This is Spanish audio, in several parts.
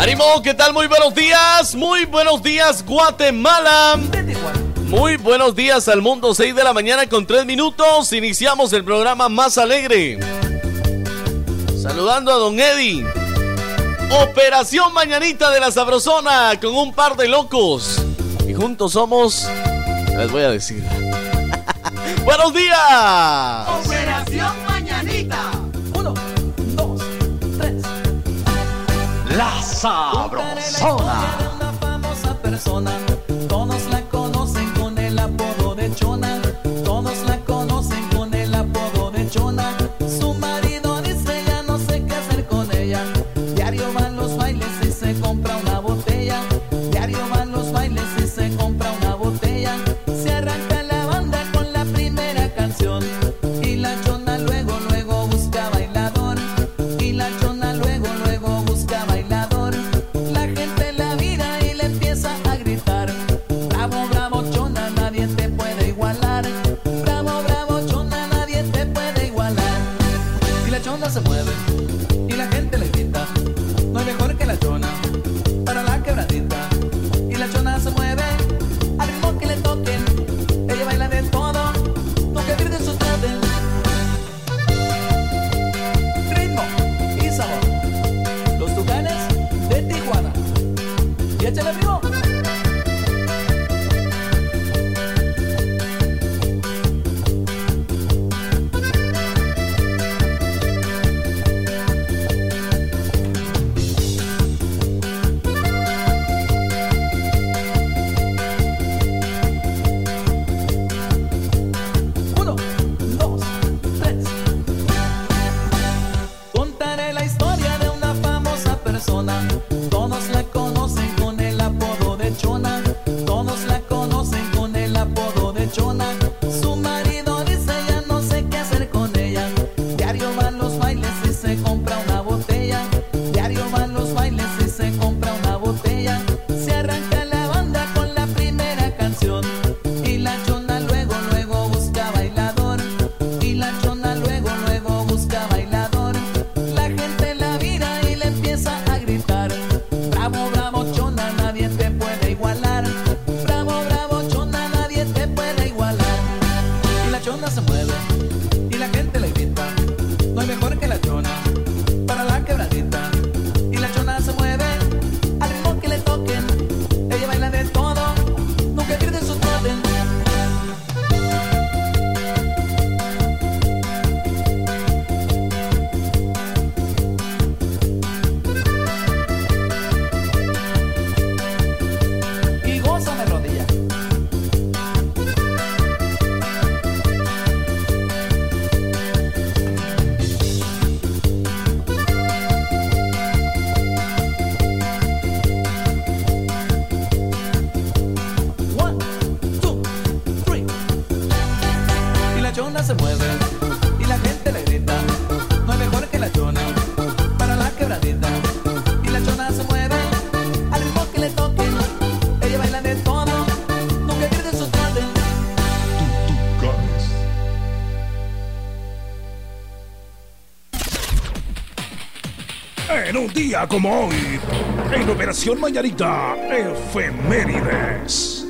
¡Ánimo! ¿Qué tal? Muy buenos días. Muy buenos días, Guatemala. Muy buenos días al mundo. 6 de la mañana con 3 minutos. Iniciamos el programa más alegre. Saludando a don Eddie. Operación Mañanita de la Sabrosona con un par de locos. Y juntos somos. Les voy a decir. ¡Buenos días! Operación Mañanita. Uno, dos, tres. La Sabrosona. Una famosa persona. En un día como hoy, en Operación Mañanita, efemérides.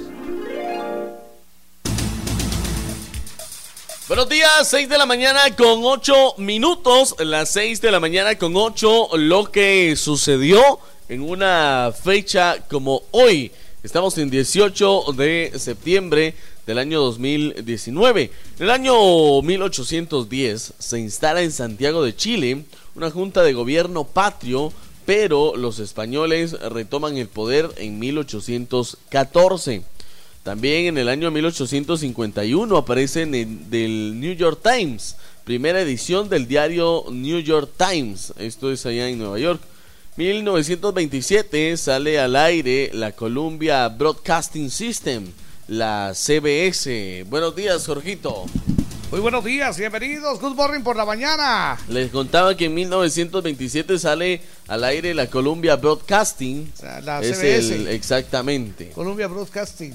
Buenos días, 6 de la mañana con 8 minutos. Las 6 de la mañana con 8, lo que sucedió en una fecha como hoy. Estamos en 18 de septiembre del año 2019. En el año 1810 se instala en Santiago de Chile una junta de gobierno patrio, pero los españoles retoman el poder en 1814. También en el año 1851 aparece en el del New York Times, primera edición del diario New York Times. Esto es allá en Nueva York. 1927 sale al aire la Columbia Broadcasting System, la CBS. Buenos días, Jorgito. Muy buenos días, bienvenidos. Good morning por la mañana. Les contaba que en 1927 sale al aire la Columbia Broadcasting. La Es CBS. el- exactamente. Columbia Broadcasting.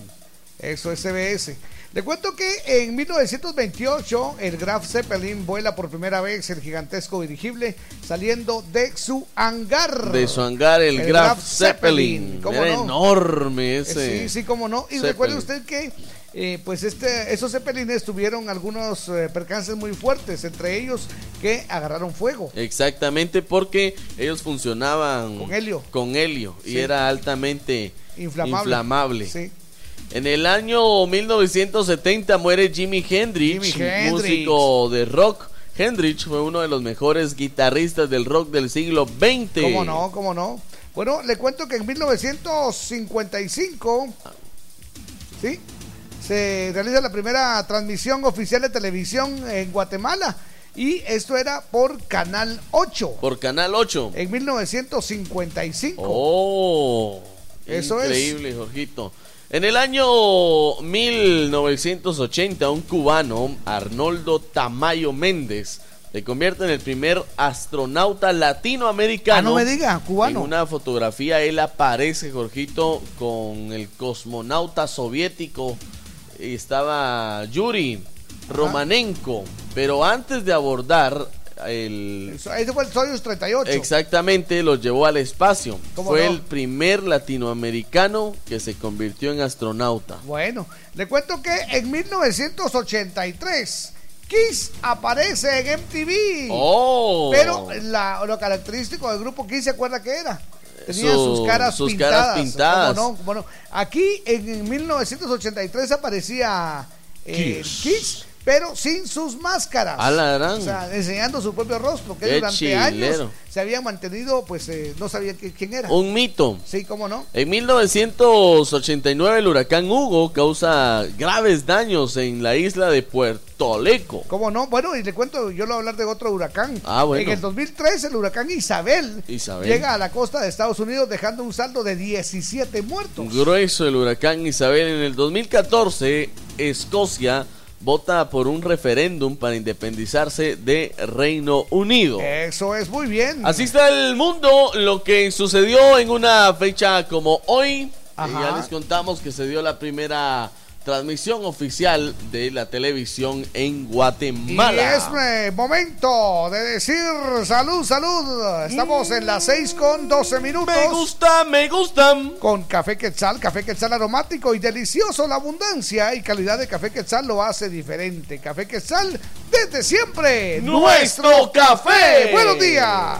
Eso es CBS. Le cuento que en 1928 el Graf Zeppelin vuela por primera vez el gigantesco dirigible saliendo de su hangar. De su hangar, el, El Graf Graf Zeppelin. Zeppelin, ¿cómo Era no? enorme ese. Sí, sí, cómo no. Y Zeppelin. recuerde usted que eh, pues este, esos Zeppelines tuvieron algunos eh, percances muy fuertes, entre ellos que agarraron fuego. Exactamente, porque ellos funcionaban Con helio. con helio y era altamente Inflamable. inflamable. Sí. En el año 1970 muere Jimi Hendrix, Jimi Hendrix. músico de rock. Hendrix fue uno de los mejores guitarristas del rock del siglo XX. ¿Cómo no? ¿Cómo no? Bueno, le cuento que en 1955, ¿sí? Se realiza la primera transmisión oficial de televisión en Guatemala. Y esto era por Canal 8. Por Canal 8. En 1955. Oh, Eso es. increíble, Jorgito. En el año 1980, un cubano, Arnoldo Tamayo Méndez, se convierte en el primer astronauta latinoamericano. Ah, no me diga, cubano. En una fotografía él aparece, Jorgito, con el cosmonauta soviético. Estaba Yuri Romanenko. Pero antes de abordar el, Ese fue el Soyuz 38. Exactamente, los llevó al espacio. ¿Cómo Fue no? el primer latinoamericano que se convirtió en astronauta. Bueno, le cuento que en 1983 Kiss aparece en MTV. ¡Oh! Pero la- lo característico del grupo Kiss, ¿se acuerda qué era? Tenía Su- sus caras sus pintadas. caras pintadas. ¿Cómo no? ¿Cómo no? Aquí en, en 1983 aparecía eh, Kiss. Kiss. Pero sin sus máscaras. A la gran. O sea, enseñando su propio rostro, que Qué durante chilero. años se habían mantenido, pues eh, no sabían qui- quién era. Un mito. Sí, cómo no. En 1989 el huracán Hugo causa graves daños en la isla de Puerto Leco. ¿Cómo no? Bueno, y le cuento, yo le voy a hablar de otro huracán. Ah, bueno. En el 2003, el huracán Isabel, Isabel. llega a la costa de Estados Unidos dejando un saldo de 17 muertos. Grueso el huracán Isabel. En el 2014 Escocia vota por un referéndum para independizarse de Reino Unido. Eso es muy bien. Así está el mundo, lo que sucedió en una fecha como hoy. Eh, ya les contamos que se dio la primera transmisión oficial de la televisión en Y Guatemala. es eh, momento de decir salud, salud. Estamos en las 6 con 12 minutos. Me gusta, me gustan. Con café quetzal, café quetzal aromático y delicioso. La abundancia y calidad de café quetzal lo hace diferente. Café quetzal desde siempre. Nuestro café. Buenos días.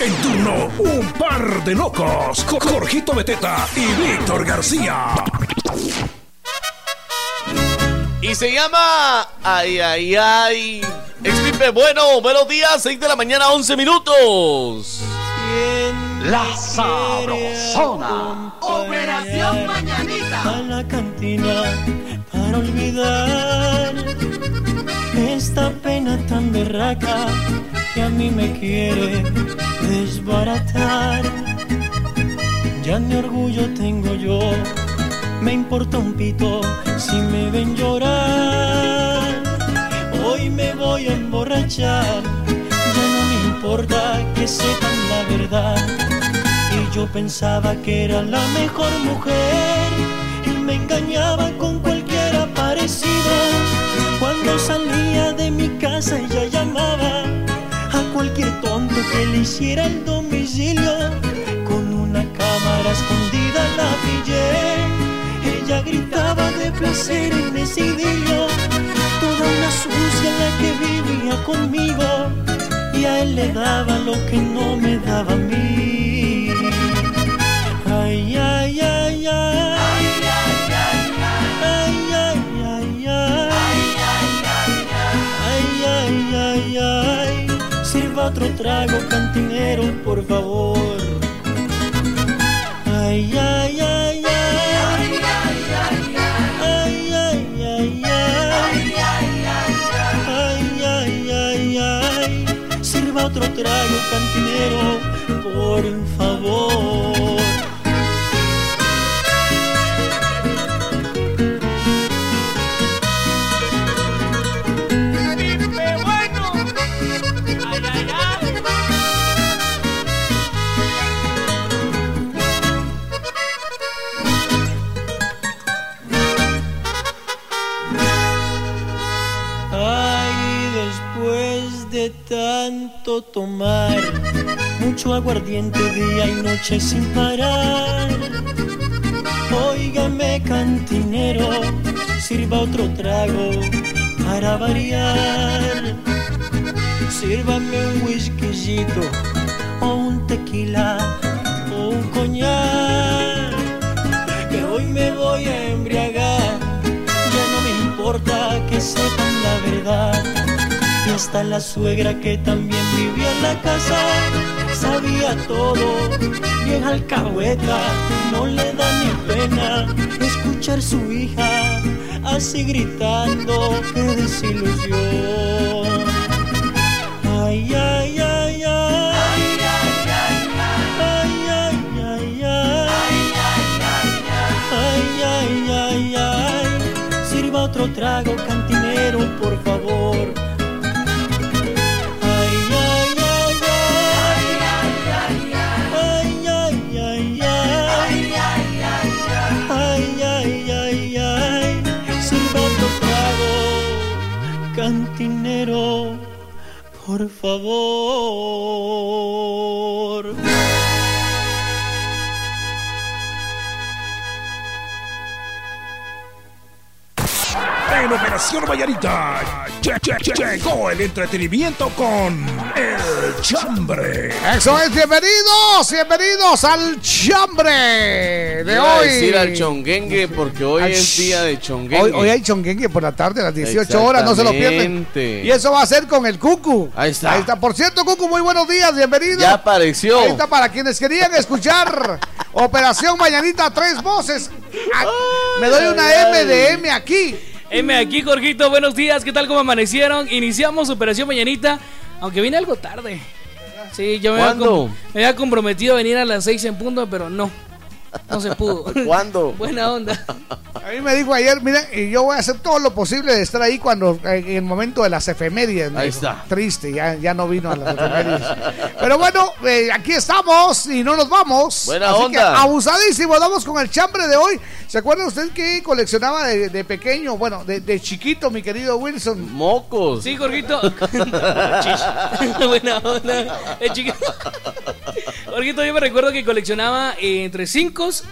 En turno, un par de locos. con Jorgito Beteta y Víctor García. Y se llama Ay, ay, ay. Explipe, bueno, buenos días, 6 de la mañana, 11 minutos. La Sabrosona. Operación Mañanita. A la cantina para olvidar esta pena tan berraca que a mí me quiere desbaratar. Ya mi orgullo tengo yo, me importa un pito si me ven llorar. Hoy me voy a emborrachar, ya no me importa que sepan la verdad. Y yo pensaba que era la mejor mujer y me engañaba ella llamaba a cualquier tonto que le hiciera el domicilio. Con una cámara escondida la pillé. Ella gritaba de placer en ese idilio. Toda una sucia la que vivía conmigo. y a él le daba lo que no me daba a mí. Otro trago, cantinero, por favor. Ay, ay, ay, ay. Ay, ay, ay, ay. Ay, ay, ay, ay. Sirva otro trago, cantinero, por favor. Tanto tomar mucho aguardiente día y noche sin parar. Óigame, cantinero, sirva otro trago para variar. Sírvame un whiskycito o un tequila o un coñac, que hoy me voy a embriagar. Ya no me importa que sepan la verdad. Hasta la suegra que también vivía en la casa sabía todo, bien alcahueta, no le da ni pena escuchar su hija así gritando, qué desilusión. Ay, ay, ay, ay. Ay, ay, ay, ay. Ay, ay, ay, ay. Sirva otro trago, por favor. En Operación Vallarita lle- lle- lle- llegó el entretenimiento con El Chambre. Eso es, bienvenidos, bienvenidos al chambre de Iba a hoy. decir al chonguengue porque hoy es día de chonguengue. Hoy, hoy hay chonguengue por la tarde a las 18 horas, no se lo pierden. Exactamente. Y eso va a ser con el Cucu. Ahí está. Ahí está. Por cierto, Cucu, muy buenos días, bienvenido. Ya apareció. Ahí está para quienes querían escuchar Operación Mañanita Tres Voces. Ah, Me doy una ay, M de M aquí. M aquí, Jorgito, buenos días, ¿qué tal? ¿Cómo amanecieron? Iniciamos Operación Mañanita, aunque vine algo tarde. Sí, yo me había, comprometido a venir a las 6 en punto, pero no, no se pudo. ¿Cuándo? Buena onda. A mí me dijo ayer, mira, y yo voy a hacer todo lo posible de estar ahí cuando en el momento de las efemérides. Ahí dijo. está. Triste, ya, ya no vino a las efemérides. Pero bueno, eh, aquí estamos y no nos vamos. Buena Así onda. que abusadísimo, vamos con el chambre de hoy. ¿Se acuerda usted que coleccionaba de, de pequeño, bueno, de, de chiquito, mi querido Wilson? Mocos. Sí, Jorgito. Buena onda. Jorgito, yo me recuerdo que coleccionaba eh, entre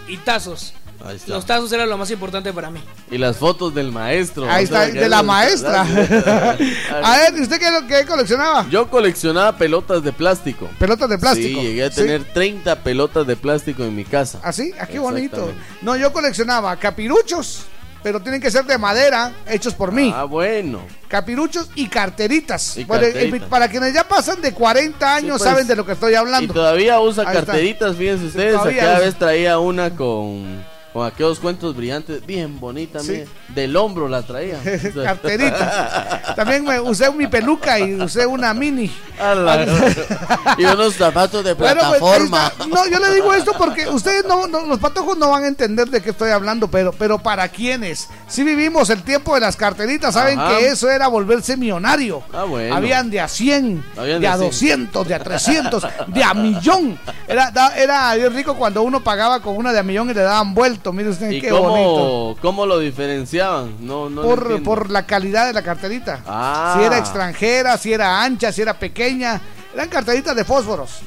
y tazos. Ahí está. Los tazos eran lo más importante para mí. Y las fotos del maestro. Ahí está, de la es- maestra. a ver, ¿y ¿usted qué, qué coleccionaba? Yo coleccionaba pelotas de plástico. Pelotas de plástico. Sí, llegué a Sí. tener 30 pelotas de plástico en mi casa. Así, aquí bonito. Exactamente. No, yo coleccionaba capiruchos, pero tienen que ser de madera, hechos por mí. Ah, bueno. Capiruchos y carteritas. Y Bueno, carteritas. eh, para quienes ya pasan de 40 años pues. saben de lo que estoy Y hablando. todavía usa Ahí está. carteritas, fíjense ustedes. todavía Cada vez traía una con, con aquellos cuentos brillantes, bien bonita. Sí. Del hombro la traía. Carteritas. También me usé mi peluca y usé una mini. Y unos zapatos de Bueno, pues, plataforma. No, yo le digo esto porque ustedes no, no- los patojos no van a entender de qué estoy hablando, pero, pero para quienes sí vivimos el tiempo de las carteritas, saben Ajá. que eso era volverse millonario. Ah, bueno. Habían de a 100, Habían de a a 100. 200, de a 300, de a millón. Era, era bien rico cuando uno pagaba con una de a millón y le daban vuelto. Mire usted ¿Y qué bonito. cómo, cómo lo diferenciaban? No, no Por, por la calidad de la carterita. Ah. Si era extranjera, si era ancha, si era pequeña. Eran carteritas de fósforos.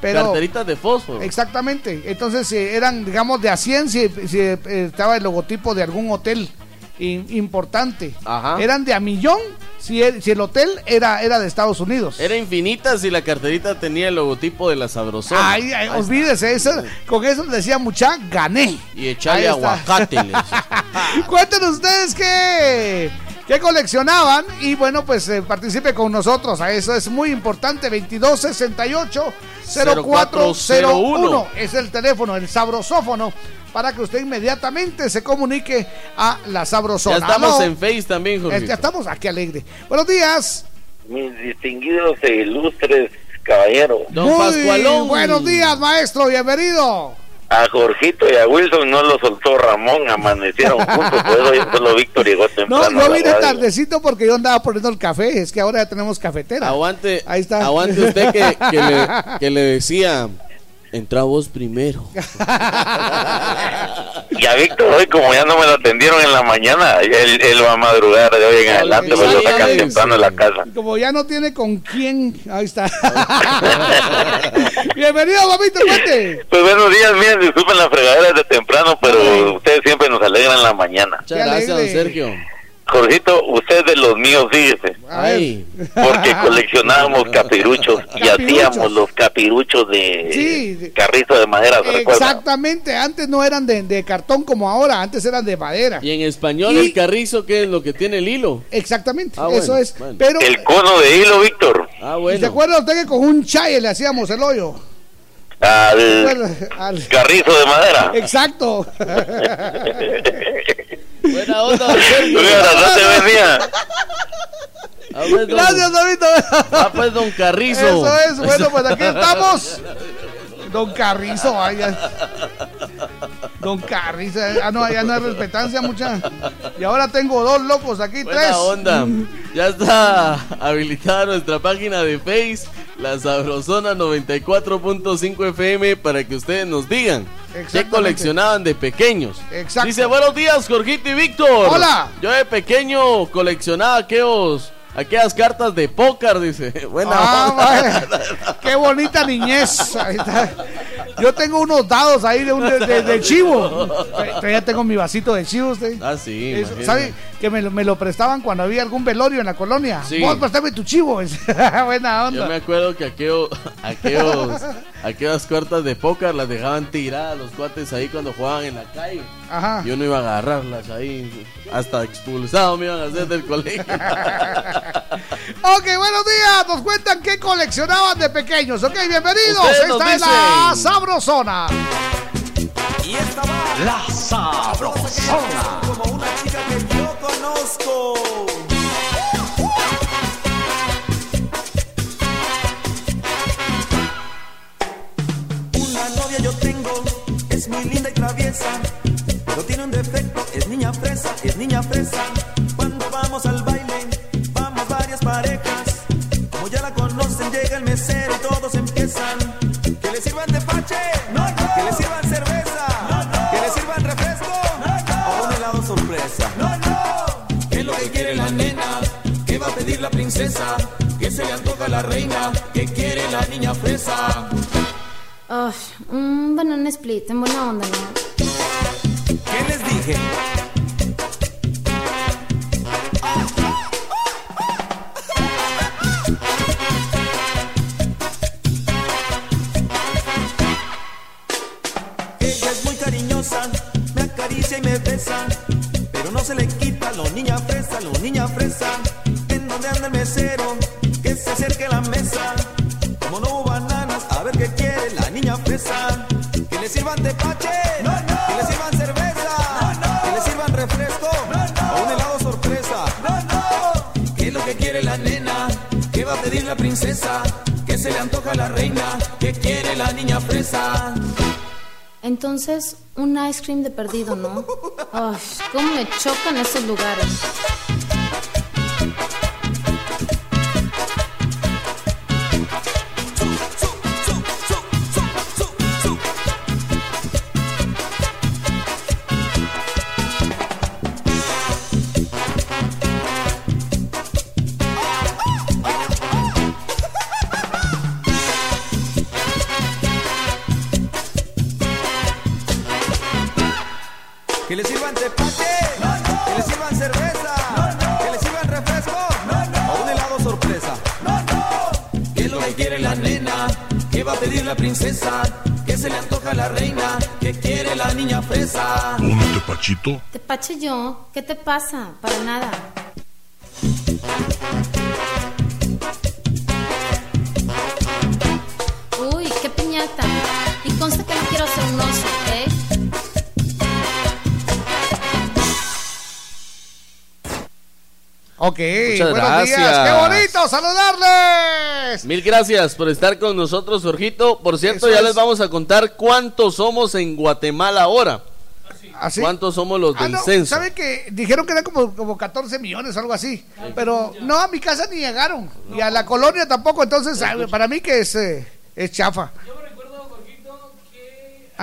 Pero- Carteritas de fósforo. Exactamente. Entonces eh, eran, digamos, de a 100 si, si, eh, estaba el logotipo de algún hotel. Im- importante. Ajá. Eran de a millón si el, si el hotel era, era de Estados Unidos. Era infinita si la carterita tenía el logotipo de la sabrosona. Ay, ay, olvídese, eso, con eso decía mucha, gané. Y echarle aguacate. Cuéntenos ustedes qué, qué coleccionaban y bueno, pues eh, participe con nosotros. A eso es muy importante. 2268 0401 es el teléfono, el sabrosófono, para que usted inmediatamente se comunique a la Ya sabrosona. estamos Aló. en Face también, Jorge. Ya estamos aquí alegre. Buenos días. mis distinguidos e ilustres caballeros. Don Muy Pascualón. buenos días, maestro. Bienvenido. A Jorgito y a Wilson no lo soltó Ramón, amanecieron juntos, por eso yo solo Víctor llegó No, temprano. a yo la vine tardecito porque yo andaba poniendo el café. Es que ahora ya tenemos cafetera. Aguante, Ahí está. aguante usted que, que le, que le decía, entra vos primero. Y a Víctor hoy, como ya no me lo atendieron en la mañana, él, él va a madrugar de hoy en adelante, pues lo sacan temprano de la casa. Como ya no tiene con quién, ahí está. Bienvenido, papito, cuente. Pues buenos días, miren, disculpen la fregadera de temprano, pero ustedes siempre nos alegran la mañana. Muchas gracias, don. Sergio. Jorgito, usted de los míos, fíjese. Ay, Porque coleccionábamos capiruchos y Capiruchos. hacíamos los capiruchos de Sí, carrizo de madera, ¿se recuerda? Exactamente, antes no eran de, de cartón como ahora, antes eran de madera. y en español Y- el carrizo, ¿qué es lo que tiene el hilo? Exactamente, Ah, eso bueno, es. bueno. Pero, El cono de hilo, Víctor, Ah, ¿se bueno. acuerda usted que con un chaye le hacíamos el hoyo? al- carrizo de madera. Exacto. Buena onda, don Sergio. No te. Ah, pues, don- Gracias, Domito. Ah, pues, don Carrizo. Eso es, bueno, pues aquí estamos. Don Carrizo, vaya. Don Carrizo, ah, no, ya no hay respetancia mucha. Y ahora tengo dos locos aquí, Buena tres. onda. Ya está habilitada nuestra página de Face, la Sabrosona 94.5 FM, para que ustedes nos digan Exactamente. coleccionaban de pequeños. Exacto. Dice, buenos días, Jorgito y Víctor. Hola. Yo de pequeño coleccionaba aquellos, aquellas cartas de póker, dice. Buena Ah. Qué bonita niñez. Yo tengo unos dados ahí de, un, de, de- de chivo. Todavía tengo mi vasito de chivo. Usted. Ah, sí. Eso, imagínate. ¿Sabe que me, lo- me lo prestaban cuando había algún velorio en la colonia? Sí. Vos préstame tu chivo. Buena onda. Yo me acuerdo que aquello, aquellos, aquellas cartas de póker las dejaban tiradas los cuates ahí cuando jugaban en la calle. Ajá. Yo no iba a agarrarlas ahí. Hasta expulsado me iban a hacer del colegio. Ok, buenos días. Nos cuentan qué coleccionaban de pequeños. Ok, bienvenidos. Esta es la. Sabrosona. Y esta va La Sabrosona. como una chica que conozco. Una novia yo tengo, es muy linda y traviesa, pero tiene un defecto, es niña fresa, es niña fresa. Cuando vamos al baile, vamos varias parejas. Como ya la conocen, llega el mesero y todos empiezan. Que le sirvan tepache, que quiere la nena? ¿Qué va a pedir la princesa? ¿Qué se le antoja a la reina? ¿Qué quiere la niña fresa? Ay, un banana split, en buena onda, ¿no? ¿Qué les dije? Ella es muy cariñosa, me acaricia y me besa, pero no se le quita lo niña fresa, lo niña fresa. En donde anda el mesero, que se acerque a la mesa. Como no hubo bananas, a ver qué quiere la niña fresa. Que le sirvan tepache, que le sirvan cerveza, que le sirvan refresco o un helado sorpresa. ¿Qué es lo que quiere la nena? ¿Qué va a pedir la princesa? ¿Qué se le antoja a la reina? ¿Qué quiere la niña fresa? Entonces, un ice cream de perdido, ¿no? Ay, cómo me chocan esos lugares. Que la nena? ¿Qué va a pedir la princesa? ¿Qué se le antoja a la reina? ¿Qué quiere la niña fresa? ¿Un tepachito? Te pache yo. ¿Qué te pasa? Para nada. Ok, Muchas buenos días. gracias. ¡Qué bonito saludarles! Mil gracias por estar con nosotros, Jorgito. Por cierto, Eso ya es. les vamos a contar cuántos somos en Guatemala ahora. ¿Así? ¿Cuántos somos los Ah, del no, censo? ¿sabe que dijeron que eran como, como 14 millones o algo así? Pero no, a mi casa ni llegaron. Y a la colonia tampoco. Entonces, ah, para mí que es, eh, es chafa. Ajá. Yo me recuerdo que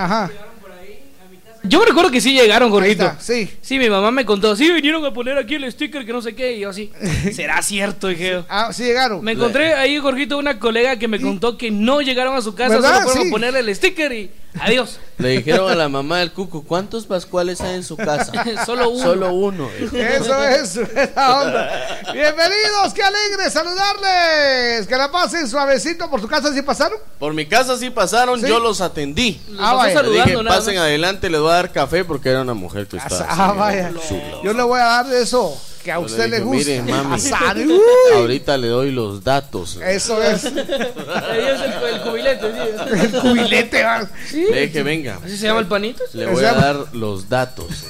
sí llegaron, Jorgito. sí. Sí, mi mamá me contó. Sí, vinieron a poner aquí el sticker que no sé qué. Y yo así, ¿será cierto? Dije yo. Ah, sí llegaron. Me encontré ahí, Jorgito, una colega que me contó que no llegaron a su casa, ¿Verdad? solo fueron Sí. a ponerle el sticker y adiós. Le dijeron a la mamá del cuco, ¿cuántos pascuales hay en su casa? Solo uno. Solo uno. Eso es, esa onda. Bienvenidos, qué alegre saludarles. Que la pasen suavecito por su casa si pasaron. Por mi casa sí pasaron, ¿Sí? yo los atendí. Ah, vaya. Le saludando dije, nada pasen más. adelante, les voy a dar café porque era una mujer que estaba. Ah, así, vaya. chula. Yo le voy a dar de eso que a usted le dije, gusta. "Mire, mami". Asar. Ahorita le doy los datos. Eso es. Ahí es el, el cubilete, sí. El cubilete, va. Le dije, venga, ¿Así se llama el panito? le voy a dar los datos.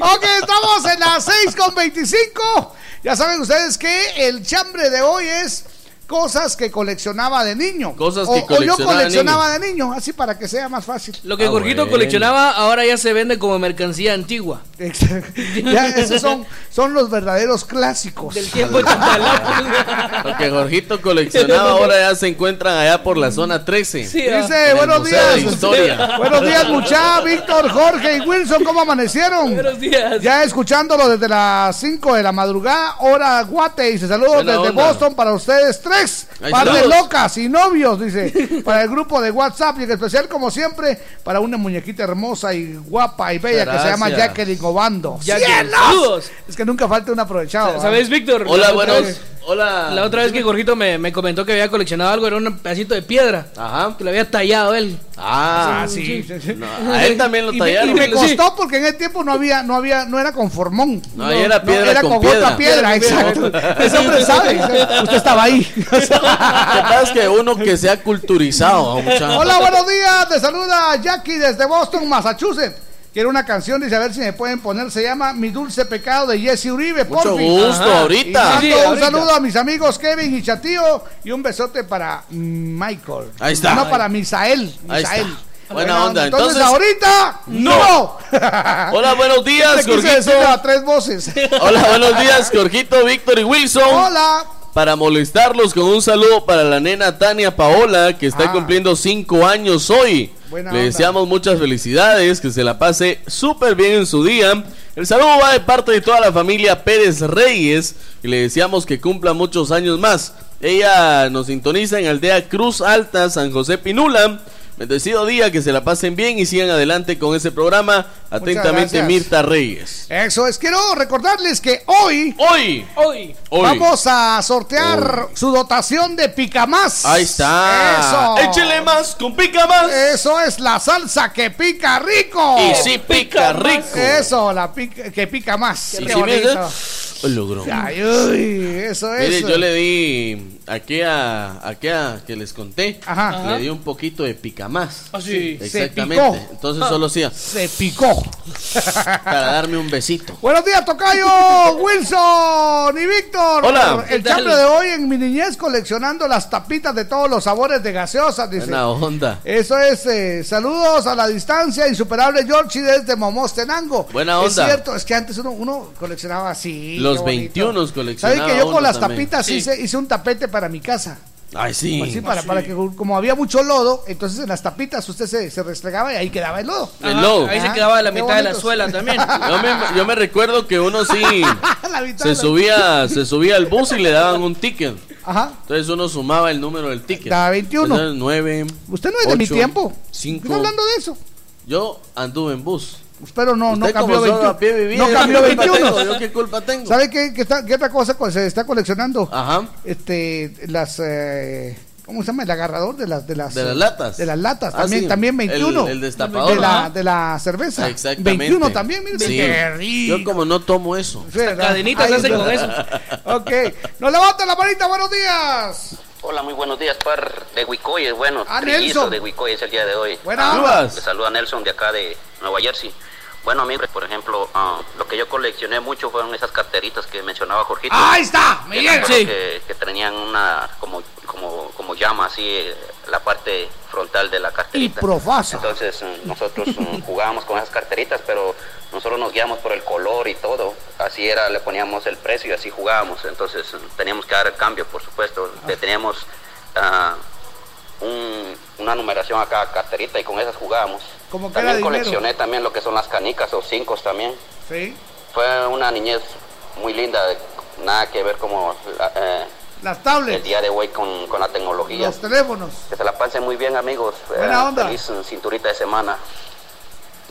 Ok, estamos en las 6 con 25. Ya saben ustedes que el chambre de hoy es cosas que coleccionaba de niño. Cosas O- que o, yo coleccionaba de coleccionaba de niño. así para que sea más fácil. Lo que Ah, bueno. coleccionaba ahora ya se vende como mercancía antigua. Exacto. Ya, esos son, son los verdaderos clásicos. Del tiempo. Lo que Jorgito coleccionaba ahora ya se encuentran allá por la zona 13. Sí, ah. Dice, buenos días. Historia. Buenos días, mucha Víctor, Jorge y Wilson, ¿cómo amanecieron? Buenos días. Ya escuchándolo desde las 5 de la madrugada, hora Guate, y se saludos Buena desde onda. Boston para ustedes tres, Par de locas y novios, dice, para el grupo de WhatsApp y en especial, como siempre, para una muñequita hermosa y guapa y bella que se llama. Jacqueline Obando. ¡Cielos! Es que nunca falta un aprovechado. ¿Sabes, Víctor? Hola, buenos. Hola. La otra vez que Jorgito me, me comentó que había coleccionado algo, era un pedacito de piedra. Ajá. Que lo había tallado él. Ah, Ah, sí. sí, sí. No, a él también lo Y me, tallaron. y me Sí. costó porque en ese tiempo no había, no había, no era con formón. No, ahí era piedra era con con, piedra. otra piedra, exacto. Ese hombre sabe. Usted estaba ahí. Lo que pasa es que uno que se ha culturizado. Hola, buenos días. Te saluda Jackie desde Boston, Massachusetts. Quiero una canción, dice a ver si me pueden poner. Se llama Mi Dulce Pecado de Jesse Uribe. Mucho gusto, Ajá. Y ahorita. mando Sí, un ahorita. saludo a mis amigos Kevin y Chatío y un besote para Michael. Ahí está. No, para Misael. Ahí está. Misael. Buena onda. Entonces, Entonces- ahorita, no. Hola, buenos días, Jorgito. a tres voces. Hola, buenos días, Jorgito, Víctor y Wilson. Hola. Para molestarlos con un saludo para la nena Tania Paola, que está Ah. cumpliendo cinco años hoy. Buena Le onda. deseamos muchas felicidades, que se la pase súper bien en su día. El saludo va de parte de toda la familia Pérez Reyes y le deseamos que cumpla muchos años más. Ella nos sintoniza en Aldea Cruz Alta, San José Pinula. Bendecido día, que se la pasen bien y sigan adelante con ese programa. Atentamente. Mirta Reyes. Eso es. Quiero recordarles que hoy Hoy, Hoy. hoy. vamos a sortear su dotación de Picamás. Ahí está. Eso. Échele más, con pica más. Eso es la salsa que pica rico. Y sí pica rico. Eso, la pica, que pica más. Y Qué si me logró. Ay, uy, eso es. Mire, yo le di aquella, aquella que les conté, Ajá. le di un poquito de pica más. Ah, sí. Se Exactamente. picó. Entonces solo hacía Se picó. para darme un besito. Buenos días, Tocayo, Wilson y Víctor. Hola. El chambre de hoy en mi niñez coleccionando las tapitas de todos los sabores de gaseosas, dice. Buena onda. Eso es, eh, saludos a la distancia, insuperable Georgie desde Momostenango. Buena Es onda. cierto, es que antes uno, uno coleccionaba así. Los qué bonito. 21 coleccionaba ¿Sabes que yo con las también? tapitas Sí. hice, hice un tapete para mi casa? Ay, sí. Así para, para que como había mucho lodo, entonces en las tapitas usted se, se restregaba y ahí quedaba el lodo. El lodo. Ahí se quedaba la qué mitad de la suela también. Yo me, yo me recuerdo que uno sí se subía, se subía al bus y le daban un ticket. Ajá. Entonces uno sumaba el número del ticket. Da 21. Entonces, 9. Usted no es de mi tiempo. cinco. Estoy hablando de eso. Yo anduve en bus. Espero no, no cambió como solo 21. a pie vivía, no ¿yo cambió qué culpa 21. tengo? ¿Yo qué culpa tengo? ¿Sabe qué, qué, está- qué otra cosa co- se está coleccionando? Ajá. Este, las, eh, ¿cómo se llama? El agarrador de las, de las, De las latas. De las latas, Ah, también, sí. también 21. El- el destapador. De la, de la cerveza. Exactamente. 21 también, mire, Sí. qué rico. Yo como no tomo eso. ¿verdad? cadenitas hacen con eso. Ok, nos levanta la manita, buenos días. Hola, muy buenos días, par de Huicoy, bueno, Ah, de Huicoy es el día de hoy. Buena Ah, onda. Le saluda Nelson de acá de Nueva Jersey. Bueno, amigos, por ejemplo, ah, lo que yo coleccioné mucho fueron esas carteritas que mencionaba Jorgito. Ahí está, Que me Sí. que, que tenían una, como, como, como llama así, eh, la parte frontal de la Y carterita. profasa. Entonces mm, nosotros mm, jugábamos con esas carteritas, pero nosotros nos guiamos por el color y todo. Así era, le poníamos el precio y así jugábamos. Entonces teníamos que dar el cambio, por supuesto. Le teníamos ah, un- una numeración a cada carterita y con esas jugábamos. Como que También dinero. coleccioné también lo que son las canicas o cinco también. Sí, Fue una niñez muy linda, nada que ver como eh, las el tablets, día de hoy con, con la tecnología. los teléfonos. Que se la pasen muy bien, amigos. Buena Eh, onda. Feliz cinturita de semana.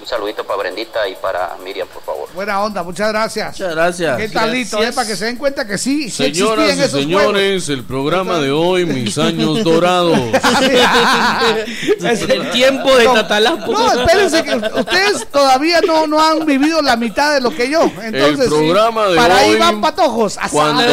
Un saludito para Brendita y para Miriam, por favor. Buena onda, muchas gracias. Muchas gracias. Qué talito, Gracias. eh, para que se den cuenta que sí, sí Señoras existían y esos señores, el programa de hoy, mis años dorados. juegos. El tiempo de No, Tatalapo. No, espérense que ustedes todavía no, no han vivido la mitad de lo que yo. Entonces, sí, programa de para ahí van patojos. A cuando-.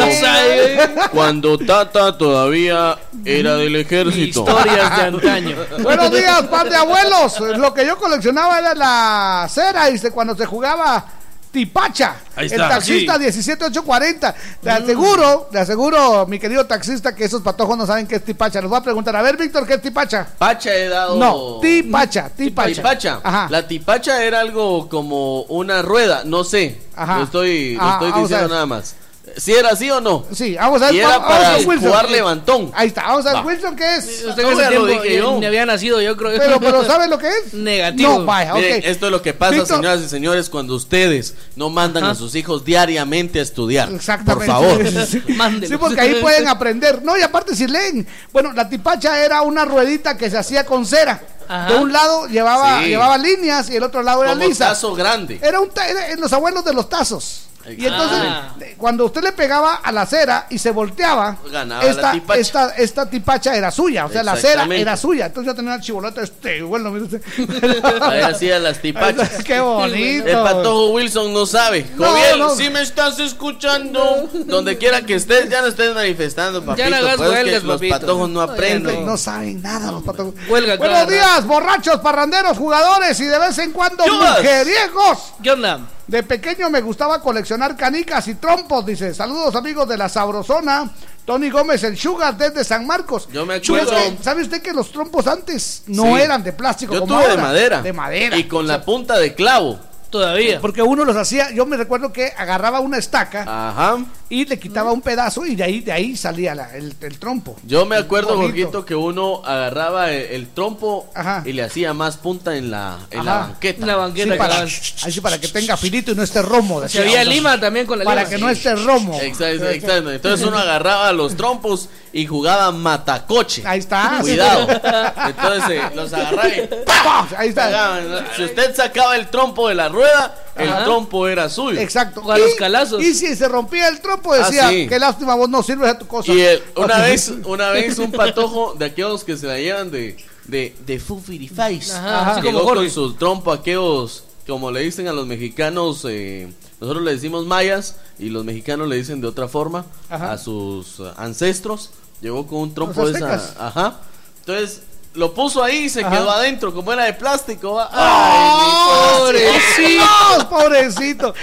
Cuando Tata todavía era del ejército. Historias de antaño. Buenos días, par de abuelos. Lo que yo coleccionaba era la cera, dice, cuando se jugaba Tipacha. Ahí el taxista 17840. Le aseguro, le aseguro, mi querido taxista, que esos patojos no saben qué es Tipacha. Los voy a preguntar, a ver, Víctor, ¿qué es Tipacha? Pacha he dado. No, Tipacha, Tipacha. Tipacha. Ajá. La tipacha era algo como una rueda, no sé. Ajá. Lo estoy, lo Ah, estoy vamos a diciendo nada más. Si era así o no. Sí, vamos a ver. Y era vamos para a Wilson. jugar levantón. Ahí está, vamos a ver, Va. Wilson, ¿qué es? Usted No, en ese ya lo tiempo dije yo. ni había nacido, yo creo. Pero, pero ¿sabe lo que es? Negativo. No, vaya, Miren, ok. esto es lo que pasa, señoras y señores, cuando ustedes no mandan a sus hijos diariamente a estudiar. Exactamente. Por favor. Sí, porque ahí pueden aprender. No, y aparte si leen. Bueno, la tipacha era una ruedita que se hacía con cera. Ajá. De un lado llevaba, Sí. llevaba líneas y el otro lado era Como lisa. tazo grande. Era un ta- era en los abuelos de los tazos. Y entonces, Ah. cuando usted le pegaba a la cera y se volteaba, Ganaba la esta, tipacha. esta, esta tipacha era suya. O sea, la cera era suya. Entonces yo tenía una chibolota este, bueno, mire usted. Ahí hacía las tipachas. Qué bonito. El patojo Wilson no sabe. No, Joviel, no. si me estás escuchando, donde quiera que estés, ya no estés manifestando, papito. no hagas pues huelgas, los patojos no aprenden. No saben nada los patojos. Huelga Buenos cada borrachos, parranderos, jugadores y de vez en cuando mujeriegos. ¿Qué onda? De pequeño me gustaba coleccionar canicas y trompos, dice. Saludos amigos de la Sabrosona. Tony Gómez, el Sugar desde San Marcos. Yo me acuerdo- ¿Sabe usted que los trompos antes no Sí. eran de plástico Yo como tuve de ahora? madera. De madera. Y con la punta de clavo. Todavía. Porque uno los hacía, yo me recuerdo que agarraba una estaca Ajá. Y le quitaba un pedazo y de ahí, de ahí salía la- el, el trompo. Yo me acuerdo. Jorgito, que uno agarraba el, el trompo Ajá. y le hacía más punta en la, en la banqueta. La Sí, banqueta, para, cabal. así para que tenga finito y no esté romo. Si decía había uno. lima también con la Para lima. que no esté romo. Exacto, exacto. Entonces uno agarraba los trompos y jugaba matacoche. Ahí está. Cuidado. Entonces eh, los agarraba y ¡Pah! Ahí está. Si usted sacaba el trompo de la rueda, el Ajá. trompo era suyo. Exacto. O a los calazos. Y si se rompía el trompo, decía, Ah, sí. qué lástima, vos no sirves a tu cosa. Y el- una vez, una vez un patojo de aquellos que se la llevan de, de, de fufirifais. Ajá, como Llegó con su trompo aquellos, como le dicen a los mexicanos, eh, nosotros le decimos mayas y los mexicanos le dicen de otra forma Ajá. a sus ancestros. Llegó con un trompo de esa. Ajá. Entonces lo puso ahí y se Ajá. quedó adentro, como era de plástico. ¿va? ¡Oh, Ay, pobrecito! pobrecito.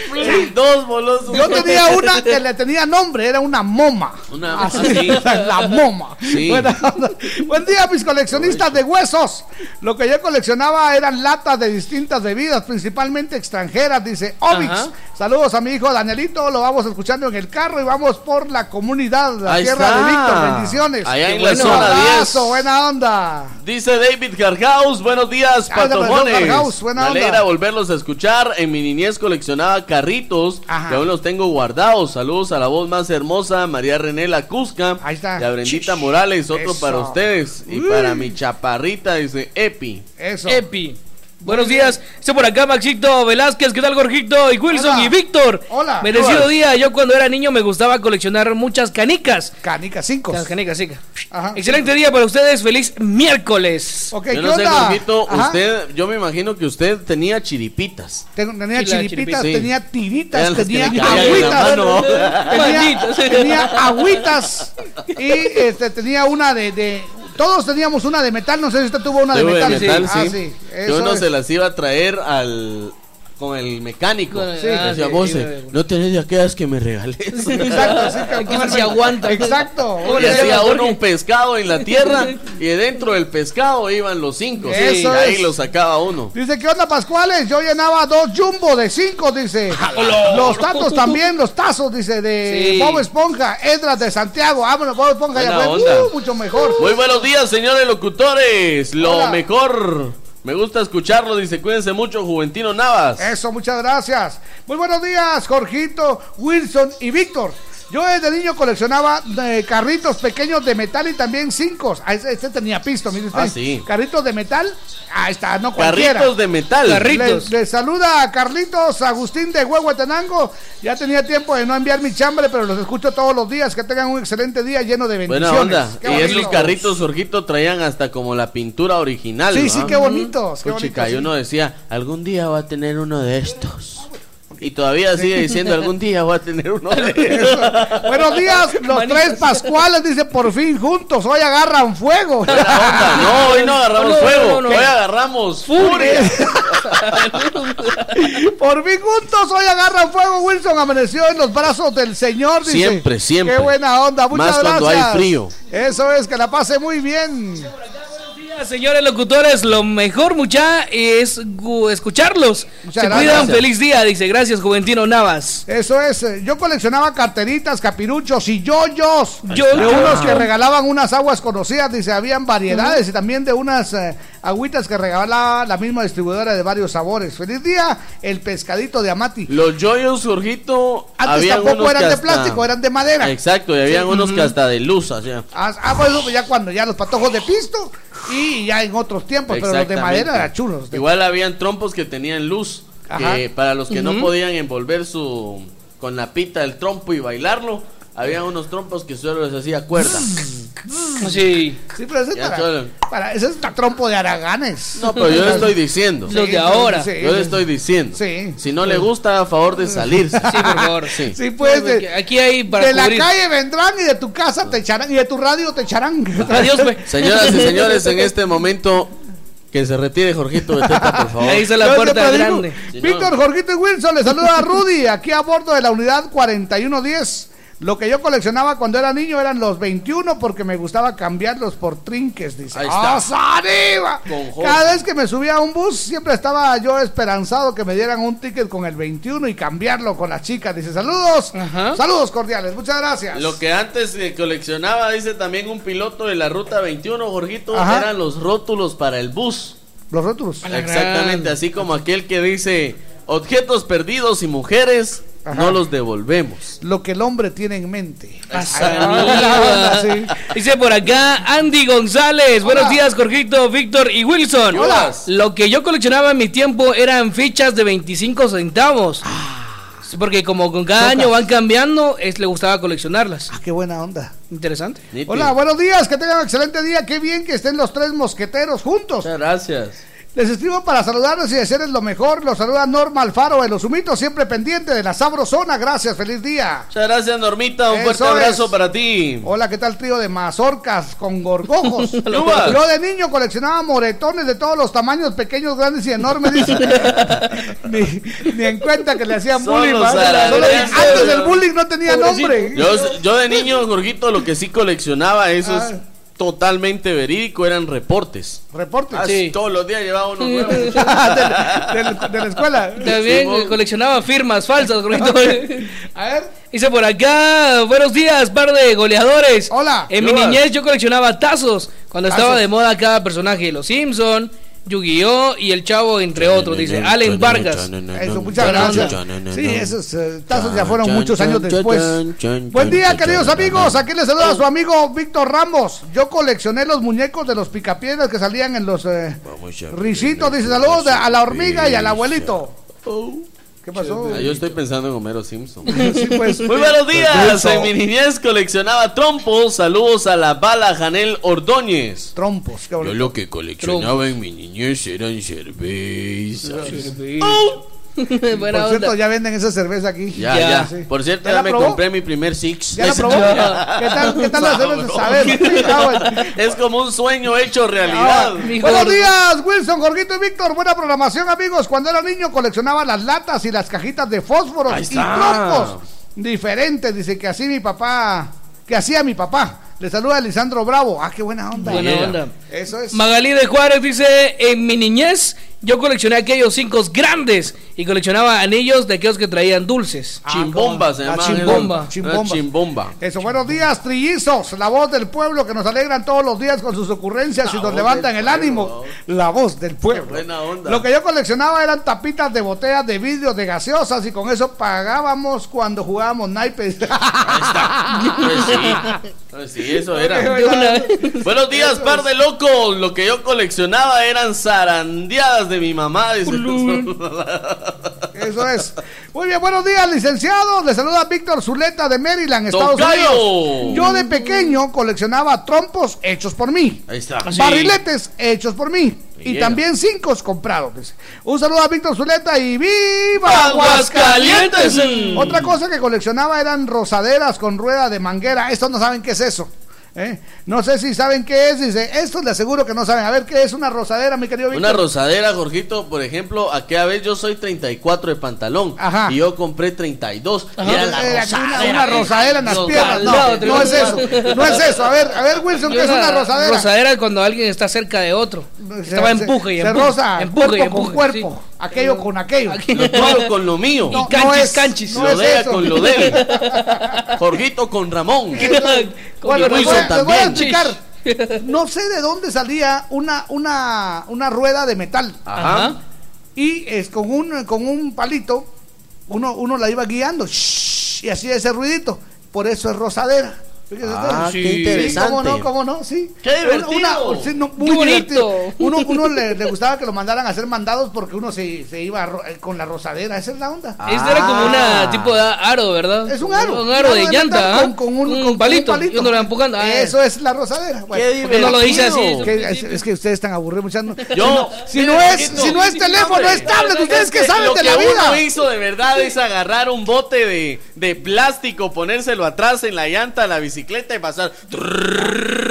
Dos bolos. Yo tenía una que le tenía nombre, era una moma. Una- Así, sí. la moma. Sí. Buena onda. Buen día, mis coleccionistas de huesos. Lo que yo coleccionaba eran latas de distintas bebidas, principalmente extranjeras, dice. Ajá. Saludos a mi hijo Danielito, lo vamos escuchando en el carro y vamos por la comunidad, la Ahí tierra está. de Víctor. Bendiciones. Allá en la zona abrazo, 10. buena onda. Dice David Gargaus, buenos días, Ah, patojones. Me alegra volverlos a escuchar. En mi niñez coleccionaba carritos, Ajá. que aún los tengo guardados. Saludos a la voz más hermosa, María René La Cusca. Ahí está. Y a Brendita Morales, otro Eso. para ustedes. Y Uy. para mi chaparrita, dice Epi. Eso. Epi. Buenos días, estoy por acá Maxito Velázquez, ¿qué tal Jorgito? Y Wilson Hola. y Víctor. Hola. Bendecido Hola. día, yo cuando era niño me gustaba coleccionar muchas canicas. Canicas, cinco. Las canicas, sí. Ajá. Excelente día para ustedes, feliz miércoles. Ok, Yo ¿qué no sé, Ajá. usted, yo me imagino que usted tenía chiripitas. Ten- Tenía chiripitas. Sí. tenía tiritas, tenía agüitas. Tenía, tenía agüitas y este, tenía una de, de- Todos teníamos una de metal, no sé si usted tuvo una de metal. metal, Ah, sí. sí. Eso uno es. se las iba a traer al con el mecánico. Sí, ah, decía, sí, vos, sí, sí. no tenés de aquellas que me regales. Exacto, sí, que ver si aguanta. Exacto. ¿Cómo Y hacía uno un pescado en la tierra y dentro del pescado iban los cinco. Eso y ahí es. lo sacaba uno. Dice, ¿qué onda, Pascuales? Yo llenaba dos jumbo de cinco, dice. Los tatos también, los tazos, dice, de Sí. Bob Esponja, Edras de Santiago. Vámonos, Bob Esponja ya Buena fue onda. uh, mucho mejor. Muy buenos días, señores locutores. Lo Hola. mejor. Me gusta escucharlo, dice, cuídense mucho, Juventino Navas. Eso, muchas gracias. Muy buenos días, Jorgito, Wilson y Víctor. Yo desde niño coleccionaba eh, carritos pequeños de metal y también cinco. Ah, Este, este tenía pisto, mire usted. Ah, sí. Carritos de metal. Ahí está, no cualquiera. Carritos de metal. Carritos. Le, le saluda a Carlitos Agustín de Huehuetenango. Ya tenía tiempo de no enviar mi chambre, pero los escucho todos los días. Que tengan un excelente día lleno de bendiciones. Buena onda. Qué Y bonito. esos carritos, Jorgito, traían hasta como la pintura original. Sí, ¿no? sí, qué bonitos. Qué Puchica, y uno decía, algún día va a tener uno de estos. Y todavía sigue diciendo, algún día va a tener uno. Buenos días, los Manitas. tres Pascuales, dice por fin juntos, hoy agarran fuego. No, hoy no agarramos No, fuego, no, no. hoy agarramos furia. Por fin juntos hoy agarran fuego. Wilson amaneció en los brazos del Señor. Dice. Siempre, siempre. Qué buena onda. Muchas Más cuando gracias. hay frío. Eso es, que la pase muy bien. Señores locutores, lo mejor mucha es escucharlos. Muchas Se gracias. cuidan, feliz día, dice. Gracias, Juventino Navas. Eso es. eh, Yo coleccionaba carteritas, capiruchos y yoyos. Yoyos. De unos que regalaban unas aguas conocidas. Dice, habían variedades y también de unas eh, agüitas que regalaba la misma distribuidora de varios sabores. Feliz día, el pescadito de Amati. Los yoyos, Jorgito, Antes tampoco eran de hasta- plástico, eran de madera. Exacto, y habían unos que hasta de luz hacían. Ah, ah, bueno, ya cuando ya los patojos de pisto y ya en otros tiempos, pero los de madera eran chulos. Igual habían trompos que tenían luz, Ajá. que para los que no podían envolver su con la pita del trompo y bailarlo, había unos trompos que solo les hacía cuerda. Sí. Sí, pero ese es Ya para, solo- para- ese es para trompo de araganes. No, pero yo le estoy diciendo. Los de ahora. Sí, Yo le estoy diciendo. Sí. Si no le gusta, a favor de salirse. Sí, por favor. Sí. Sí, pues de, Aquí hay para de la cubrir. calle vendrán y de tu casa te echarán y de tu radio te echarán. Adiós, pues. Señoras y señores, en este momento que se retire Jorgito Beteta, por favor. Ahí está la Yo puerta siempre digo, grande. Víctor, Jorgito y Wilson, le saluda a Rudy, aquí a bordo de la unidad 4110. Lo que yo coleccionaba cuando era niño eran los 21 porque me gustaba cambiarlos por trinques, dice. Ahí está. ¡Ah, Jorge. Cada vez que me subía a un bus siempre estaba yo esperanzado que me dieran un ticket con el 21 y cambiarlo con las chicas. Dice, saludos, Ajá. saludos cordiales, muchas gracias. Lo que antes eh, coleccionaba, dice también un piloto de la ruta 21, Jorgito, Ajá. eran los rótulos para el bus. Los rótulos. Exactamente, así como aquel que dice objetos perdidos y mujeres, Ajá. no los devolvemos. Lo que el hombre tiene en mente. Sí. Dice por acá Andy González. Buenos días, Jorgito, Víctor y Wilson. Hola. Lo que yo coleccionaba en mi tiempo eran fichas de 25 centavos. Sí, Porque como con cada año van cambiando, es, le gustaba coleccionarlas. Ah, qué buena onda. Interesante. Nítido. Hola, buenos días, que tengan un excelente día. Qué bien que estén los tres mosqueteros juntos. Muchas gracias. Les escribo para saludarles y desearles lo mejor. Los saluda Norma Alfaro de los Humitos, siempre pendiente de la sabrosona. Gracias, feliz día. Muchas gracias, Normita. Un Eso fuerte abrazo es. para ti. Hola, ¿qué tal trío de mazorcas con gorgojos? Yo de niño coleccionaba moretones de todos los tamaños, pequeños, grandes y enormes. dice. ni, ni en cuenta que le hacían bullying. antes el bullying no tenía nombre. Yo, yo de niño, Jorgito, lo que sí coleccionaba, eso es Ah. Totalmente verídico, eran reportes. Reportes. Ah, Sí. Todos los días llevaba uno nuevo. de, de- de la escuela. También Sí, coleccionaba firmas falsas. A ver. Dice por acá, buenos días, par de goleadores. Hola. En mi niñez yo coleccionaba tazos. Cuando estaba de moda cada personaje de Los Simpson, Yu-Gi-Oh! y El Chavo, entre otros, dice Allen Vargas. Eso, muchas Buena gracias. onda. Sí, esos eh, tazos ya fueron muchos años después. Buen día, queridos amigos. Aquí les saluda su amigo Víctor Ramos. Yo coleccioné los muñecos de los picapiedras que salían en los eh, risitos. Dice saludos a la hormiga y al abuelito. ¿Qué pasó? Ah, yo estoy pensando en Homero Simpson. Sí, pues. Muy buenos días. En mi niñez coleccionaba trompos. Saludos a la bala Janel Ordóñez. Trompos, qué Yo lo que coleccionaba en mi niñez eran cervezas. Buena Por cierto, onda. ya venden esa cerveza aquí. Ya, ya. Sí. Por cierto, ¿Ya me probó? compré mi primer Six. ¿Ya la probó? ¿Qué tal, qué tal la cerveza? A ver, bueno. Es como un sueño hecho realidad. Ah, Buenos días, Wilson, Jorgito y Víctor. Buena programación, amigos. Cuando era niño coleccionaba las latas y las cajitas de fósforos Ahí y está. trompos diferentes. Dice que así mi papá, que hacía mi papá. Le saluda a Lisandro Bravo. Ah, qué buena onda. Buena Yeah. onda. Eso es. Magalí de Juárez dice, en mi niñez yo coleccioné aquellos cinco grandes y coleccionaba anillos de aquellos que traían dulces. Chimbomba se Ah, llama. chimbomba, Chimbomba. chimbomba. chimbomba. Eso, buenos días, trillizos, la voz del pueblo que nos alegran todos los días con sus ocurrencias y nos levantan el ánimo. La voz del pueblo. Buena onda. Lo que yo coleccionaba eran tapitas de botellas de vidrio de gaseosas y con eso pagábamos cuando jugábamos naipes. Pues sí. Pues sí, eso era. Buenos días, par de locos. Lo que yo coleccionaba eran zarandeadas de mi mamá. dice. Eso es. Muy bien, buenos días, licenciados. Le saluda Víctor Zuleta de Maryland, Estados Tocayo. Unidos. Yo de pequeño coleccionaba trompos hechos por mí. Ahí está. Barriletes hechos por mí. Y Yeah. también cinco comprados. dice. Un saludo a Víctor Zuleta y ¡Viva Aguascalientes! Aguascalientes! Otra cosa que coleccionaba eran rosaderas con rueda de manguera. Estos no saben qué es eso. ¿Eh? No sé si saben qué es. Dice, estos les aseguro que no saben. A ver, ¿qué es una rosadera, mi querido Víctor? Una rosadera, Jorgito, por ejemplo, aquella vez yo soy 34 de pantalón Ajá. y yo compré 32. Y Ajá. era la Era rosadera. una, una rosadera en las Los piernas. No, no es eso. No es eso. A ver, a ver, Wilson, ¿qué es una rosadera? Rosadera es cuando alguien está cerca de otro. Se- Estaba empuje y se empuje. roza empuje y cuerpo con empuje, cuerpo, aquello con aquello. Lo tuyo con lo mío. No, Y canchis, no es, canchis. no lo es de ella eso. con lo de él. Jorgito con Ramón. Bueno, les voy, Wilson a- les voy a explicar. No sé de dónde salía una, una, una rueda de metal. Ajá. Y es con un, con un palito, uno, uno la iba guiando. shhh, y hacía ese ruidito. Por eso es rosadera. Fíjese Ah, usted. qué Sí, interesante. ¿Cómo no? ¿Cómo no? Sí. Qué divertido. sí, no, muy Qué bonito. divertido. Uno, uno le, le gustaba que lo mandaran a hacer mandados porque uno se, se iba ro- eh, con la rosadera. Esa es la onda. Este era como una Ah. tipo de aro, ¿verdad? Es un aro. Un aro de llanta. Con, ¿ah? con un, un, con- con palito, un Y uno lo empujando. Ah, Eso es la rosadera. Bueno, Qué ¿Por qué no lo dice así? divertido. que es, es que ustedes están aburridos, muchachos. Yo, si no es, si no es sí, teléfono, es tablet, ustedes que saben Lo de que la uno vida. hizo de verdad es agarrar un bote de, de plástico, ponérselo atrás en la llanta de la bicicleta y pasar.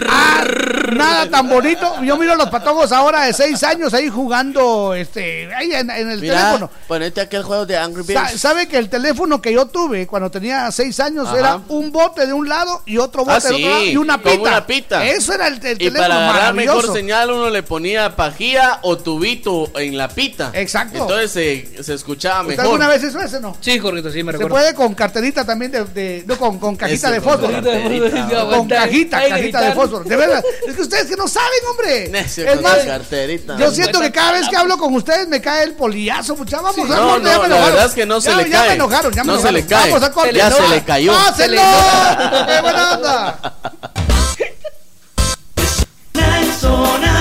Ah, nada tan bonito. Yo miro a los patojos ahora de seis años ahí jugando este ahí en, en el teléfono. ponete aquel juego de Angry Sa- ¿Sabe que el teléfono que yo tuve cuando tenía seis años Ajá. era un bote de un lado y otro bote Ah, del otro lado y una con pita? una pita. Eso era el, el Y teléfono para agarrar mejor señal uno le ponía pajía o tubito en la pita. Exacto. Entonces se, se escuchaba ¿Usted mejor. alguna vez hizo ese no? Sí, correcto, sí, me Se recuerdo. puede con carterita también de, de- no con, con cajita de con fósforo. Carterita. Con cajita, cajita de fósforo. De verdad, es que ustedes que no saben, hombre. Ese Es más, la carterita. yo siento que cada vez que hablo con ustedes me cae el polillazo, muchachos. Vamos, Sí. No, corte, no, ya me la verdad es que no se Ya- le Ya cae. me enojaron, ya me No se enojaron. le cae. Vamos corte. Ya se le cayó. ¡Pásenlo! Se ¡Qué buena onda!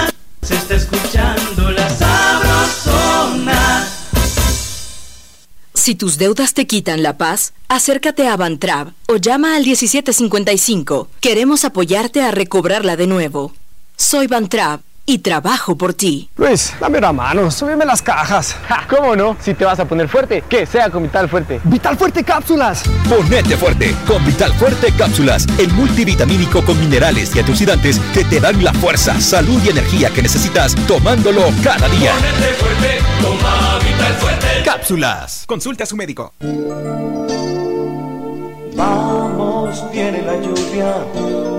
Si tus deudas te quitan la paz, acércate a Bantrab o llama al 1755. Queremos apoyarte a recobrarla de nuevo. Soy Bantrab y trabajo por ti. Luis, dame una mano, súbeme las cajas. ¿Cómo no? Si te vas a poner fuerte, que sea con Vital Fuerte. ¡Vital Fuerte Cápsulas! Ponete fuerte con Vital Fuerte Cápsulas, el multivitamínico con minerales y antioxidantes que te dan la fuerza, salud y energía que necesitas tomándolo cada día. fuerte, toma Vital Fuerte. Cápsulas. Consulte a su médico. Vamos, viene la lluvia,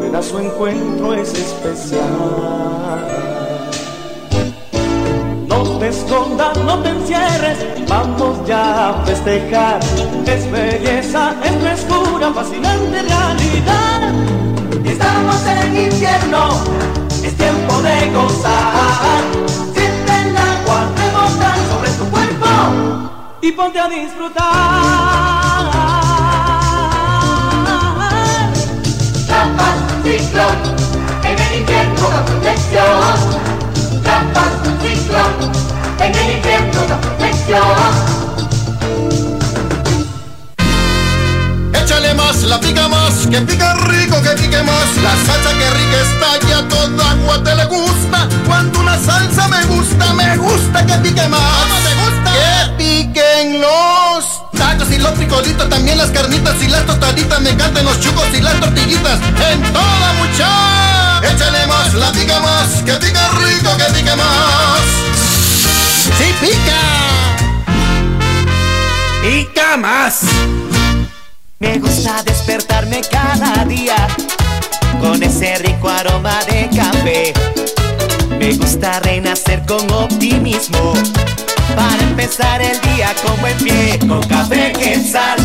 ven a su encuentro, es especial te escondas, no te encierres, vamos ya a festejar. Es belleza, es frescura, fascinante realidad. Estamos en infierno, es tiempo de gozar. Siente el agua rebotar sobre tu cuerpo y ponte a disfrutar. Trampas, ciclón, en el infierno la protección. Échale más, la pica más, que pica rico, que pique más. La salsa que rica está ya toda agua te le gusta. Cuando una salsa me gusta, me gusta que pique más. Que piquen los tacos y los frijolitos, también las carnitas y las tostaditas. Me encantan los chucos y las tortillitas. En toda mucha. Échale más, la pica más, que pica rico, que pique más. ¡Sí pica! Pica más. Me gusta despertarme cada día con ese rico aroma de café. Me gusta renacer con optimismo para empezar el día con buen pie. Con café quetzal,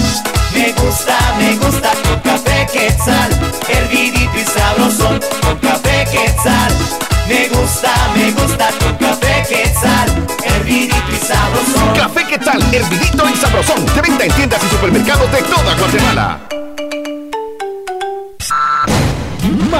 me gusta, me gusta con café quetzal, hervidito y sabrosón. Con café quetzal, me gusta, me gusta con café quetzal, hervidito y sabrosón. Café ¿qué tal? Hervidito y sabrosón. De venta en tiendas y supermercados de toda Guatemala.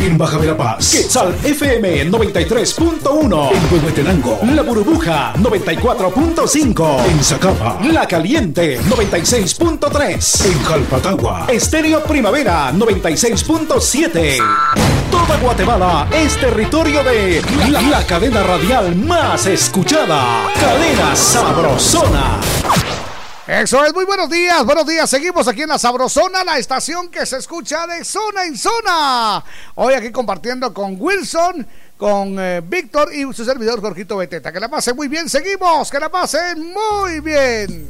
En Baja Verapaz, Quetzal FM 93.1. En Huehuetenango, La Burbuja 94.5. En Zacapa, La Caliente 96.3. En Calpatagua, Estéreo Primavera 96.7. Toda Guatemala es territorio de la, la cadena radial más escuchada. Cadena Sabrosona. Eso es, muy buenos días, buenos días. Seguimos aquí en la Sabrosona, la estación que se escucha de zona en zona. Hoy aquí compartiendo con Wilson, con eh, Víctor y su servidor Jorgito Beteta. Que la pasen muy bien, seguimos, que la pasen muy bien.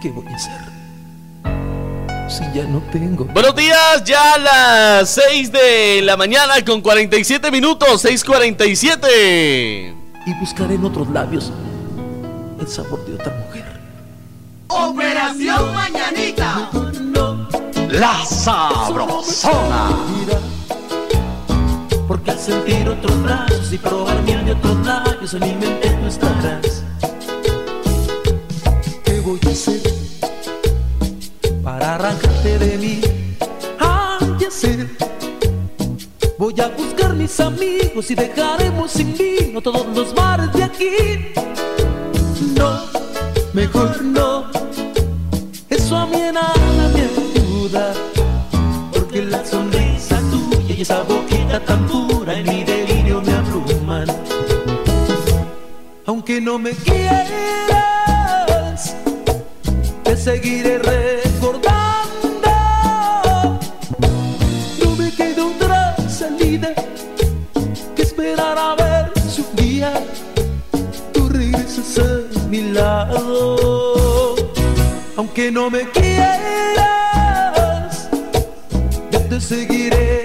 ¿Qué voy a hacer? Si ya no tengo. Buenos días, ya a las 6 de la mañana con 47 minutos, 6:47. Y buscaré en otros labios el sabor de otra mujer. Operación Mañanita. La sabrosona. Porque al sentir otros brazos y probar miel de otros labios en mi mente tú estarás. Mis amigos y dejaremos sin vino todos los bares de aquí. No, mejor no. Eso a en nada me ayuda. Porque la sonrisa tuya y esa boquita tan pura en mi delirio me abruman. Aunque no me quieras, te seguiré. Aunque no me quieras, yo te seguiré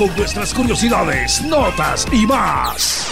con nuestras curiosidades, notas y más.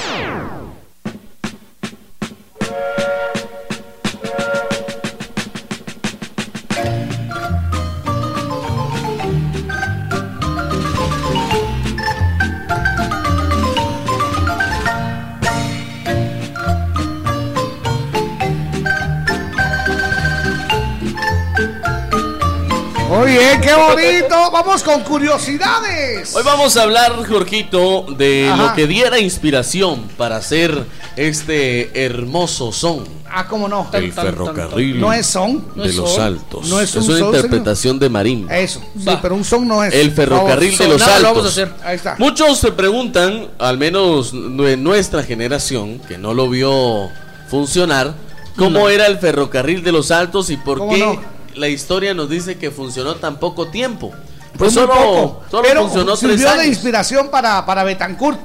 Vamos con curiosidades. Hoy vamos a hablar, Jorgito, de Ajá. lo que diera inspiración para hacer este hermoso son. Ah, cómo no. El ferrocarril No es son. de los Altos. No es es un una son, interpretación de Marín. Eso, sí, pero un son no es. El ferrocarril de los lo Altos. vamos a hacer. Ahí está. Muchos se preguntan, al menos de nuestra generación, que no lo vio funcionar, cómo No. era el ferrocarril de los Altos y por ¿Cómo qué no? la historia nos dice que funcionó tan poco tiempo. Pues solo, poco, solo pero funcionó tres sirvió de años. inspiración para, para Betancourt.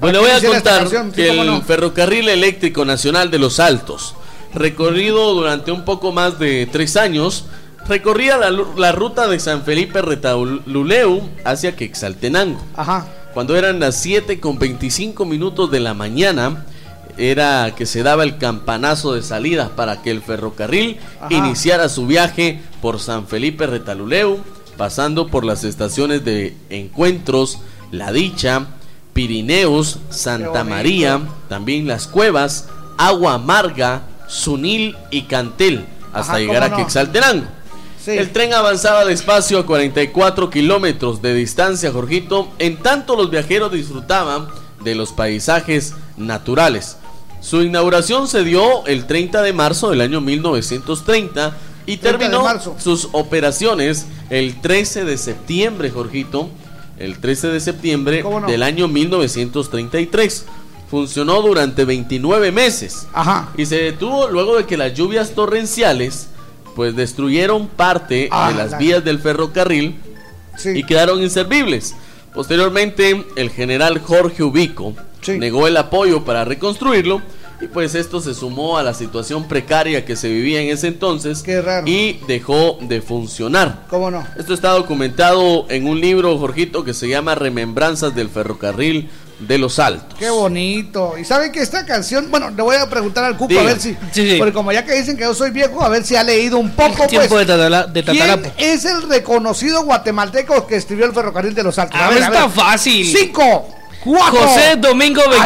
Bueno, Para voy a contar canción, que el no. Ferrocarril Eléctrico Nacional de los Altos, recorrido durante un poco más de tres años, recorría la, ruta de San Felipe Retaululeu hacia Quexaltenango. Ajá. Cuando eran las 7 con 25 minutos de la mañana, era que se daba el campanazo de salida para que el ferrocarril Ajá. iniciara su viaje por San Felipe Retaluleu, pasando por las estaciones de Encuentros, La Dicha, Pirineos, Santa. María, también Las Cuevas, Agua Amarga, Sunil y Cantel hasta Ajá, llegar a no. Quexaltenango. El tren avanzaba despacio a 44 kilómetros de distancia, Jorgito, en tanto los viajeros disfrutaban de los paisajes naturales. Su inauguración se dio el 30 de marzo del año 1930 y 30 de terminó sus operaciones el 13 de septiembre, Jorgito, el 13 de septiembre ¿Cómo no? del año 1933. Funcionó durante 29 meses. Ajá. Y se detuvo luego de que las lluvias torrenciales pues destruyeron parte Ah, de las la- vías del ferrocarril y quedaron inservibles. Posteriormente, el general Jorge Ubico negó el apoyo para reconstruirlo y pues esto se sumó a la situación precaria que se vivía en ese entonces y dejó de funcionar. ¿Cómo no? Esto está documentado en un libro, Jorgito, que se llama Remembranzas del Ferrocarril de los Altos. Qué bonito. Y saben que esta canción, bueno, le voy a preguntar al Cuco Diga. a ver si, Sí, sí. porque como ya que dicen que yo soy viejo, a ver si ha leído un poco. Tiempo pues, de Tatala- de ¿Quién Tatalapo. es el reconocido guatemalteco que escribió el ferrocarril de los Altos? Ah, está fácil. Cinco, cuatro. José Domingo Muy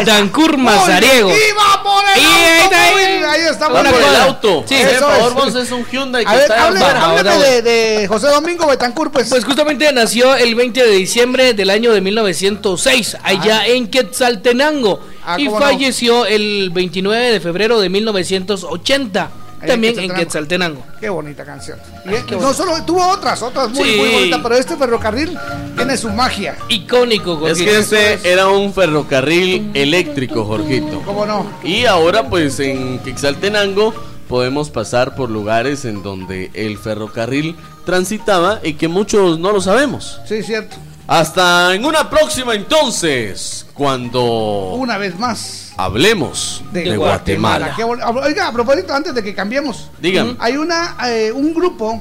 Mazariego. ¡Iba por el Y ahí está, automóvil! ahí. Ahí está. Por el auto. Sí, Eso por favor, es. vos es un Hyundai que A ver, está afuera. hábleme Ahora, de, de José Domingo Betancourt, pues. Pues justamente nació el 20 de diciembre del año de 1906, allá en Quetzaltenango. Ah, y cómo no. falleció el 29 de febrero de 1980, Ahí también en en Quetzaltenango. Qué bonita canción. Y, qué no bonito. solo tuvo otras, otras muy, Sí. muy bonitas, pero este ferrocarril tiene su magia. Icónico, Es que este era un ferrocarril eléctrico, Jorgito. ¿Cómo no? Y ahora, pues en Quixaltenango podemos pasar por lugares en donde el ferrocarril transitaba y que muchos no lo sabemos. Sí, cierto. Hasta en una próxima entonces, cuando Una vez más. hablemos de, Guatemala. Bon- Oiga, a propósito, antes de que cambiemos. Dígame. Hay una, eh, un grupo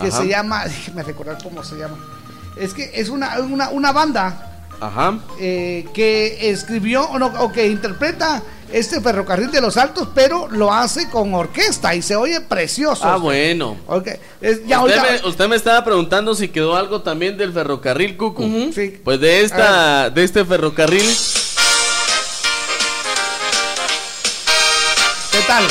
que Ajá. se llama, déjeme recordar cómo se llama. Es que es una, una, una banda Ajá. eh, que escribió o, no, o que interpreta este ferrocarril de los altos, pero lo hace con orquesta y se oye precioso. Ah, bueno. Ok, es- ya usted, me, usted me estaba preguntando si quedó algo también del ferrocarril Cucu. Sí. Pues de esta, de este ferrocarril, ¿Qué tal?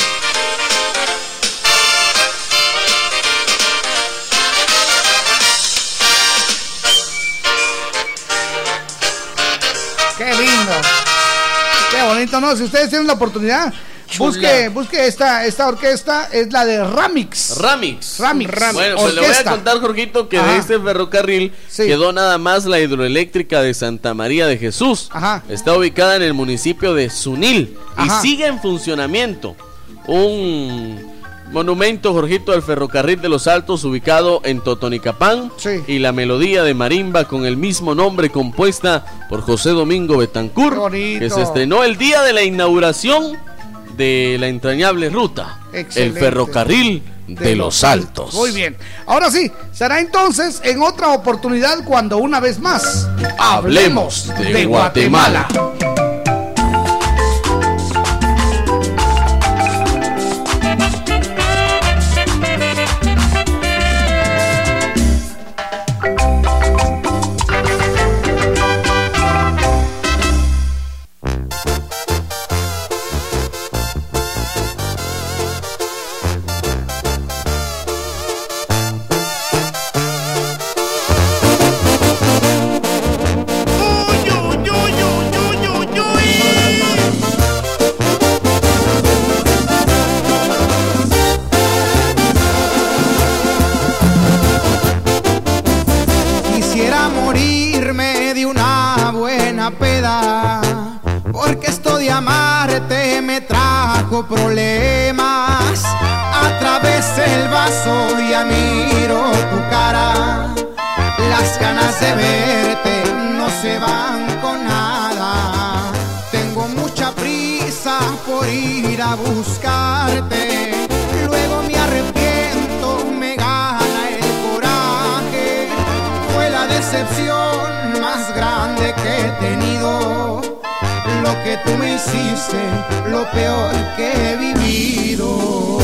Bonito, ¿no? Si ustedes tienen la oportunidad, busque, busque esta, esta orquesta, es la de Ramix. Ramix. Ramix. Bueno, pues le voy a Orquesta. contar, Jorgito, que Ajá. de este ferrocarril quedó nada más la hidroeléctrica de Santa María de Jesús. Está ubicada en el municipio de Sunil Ajá. y sigue en funcionamiento. Un monumento, Jorgito, al ferrocarril de los Altos, ubicado en Totonicapán. Y la melodía de marimba con el mismo nombre, compuesta por José Domingo bonito. que se estrenó el día de la inauguración de la entrañable ruta, Excelente. el ferrocarril de, los Altos. Muy bien. Ahora sí, será entonces en otra oportunidad cuando una vez más Hablemos de Guatemala. A buscarte, luego me arrepiento, me gana el coraje fue la decepción más grande que he tenido. Lo que tú me hiciste, lo peor que he vivido.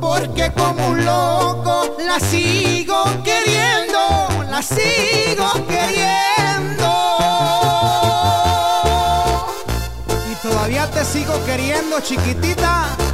Porque como un loco la sigo queriendo, la sigo queriendo. Y todavía te sigo queriendo, chiquitita.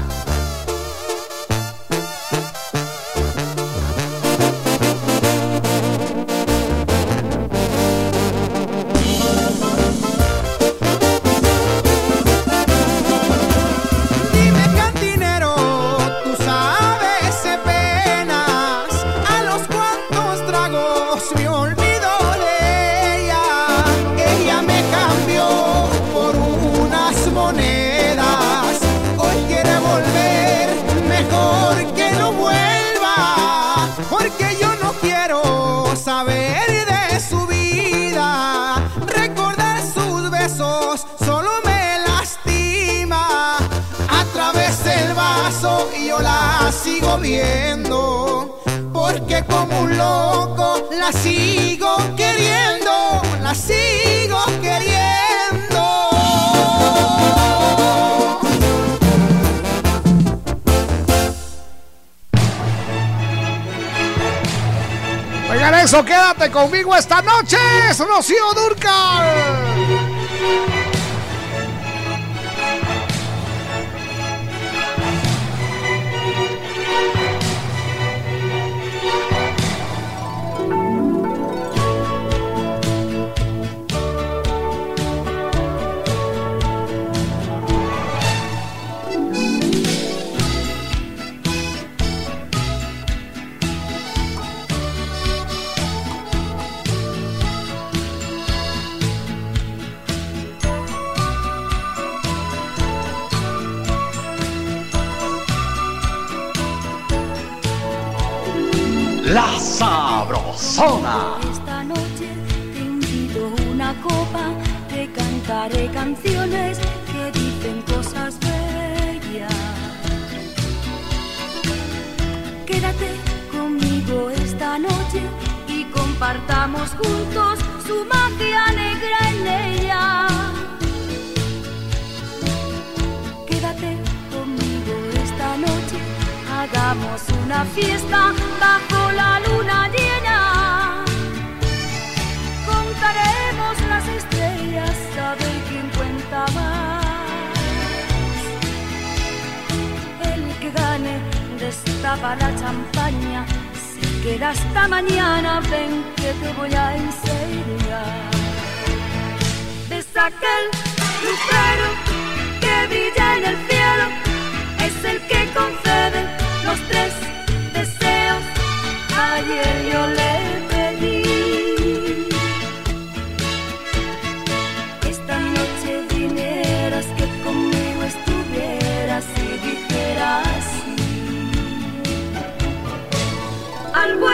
Porque como un loco la sigo queriendo, la sigo queriendo. Oigan eso, quédate conmigo esta noche, es Rocío Durcal. Que dicen cosas bellas. Quédate conmigo esta noche y compartamos juntos su magia negra en ella. Quédate conmigo esta noche, hagamos una fiesta bajo la luna llena. El que gane destapa la champaña, se queda hasta mañana, ven que te voy a enseñar. Es aquel lucero que brilla en el cielo, es el que concede los tres deseos. Ayer yo le Al buen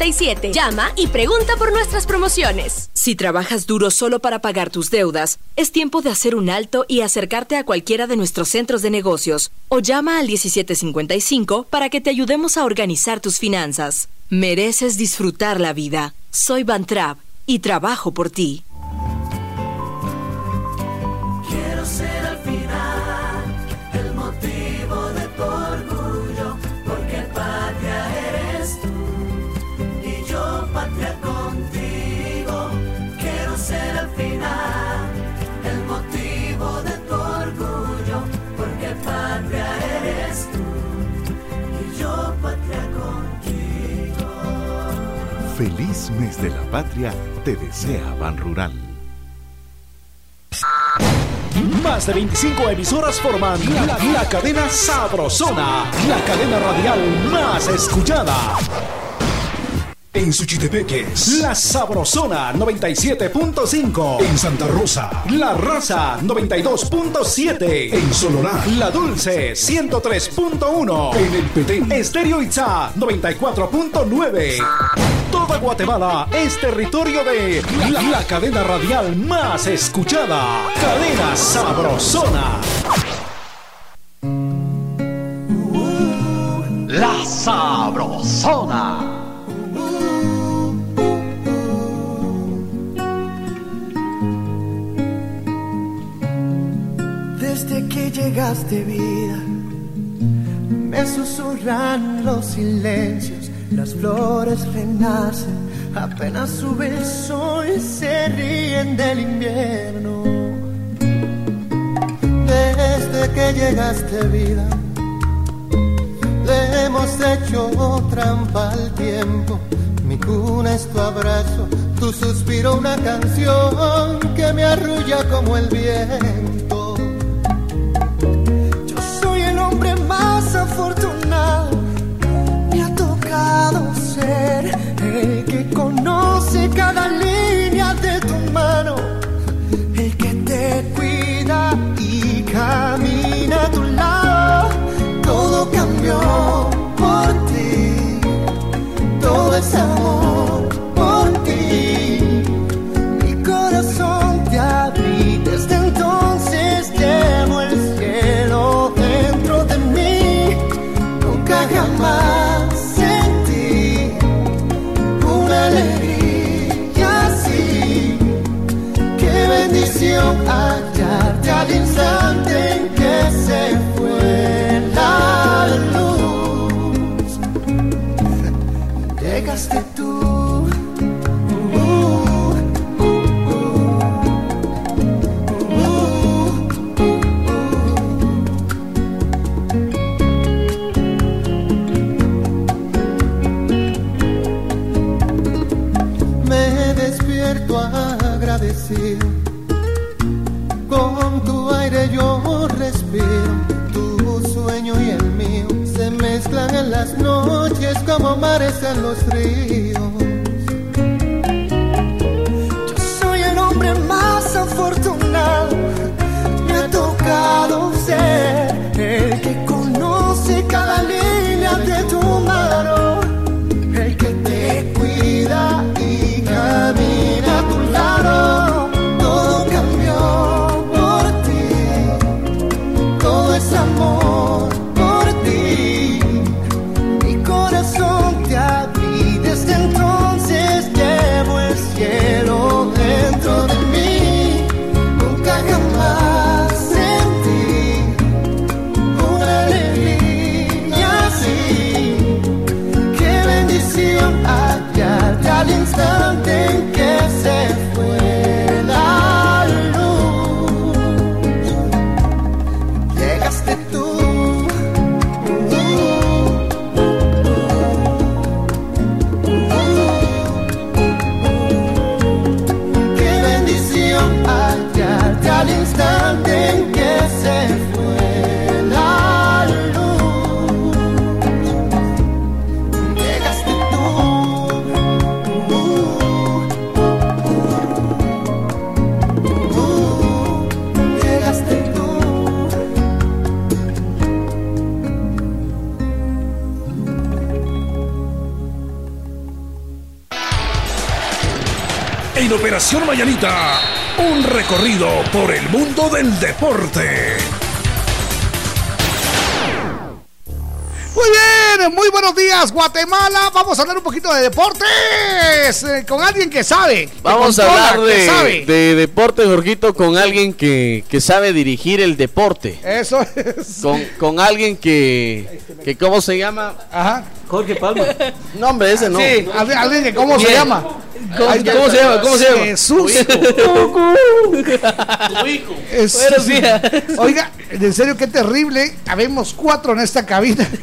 Llama y pregunta por nuestras promociones. Si trabajas duro solo para pagar tus deudas, es tiempo de hacer un alto y acercarte a cualquiera de nuestros centros de negocios o llama al 1755 para que te ayudemos a organizar tus finanzas. Mereces disfrutar la vida. Soy Van Trapp y trabajo por ti. Quiero ser Feliz mes de la patria te desea Ban Rural. Más de 25 emisoras forman la, cadena Sabrosona, la cadena radial más escuchada. En Suchitepeques, La Sabrosona 97.5. En Santa Rosa, La Raza 92.7. En Solorá, La Dulce 103.1. En El Petén, Estéreo Itzá 94.9. Toda Guatemala es territorio de la, la cadena radial más escuchada. Cadena Sabrosona. La Sabrosona. Desde que llegaste vida, me susurran los silencios, las flores renacen, apenas sube el sol se ríen del invierno. Desde que llegaste vida, le hemos hecho trampa al tiempo. Mi cuna es tu abrazo, tu suspiro una canción que me arrulla como el viento. Yo soy el hombre más afortunado. El que conoce cada línea de tu mano, el que te cuida y camina a tu lado. Todo cambió por ti, todo es amor a gade gade msam como mares en los ríos. Mañanita, un recorrido por el mundo del deporte. Muy bien, muy buenos días, Guatemala. Vamos a hablar un poquito de deportes eh, con alguien que sabe. que Vamos a hablar de, de deporte, Jorgito, con alguien que, que sabe dirigir el deporte. Eso es. Con, con alguien que, que, ¿cómo se llama? Ajá. Jorge Palma. No, hombre, ese no. Sí, alguien, que cómo se llama. ¿Cómo- Ay, cómo se llama? ¿Cómo se llama? Jesús. Tu hijo. Buenos días. Oiga, en serio, qué terrible. Habemos cuatro en esta cabina.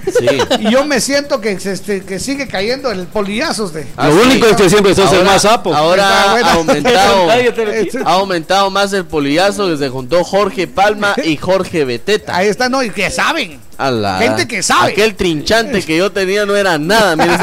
Y yo me siento que, este, que sigue cayendo el polillazos de. Ah, Lo sí. único es que siempre sos el Ahora- más sapo. Ahora ha aumentado, ha aumentado más el polillazo que se juntó Jorge Palma y Jorge Beteta. Ahí está, no, y que saben. A la- Gente que sabe. Aquel trinchante que yo tenía no era nada. ¡Buenos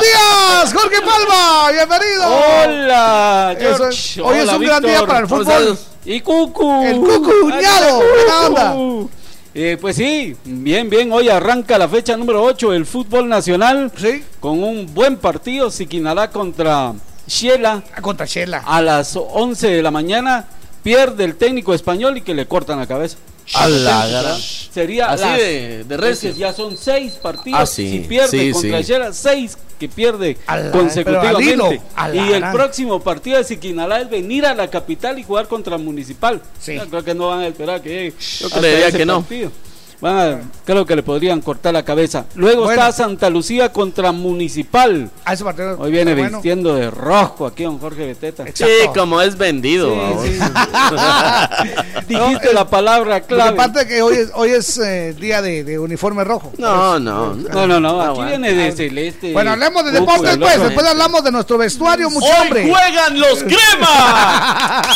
días, Jorge Palma! ¡Bienvenido! Hola, George. Hoy es un gran día para el ¿Cómo fútbol. Y Cucu. El Cucu, cuñado. Eh, pues sí, bien, bien. Hoy arranca la fecha número 8 del fútbol nacional. Sí. Con un buen partido. Siquinalá contra Shela. Contra Shela. A las 11 de la mañana. Pierde el técnico español y que le cortan la cabeza. A la gran- Sería Así las- de- de recio. ya son seis partidos. Ah, sí, si pierde sí, contra sí. Seis que pierde la- consecutivamente. hilo, y el gran. próximo partido de Siquinalá es venir a la capital y jugar contra Municipal. Sí. Yo creo que no van a esperar que llegue. Yo creería ese que no. partido. Van a- creo que le podrían cortar la cabeza. Luego Bueno. está Santa Lucía contra Municipal. A ese partido. Hoy viene bueno. vistiendo de rojo aquí don Jorge Beteta. Sí, como es vendido. Sí, Dijiste la palabra clave. es que hoy es, hoy es eh, día de, de uniforme rojo. No, no. No, no, no. Ah, Aquí bueno. viene de celeste. Bueno, hablemos de deportes, pues. Después hablamos de nuestro vestuario, mucho ¡Hoy hombre. juegan los cremas!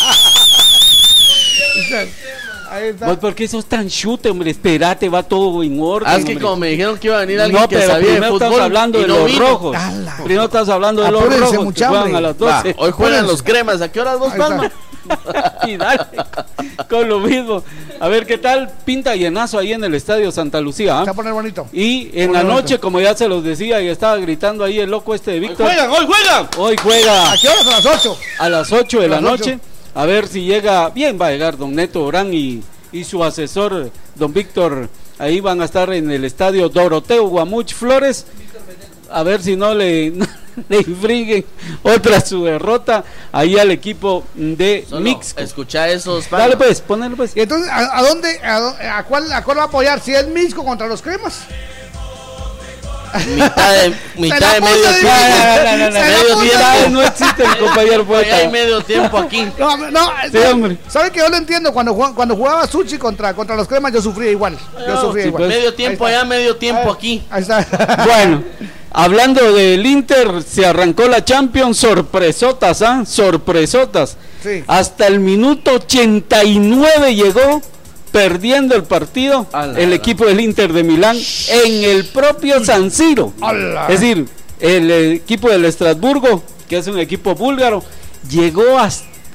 Ahí está. Vos, ¿Por qué sos tan chute, hombre? Espérate, va todo en orden. Ah, es que hombre. como me dijeron que iba a venir alguien No, que pero sabía de primero fútbol estás hablando y de no los vino. rojos. Ala. Primero estás hablando de los rojos que juegan a las Va, 12. hoy juegan los cremas. ¿A qué horas vos. Palma? y dale, con lo mismo. A ver qué tal pinta llenazo ahí en el estadio Santa Lucía. ¿ah? Se va a poner bonito. Y en la bonito. noche, como ya se los decía y estaba gritando ahí el loco este de Víctor. ¡Juegan, hoy juegan! Hoy juega ¿A qué horas? A las 8. a las 8 de A la las noche. A ver si llega. Bien, va a llegar don Neto Orán y, y su asesor, don Víctor. Ahí van a estar en el estadio Doroteo Guamuch Flores. A ver si no le, no le infringen otra su derrota ahí al equipo de Solo Mixco. Escucha esos. Dale pues, ponelo pues. Y entonces, ¿a, a dónde? A, cuál, ¿A cuál va a apoyar? Si es Misco contra los cremas. Mitad de, mitad de medio tiempo. Medio. No existe el compañero poeta. hay medio tiempo aquí. No, no, Sí, hombre. ¿sabe que yo lo entiendo? Cuando, jugaba- cuando jugaba Suchi contra, contra los cremas, yo sufría igual. Yo sufría sí, igual. pues. Medio tiempo allá, medio tiempo aquí. Ahí está. Bueno, hablando del Inter, se arrancó la Champions, sorpresotas, ¿ah? Sorpresotas. Sí. Hasta el minuto 89 llegó perdiendo el partido la el equipo del Inter de Milán en el propio San Siro. La- Es decir, el equipo del Estrasburgo, que es un equipo búlgaro, llegó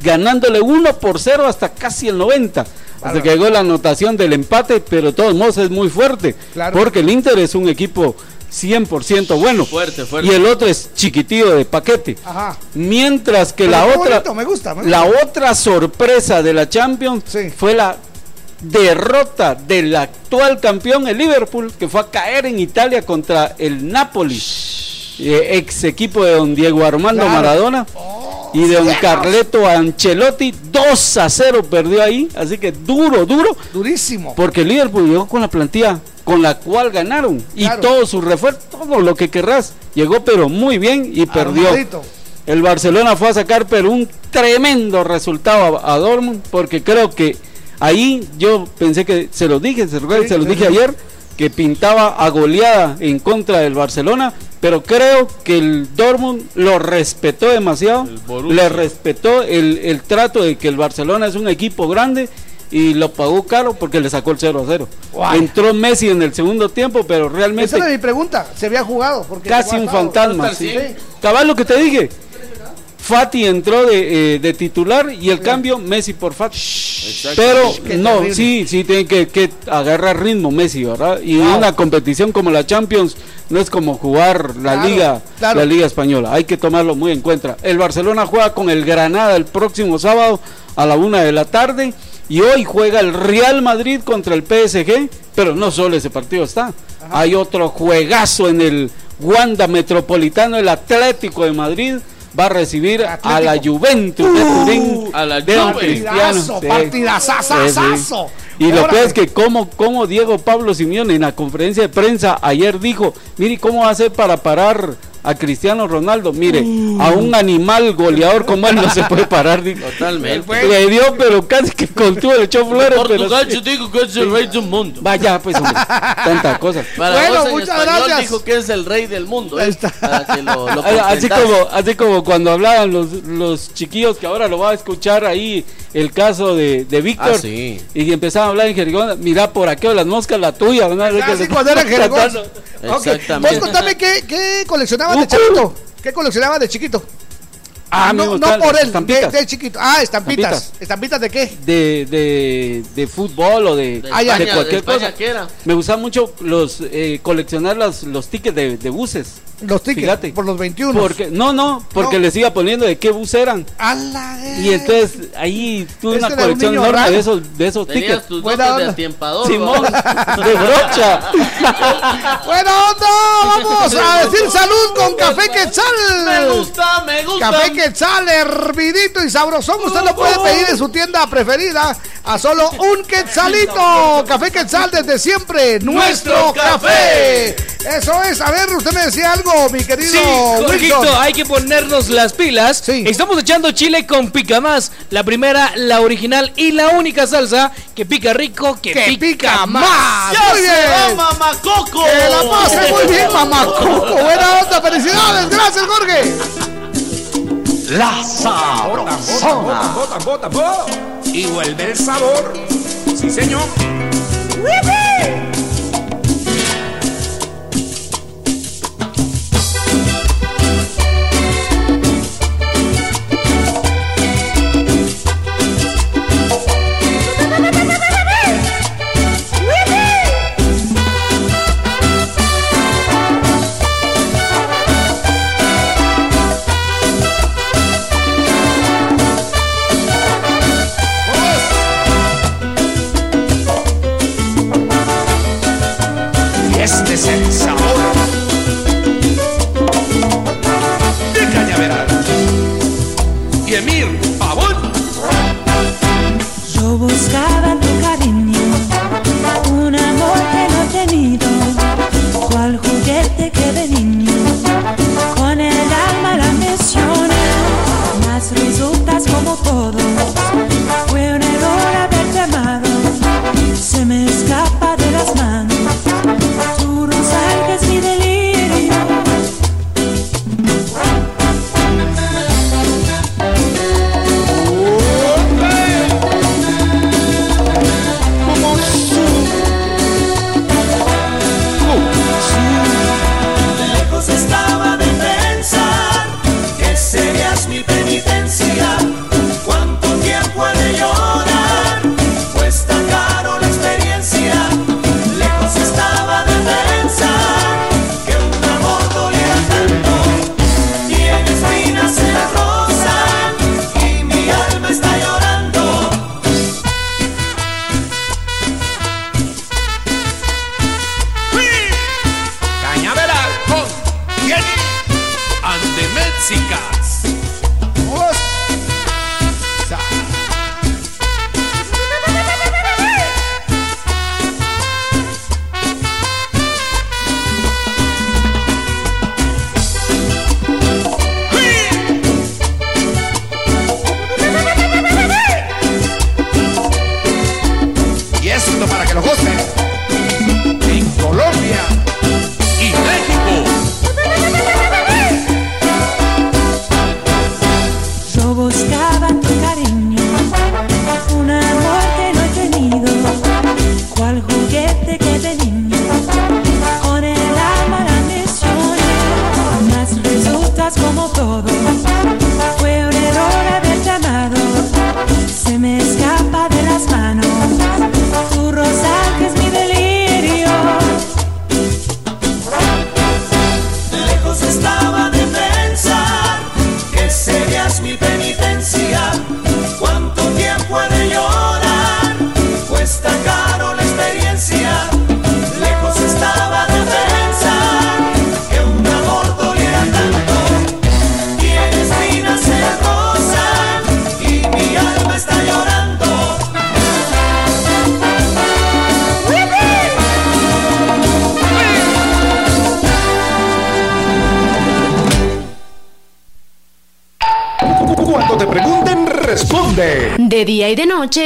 ganándole 1 por 0 hasta casi el 90. Hasta que llegó la anotación del empate, pero de todos modos es muy fuerte. Claro. Porque el Inter es un equipo 100% bueno. Fuerte, fuerte. Y el otro es chiquitillo de paquete. Ajá. Mientras que Pero la otra bonito, me gusta, me la gusta. otra sorpresa de la Champions Sí. fue la derrota del actual campeón el Liverpool que fue a caer en Italia contra el Napoli. Eh, ex equipo de don Diego Armando Claro. Maradona y de don Carleto Ancelotti 2 a 0 perdió ahí así que duro duro. Durísimo. porque el Liverpool llegó con la plantilla con la cual ganaron y todo su refuerzo todo lo que querrás. Llegó pero muy bien y perdió. Armadito. el Barcelona fue a sacar pero un tremendo resultado a, a Dortmund porque creo que ahí yo pensé que se lo dije, se, Sí, se lo sí, dije ayer que pintaba a goleada en contra del Barcelona, pero creo que el Dortmund lo respetó demasiado, le respetó el, el trato de que el Barcelona es un equipo grande y lo pagó caro porque le sacó el 0 a 0. Guay. Entró Messi en el segundo tiempo, pero realmente Esa era mi pregunta. ¿Se había jugado? Porque casi un fantasma. Sí. Cabal lo que te dije. Fati entró de, eh, de titular y el cambio Messi por Fati. Pero Qué no, terrible. sí, sí tiene que, que agarrar ritmo Messi, ¿verdad? Y una competición como la Champions no es como jugar la Claro, liga, claro. la liga española. Hay que tomarlo muy en cuenta. El Barcelona juega con el Granada el próximo sábado a la una de la tarde y hoy juega el Real Madrid contra el PSG, pero no solo ese partido está. Hay otro juegazo en el Wanda Metropolitano, el Atlético de Madrid va a recibir a la Juventus de Turín, a la de don Juve. Cristiano. Partidazo, Sí. Y lo peor es que como, como Diego Pablo Simeone en la conferencia de prensa ayer dijo, mire cómo va a hacer para parar a Cristiano Ronaldo, mire, a un animal goleador como él no se puede parar. dijo. Totalmente. Le dio, pero casi que con todo el echó flores. pero Portugal, sí. yo digo que es el rey del mundo. Vaya, pues hombre, tanta cosa. Para Bueno, vos en muchas español gracias. dijo que es el rey del mundo. ¿eh? Para que lo, lo Así como, así como cuando hablaban los, los chiquillos que ahora lo va a escuchar ahí el caso de, de Víctor Ah, sí. y empezaban a hablar en mira por aquí las moscas la tuya, ¿no? Así cuando era jerigón. Ok, Exactamente. Vos contame qué, qué coleccionabas de chiquito. ¿Qué coleccionabas de chiquito? Ah, me no, gustan no por él, de, estampitas. de chiquito. Ah, estampitas. Estampitas. ¿Estampitas de qué? de, de, de fútbol o de, De de España, de cualquier cosa. Me gusta mucho los eh, coleccionar los, los tickets de, de buses. Los tickets Fíjate. por los 21. Porque, no, no, porque No. les iba poniendo de qué bus eran. A la Y entonces ahí tuve Este una un colección enorme raro. de esos, de esos Tenías tickets. tus Buena de onda. atiempador. Simón, de brocha. Bueno, onda, vamos a decir salud con café quetzal. Me gusta, me gusta. Café quetzal, hervidito y sabrosón. Usted lo puede pedir en su tienda preferida a solo un quetzalito. Café quetzal desde siempre. Nuestro café. Eso es. A ver, usted me decía algo, mi querido Sí, Jorgito, Wilson. hay que ponernos las pilas. Sí. Estamos echando chile con pica más. La primera, la original y la única salsa que pica rico, que, Que pica más. ¡Ya Muy se bien. va, mamacoco! Que la pase muy bien, mamacoco. Buena onda, felicidades. Gracias, Jorge. La Sabrosona. Bota, bota, bota. Y vuelve el sabor. Sí, señor.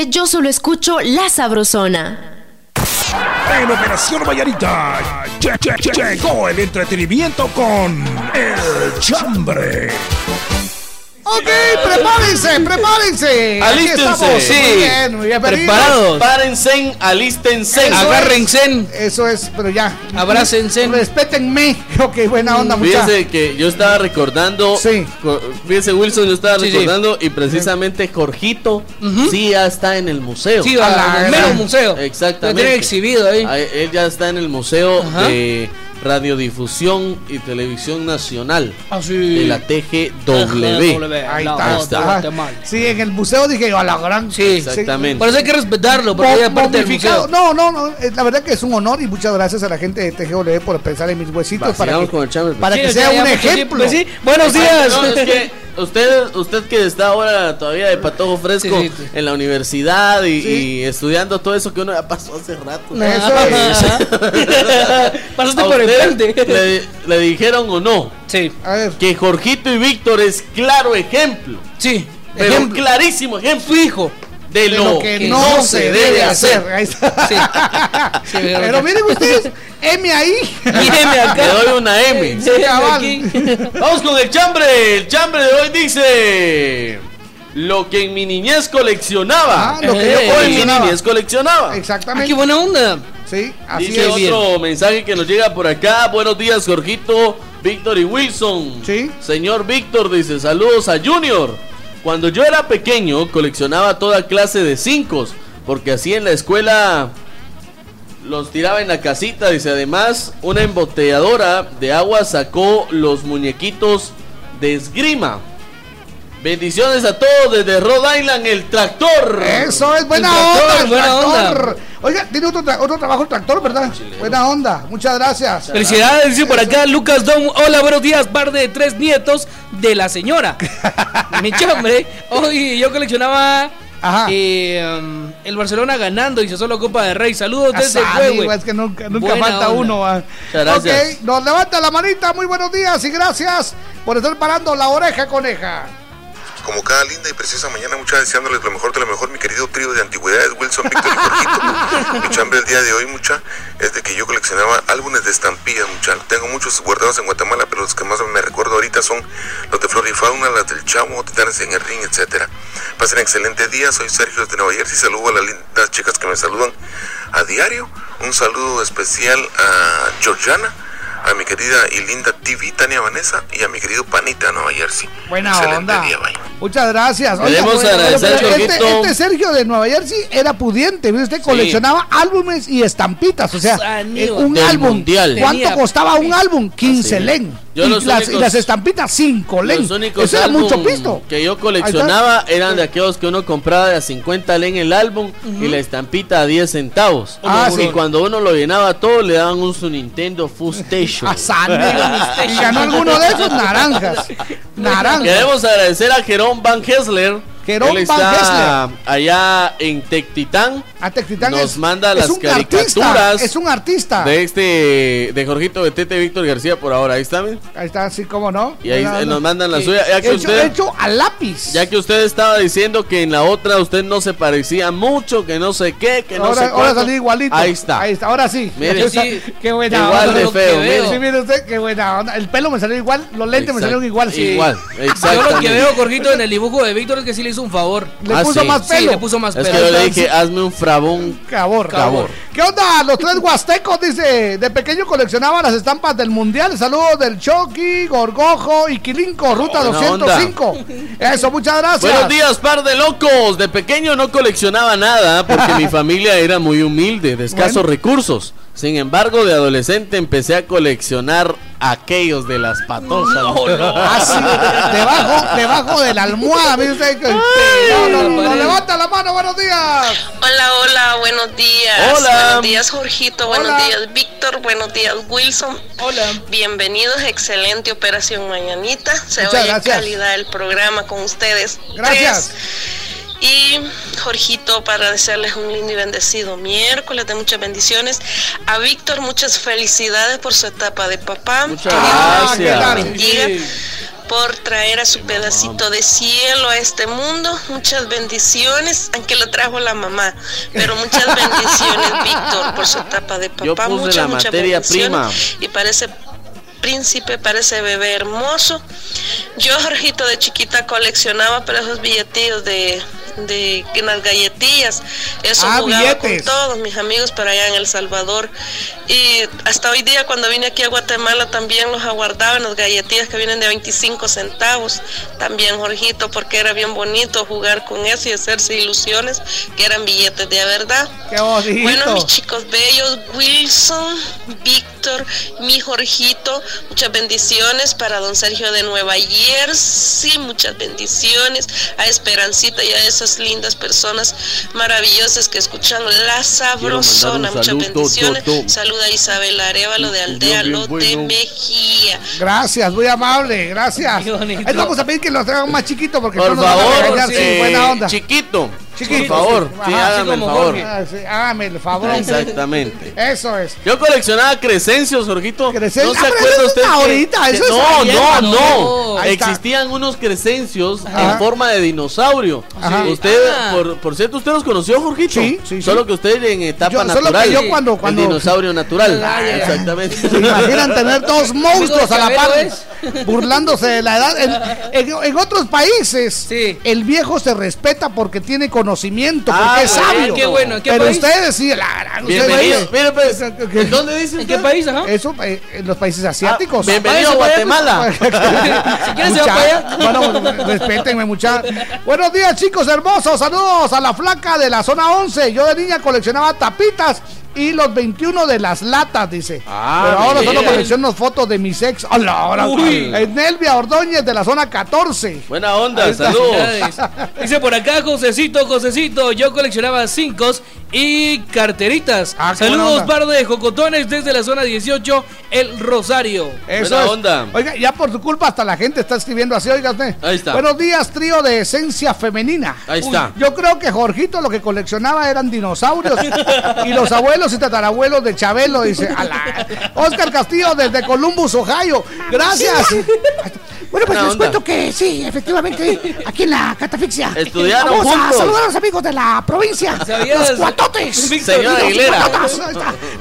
Yo solo escucho La Sabrosona. En Operación Vallarita lle- lle- lle- llegó el entretenimiento con El Chambre. Ok, prepárense, prepárense. Alístense. estamos. Muy bien, muy bien. Preparados. Párense, alístense. Eso es, Eso es, pero ya. Abrácense. Respétenme. Ok, buena onda, muchachos. Fíjense que yo estaba recordando. co- Fíjense, Wilson, yo estaba Sí, sí. recordando y precisamente Jorgito sí ya está en el museo. Sí, va, A la en el gran- mero museo. Exactamente. Lo tienen exhibido ahí. Él ya está en el Museo Ajá. de Radiodifusión y Televisión Nacional Ah, sí. de la TGW. Ahí está. Ahí está. Mal. Sí, en el museo dije a la gran. Sí, Exactamente. Por eso hay que respetarlo, porque es parte del museo. No, no, no. eh, La verdad que es un honor y muchas gracias a la gente de TGW por pensar en mis huesitos Va, para que, con el chambre, pues. para Sí, que o sea un mucho ejemplo. tiempo, sí. Buenos días. no, es que usted, usted que está ahora todavía de patojo fresco Sí, sí. en la universidad y, y estudiando todo eso que uno ya pasó hace rato. Pasaste ¿A por el usted frente. Le, le dijeron o no Sí. que Jorgito y Víctor es claro ejemplo. Sí. Pero Ejemplo. clarísimo ejemplo. Fijo. De, De lo, lo que no se debe hacer. Ahí está. Pero miren ustedes, M ahí. Le doy una M. Sí, cabal. Vamos con el chambre. El chambre de hoy dice. Lo que en mi niñez coleccionaba. Ah, lo que yo Hoy mi niñez coleccionaba. Exactamente. Ah, qué buena onda. Sí, así Dice es. otro mensaje que nos llega por acá. Buenos días, Jorgito, Víctor y Wilson. Sí. Señor Víctor dice, saludos a Junior. Cuando yo era pequeño, coleccionaba toda clase de cinco, porque así en la escuela los tiraba en la casita. Dice, además, una embotelladora de agua sacó los muñequitos de esgrima. Bendiciones a todos desde Rhode Island, el tractor. Eso es buena El tractor, onda, el buena onda. Oiga, tiene otro, tra- otro trabajo el tractor, ¿verdad? Buena onda, muchas gracias. Felicidades, dice por acá Lucas Dom. Hola, buenos días, par de tres nietos de la señora. Mi chambre. Hoy yo coleccionaba eh, um, el Barcelona ganando y se solo Copa de Rey. Saludos desde Fuego. güey, es que nunca, nunca falta onda. uno. gracias. Ok, nos levanta la manita, muy buenos días y gracias por estar parando la oreja coneja. Como cada linda y preciosa mañana, muchas deseándoles lo mejor de lo mejor, mi querido trío de antigüedades, Wilson, Víctor y Jorgito. mi chambre el día de hoy, mucha, es de que yo coleccionaba álbumes de estampillas, mucha. Tengo muchos guardados en Guatemala, pero los que más me recuerdo ahorita son los de Flor y Fauna, las del Chavo, Titanes en el Ring, etcétera. Pasen excelente día, soy Sergio de Nueva Jersey, saludo a las lindas chicas que me saludan a diario. Un saludo especial a Georgiana, a mi querida y linda TV Tania Vanessa y a mi querido Panita de Nueva Jersey. Buena Excelente onda. día. Muchas gracias. Queremos bueno, agradecer, pero este, este Sergio de Nueva Jersey era pudiente. Usted coleccionaba álbumes y estampitas. O sea, eh, un álbum. mundial. ¿Cuánto Tenía- costaba un álbum? 15 len. Yo y, los las, y únicos- las estampitas, 5 len. Eso era mucho pisto. que yo coleccionaba eran de aquellos que uno compraba de a 50 len el álbum y la estampita a 10 centavos. Ah, y sí. cuando uno lo llenaba todo, le daban un su Nintendo Full Station. Ah, Y ganó alguno de esos naranjas. Naranjas. Queremos agradecer a Jerón Van Hessler. Jerón Él Van está allá en Tectitán. A Tectitán Nos es- manda es las un caricaturas. artista, es un artista. De este, de Jorgito de Tete Víctor García por ahora. Ahí está, ¿ven? Ahí está, así como no. Y ahí nos mandan la Sí. suya. Ya que, hecho, usted, hecho a lápiz. ya que usted estaba diciendo que en la otra usted no se parecía mucho, que no sé qué, que no ahora, sé ahora cuánto. salí igualito. Ahí está. Ahí está, ahora sí. Mire, sí, qué buena igual onda. de feo. Sí, mire usted, qué buena onda. El pelo me salió igual, los lentes me Exacto. salieron igual. sí. Igual, Yo lo que veo, Jorgito, en el dibujo de Víctor es que sí le hizo un favor. Le Ah, puso sí. más Sí, pelo. le puso más Es pelo. que yo le dije, hazme un frabón. Cabor. Cabor. ¿Qué onda? Los tres huastecos, dice. De pequeño coleccionaban las estampas del mundial. Saludos del Chucky, Gorgojo y Quilinco, ruta Buena 205. Eso, muchas gracias. Buenos días, par de locos. De pequeño no coleccionaba nada porque mi familia era muy humilde, de escasos Bueno. recursos. Sin embargo, de adolescente empecé a coleccionar aquellos de las patojas. Así, debajo, debajo de la almohada. Mire usted que- no, no, no, no, levanta la mano, buenos días. Hola, hola, buenos días. Hola. Buenos días, Jorgito. Buenos Hola. días, Víctor. Buenos días, Wilson. Hola. Bienvenidos, excelente Operación Mañanita. Se Muchas oye gracias. calidad el programa con ustedes. Gracias. Tres. Y Jorgito, para desearles un lindo y bendecido miércoles de muchas bendiciones. A Víctor, muchas felicidades por su etapa de papá. Muchas Que Dios gracias. bendiga. por traer a su pedacito de cielo a este mundo. Muchas bendiciones, aunque lo trajo la mamá, pero muchas bendiciones, Víctor, por su etapa de papá. Yo puse muchas, la muchas materia bendiciones. prima. Y parece príncipe, parece bebé hermoso. Yo, Jorgito, de chiquita coleccionaba pero esos billetillos de, de en las galletillas. Eso Ah, jugaba billetes. con todos mis amigos para allá en El Salvador. Y hasta hoy día, cuando vine aquí a Guatemala, también los aguardaba en las galletillas que vienen de 25 centavos. También, Jorgito, porque era bien bonito jugar con eso y hacerse ilusiones que eran billetes de verdad. Qué. Bueno, mis chicos bellos, Wilson, Víctor, mi Jorgito, muchas bendiciones para don Sergio de Nueva Jersey, muchas bendiciones a Esperancita y a esas lindas personas maravillosas que escuchan La Sabrosona, muchas saludo, bendiciones. to, to. Saluda a Isabel Arevalo de Aldea bien Lo de bueno. Mejía. Gracias, muy amable, gracias. Ahí vamos a pedir que lo traigan más chiquito porque Por no nos van a favor, sí, eh, buena onda. chiquito. Chiquito, por favor, sí. hágame el favor. Ah, sí, hágame el favor. Exactamente. Eso es. Yo coleccionaba crescencios, Jorgito. Crescencios. ¿No se Ah, acuerda eso es usted? que- ahorita, que- eso es no, ayer, no, no. no. Existían unos crescencios Ajá. en forma de dinosaurio. Ajá. Usted, Ah. por, por cierto, ¿usted los conoció, Jorgito? Sí, sí, sí. Solo que usted en etapa Yo- solo natural. que yo cuando- cuando- El dinosaurio natural. Ah. Exactamente. ¿Se imaginan tener dos monstruos a la par? Burlándose de la edad. En, en- en otros países, el viejo se respeta porque tiene conocimiento, porque Ah, es bueno. sabio. Qué bueno, ¿en qué Pero país? ustedes sí, la gran. Bienvenido. pues, ¿en dónde dice ¿En qué país, ajá? Eso, eh, en los países asiáticos. Ah, bienvenido a Váyase Guatemala. Si quieres, se va para allá. Bueno, respétenme, muchachos. Buenos días, chicos hermosos. Saludos a la flaca de la zona 11. Yo de niña coleccionaba tapitas y los 21 de las latas, dice. Ah, Pero ahora bien. solo colecciono fotos de mis ex. Hola, ahora. Uy. En Nelvia Ordóñez de la zona 14. Buena onda, saludos. Dice por acá, Josecito, Josecito, yo coleccionaba cincos y carteritas. Ah, Saludos, par de jocotones desde la zona 18, El Rosario. Eso Buena es. onda. Oiga, ya por tu culpa hasta la gente está escribiendo así, oiga usted. Ahí está. Buenos días, trío de esencia femenina. Ahí está. Yo creo que Jorgito lo que coleccionaba eran dinosaurios y los abuelos y tatarabuelos de Chabelo, dice. "Ala". Oscar Castillo desde Columbus, Ohio. Gracias. Bueno, pues les onda. cuento que sí, efectivamente, aquí en la catafixia. Estudiaron Vamos a saludar a los amigos de la provincia. Los cuatotes. Señora Aguilera.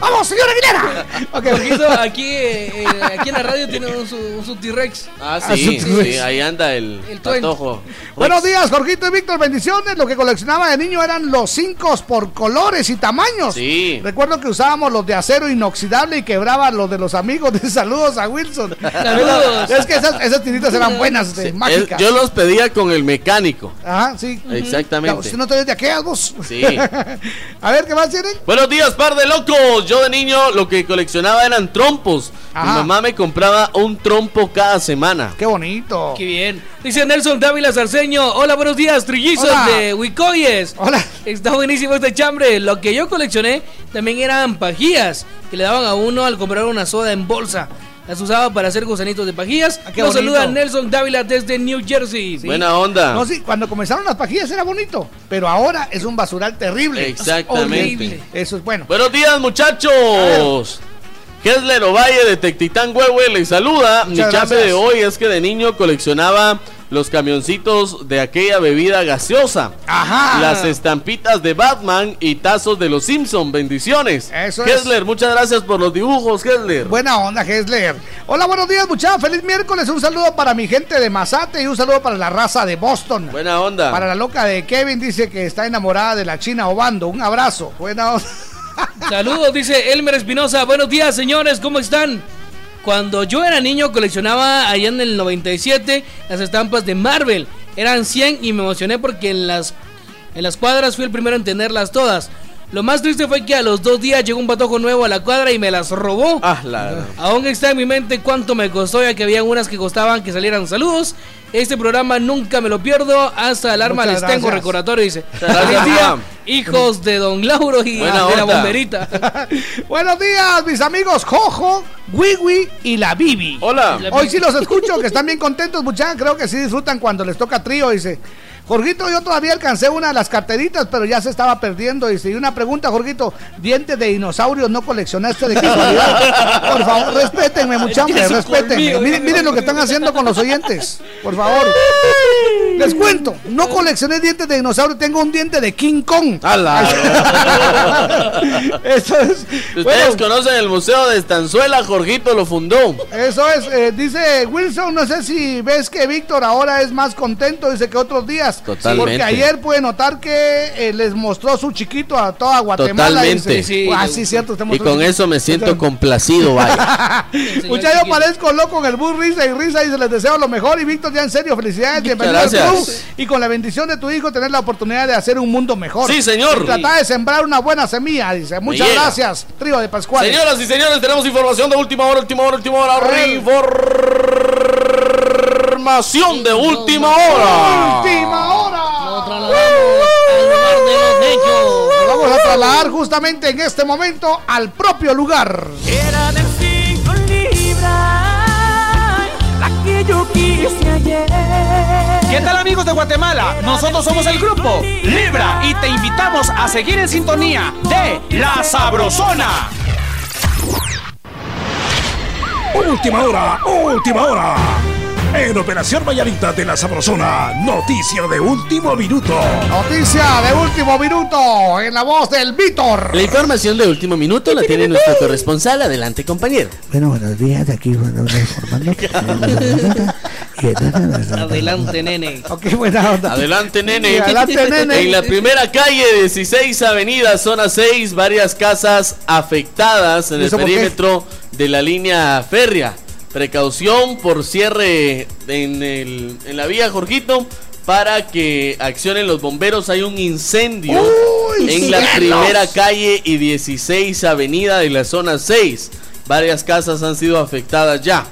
Vamos, señora Aguilera. Ok. Jorgito, aquí, eh, eh, aquí en la radio tiene un, su, un su T-Rex. Ah, Ah, sí, sí. sí, ahí anda el, El patojo. Buenos días, Jorgito y Víctor, bendiciones. Lo que coleccionaba de niño eran los cinco por colores y tamaños. Sí. Recuerdo que usábamos los de acero inoxidable y quebraba los de los amigos. De saludos a Wilson. Saludos. Es que esas, esas tiritas eran buenas, de, Sí, mágicas. yo los pedía con el mecánico. Ajá, sí. Exactamente. Usted no te ves de aquellas vos. Sí. a ver, ¿qué más tienen? Buenos días, par de locos. Yo de niño lo que coleccionaba eran trompos. Mi mamá me compraba un trompo cada semana. Qué bonito. Qué bien. Dice Nelson Dávila Sarceño. Hola, buenos días, trillizos Hola. de Huicoyes. Hola. Está buenísimo este chambre. Lo que yo coleccioné también eran pajillas que le daban a uno al comprar una soda en bolsa. Las usaba para hacer gusanitos de pajillas. Ah, Nos bonito. saluda Nelson Dávila desde New Jersey. Buena onda. No, sí, cuando comenzaron las pajillas era bonito, pero ahora es un basural terrible. Exactamente. Horrible. Eso es bueno. Buenos días, muchachos. Kessler Ovalle de Tectitán Huehue les saluda. Mi Muchas gracias. de hoy es que de niño coleccionaba los camioncitos de aquella bebida gaseosa. Ajá. Las estampitas de Batman y tazos de los Simpson. Bendiciones. Eso es. Kessler, muchas gracias por los dibujos, Kessler. Buena onda, Hesler. Hola, buenos días, muchachos. Feliz miércoles. Un saludo para mi gente de Mazate y un saludo para la raza de Boston. Buena onda. Para la loca de Kevin, dice que está enamorada de la China Obando. Un abrazo. Buena onda. Saludos, dice Elmer Espinosa. Buenos días, señores, ¿cómo están? Cuando yo era niño coleccionaba allá en el 97 las estampas de Marvel. Eran 100 y me emocioné porque en las, en las cuadras fui el primero en tenerlas todas. Lo más triste fue que a los dos días llegó un patojo nuevo a la cuadra y me las robó. Ah, la- Aún está en mi mente cuánto me costó, ya que había unas que costaban que salieran saludos. Este programa nunca me lo pierdo, hasta alarma Muchas les tengo recordatorio, dice. Feliz día. Hijos de Don Lauro y Buena de la bomberita. Buenos días, mis amigos Jojo, Wiwi y la Bibi. Hola. Hoy sí los escucho, que están bien contentos, muchachos. Creo que sí disfrutan cuando les toca trío. Dice, Jorgito, yo todavía alcancé una de las carteritas, pero ya se estaba perdiendo. Dice, y una pregunta, Jorgito, ¿dientes de dinosaurio no coleccionaste de casualidad? Por favor, respétenme, muchachos, respétenme. colmillo, Miren, miren lo que están haciendo con los oyentes. Por favor. Les cuento, no coleccioné dientes de dinosaurio, tengo un diente de King Kong. Eso es. Ustedes conocen el Museo de Estanzuela, Jorgito lo fundó. Eso es, eh, dice Wilson, no sé si ves que Víctor ahora es más contento, dice que otros días. Totalmente. Porque ayer puede notar que eh, les mostró su chiquito a toda Guatemala. Totalmente. Dice, ah, sí, cierto. Y con eso me siento complacido, vaya. Muchachos, yo parezco loco en el bus, risa y risa, y se les deseo lo mejor. Y Víctor, ya en serio, felicidades, bienvenido al club. Y con la bendición de tu hijo, tener la oportunidad de hacer un mundo mejor. Sí, señor. Y tratar de sembrar una buena semilla, dice. Muchas gracias, trío de Pascual. Señoras y señores, tenemos información de última hora, última hora, última hora. Información de última hora. Última hora. Nos trasladamos al lugar de los hechos. Vamos a trasladar justamente en este momento al propio lugar. Era de cinco libras, la que yo quise ayer. ¿Qué tal amigos de Guatemala? Nosotros somos el grupo Libra y te invitamos a seguir en sintonía de La Sabrosona. Última hora, última hora. En Operación Vallarita de la Sabrosona, noticia de último minuto. Noticia de último minuto en la voz del Víctor. La información de último minuto la tiene nuestro corresponsal. Adelante, compañero. Bueno, buenos días, aquí bueno, informando. Adelante, nene. Ok, buena onda. Adelante, nene. Adelante, nene. En la primera calle, 16 Avenida, zona 6, varias casas afectadas en ¿Y el perímetro de la línea férrea. Precaución por cierre en, el, en la vía, Jorgito, para que accionen los bomberos. Hay un incendio ¡Uy, en la primera calle y 16 Avenida de la zona 6. Varias casas han sido afectadas ya.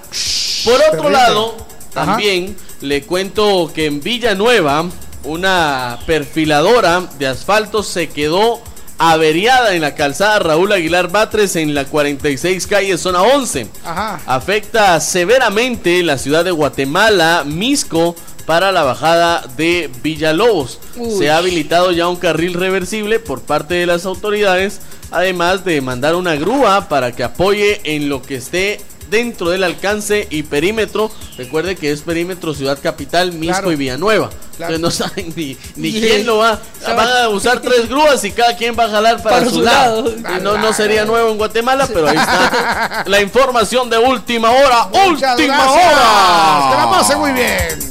Por otro lado, Ajá. también le cuento que en Villanueva una perfiladora de asfalto se quedó averiada en la calzada Raúl Aguilar Batres en la 46 calle zona 11. Ajá. Afecta severamente la ciudad de Guatemala, Misco, para la bajada de Villalobos. Uy. Se ha habilitado ya un carril reversible por parte de las autoridades, además de mandar una grúa para que apoye en lo que esté dentro del alcance y perímetro. Recuerde que es perímetro Ciudad Capital, Misco Claro. y Villanueva. Claro. Entonces no saben ni, ni quién lo va. Van va- a usar tres grúas y cada quien va a jalar para, Para su lado. No, no sería nuevo en Guatemala, pero ahí está la información de última hora. Muchas última gracias. hora. Que la pase muy bien.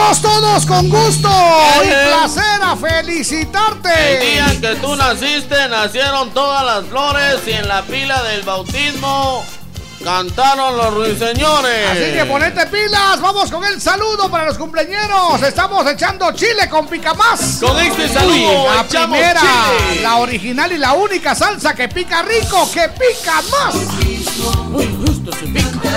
Y venimos todos con gusto y placer a felicitarte. El día que tú naciste nacieron todas las flores y en la pila del bautismo cantaron los ruiseñores. Así que ponete pilas, vamos con el saludo para los cumpleaños. Estamos echando chile con picamás. Con este saludo la primera, chile. la original y la única salsa que pica rico, que pica más.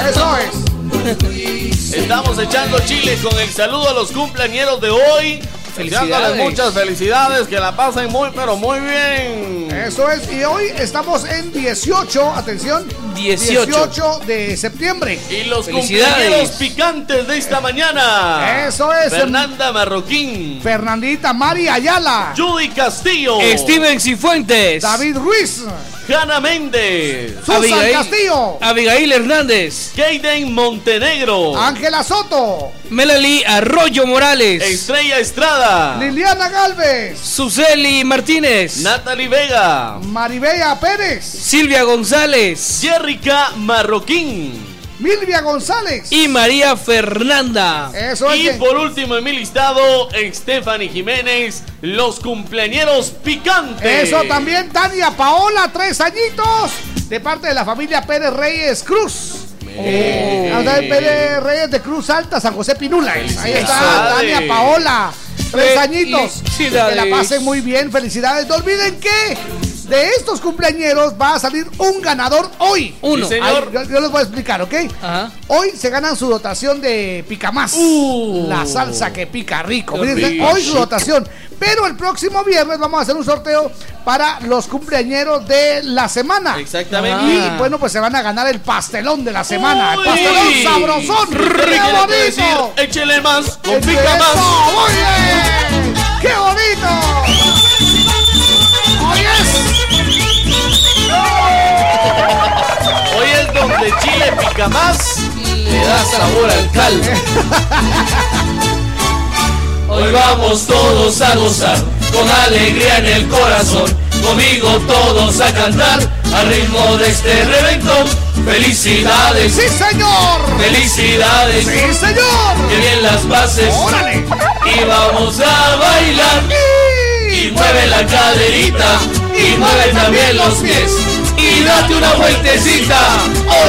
Eso es. Estamos echando chile con el saludo a los cumpleañeros de hoy. Deseándoles muchas felicidades, que la pasen muy, pero muy bien. Eso es, y hoy estamos en 18, atención, 18. 18 de septiembre. Y los Felicidades. cumpleaños picantes de esta mañana. Eso es. Fernanda Marroquín. Fernandita Mari Ayala. Judy Castillo. Steven Cifuentes. David Ruiz. Hanna Méndez. Susan Castillo. Abigail Hernández. Kaden Montenegro. Ángela Soto. Melanie Arroyo Morales. Estrella Estrada. Liliana Galvez. Suseli Martínez. Natalie Vega. Maribella Pérez. Silvia González. Jerrica Marroquín. Milvia González. Y María Fernanda. Eso es. Y bien. por último en mi listado, Stephanie Jiménez, los cumpleañeros picantes. Eso también, Tania Paola, tres añitos, de parte de la familia Pérez Reyes Cruz. Eh, Andrés Pérez Reyes de Cruz Alta, San José Pinula. Ahí está. Tania Paola, tres añitos. Que la pasen muy bien, felicidades. No olviden que de estos cumpleañeros va a salir un ganador hoy. Uno. Sí, señor. Ay, yo, yo les voy a explicar, ¿ok? Ajá. Hoy se ganan su dotación de pica más. Uh. la salsa que pica rico. Miren, hoy su dotación. Pero el próximo viernes vamos a hacer un sorteo para los cumpleañeros de la semana. Exactamente. Y Ah. bueno, pues se van a ganar el pastelón de la semana. Uy. el pastelón sabrosón. ¡Qué bonito! Échele más, con ¡Eso! pica más. ¡Muy bien! ¡Qué bonito! Donde Chile pica más. Le da sabor al caldo. Hoy vamos todos a gozar, con alegría en el corazón. Conmigo todos a cantar, al ritmo de este reventón. Felicidades, ¡Sí, señor! felicidades, ¡Sí, señor! que bien las pases. ¡Órale! Y vamos a bailar. Y mueve la caderita, y mueve también los pies. Date una vueltecita,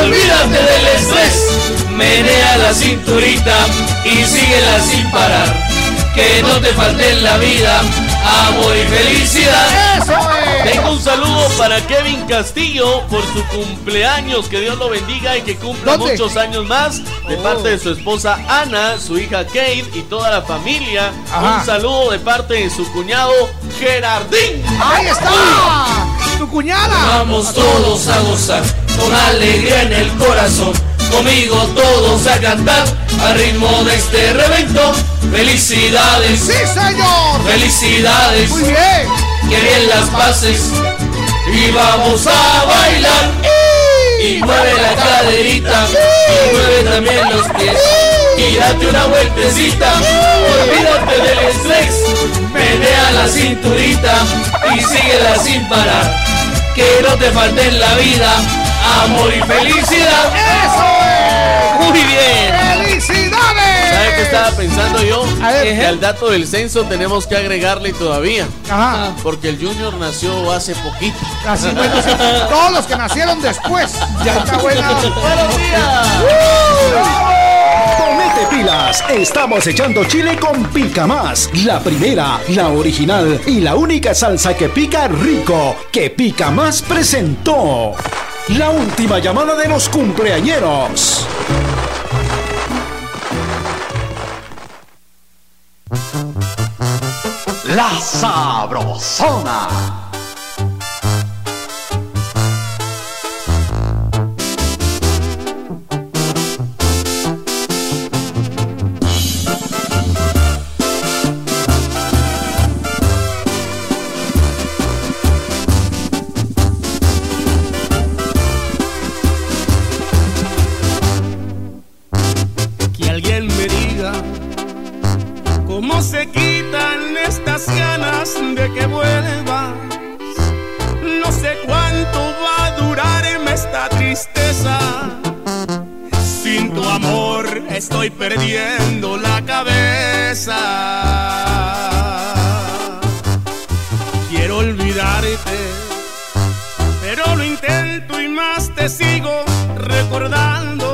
olvídate del estrés. Menea la cinturita y síguela sin parar. Que no te falte en la vida amor y felicidad. ¡Eso es! Tengo un saludo para Kevin Castillo por su cumpleaños. Que Dios lo bendiga y que cumpla ¿Dónde? muchos años más. De Oh. parte de su esposa Ana, su hija Kate y toda la familia. Ajá. Un saludo de parte de su cuñado Gerardín. ¡Ahí está! ¡Tu cuñada! Vamos todos a gozar con alegría en el corazón. Conmigo todos a cantar al ritmo de este reventón. Felicidades, ¡Sí, señor! felicidades. ¡Muy bien! que bien las pases. Y vamos a bailar. Y mueve la caderita. Y mueve también los pies. Y date una vueltecita. Olvídate del estrés. Menea la cinturita. Y síguela sin parar. Que no te falte en la vida amor y felicidad ¡Eso es! muy bien ¡Felicidades! ¿Sabes qué estaba pensando yo? A ver. Que al dato del censo tenemos que agregarle todavía. Ajá. Porque el Junior nació hace poquito. Así, bueno, sí, todos los que nacieron después. Ya está buena. ¡Buenos días! Ponete pilas, estamos echando chile con Pica Más, la primera, la original y la única salsa que pica rico, que Pica Más presentó. La última llamada de los cumpleañeros. La Sabrosona. Cómo se quitan estas ganas de que vuelvas. No sé cuánto va a durarme esta tristeza. Sin tu amor estoy perdiendo la cabeza. Quiero olvidarte, pero lo intento y más te sigo recordando.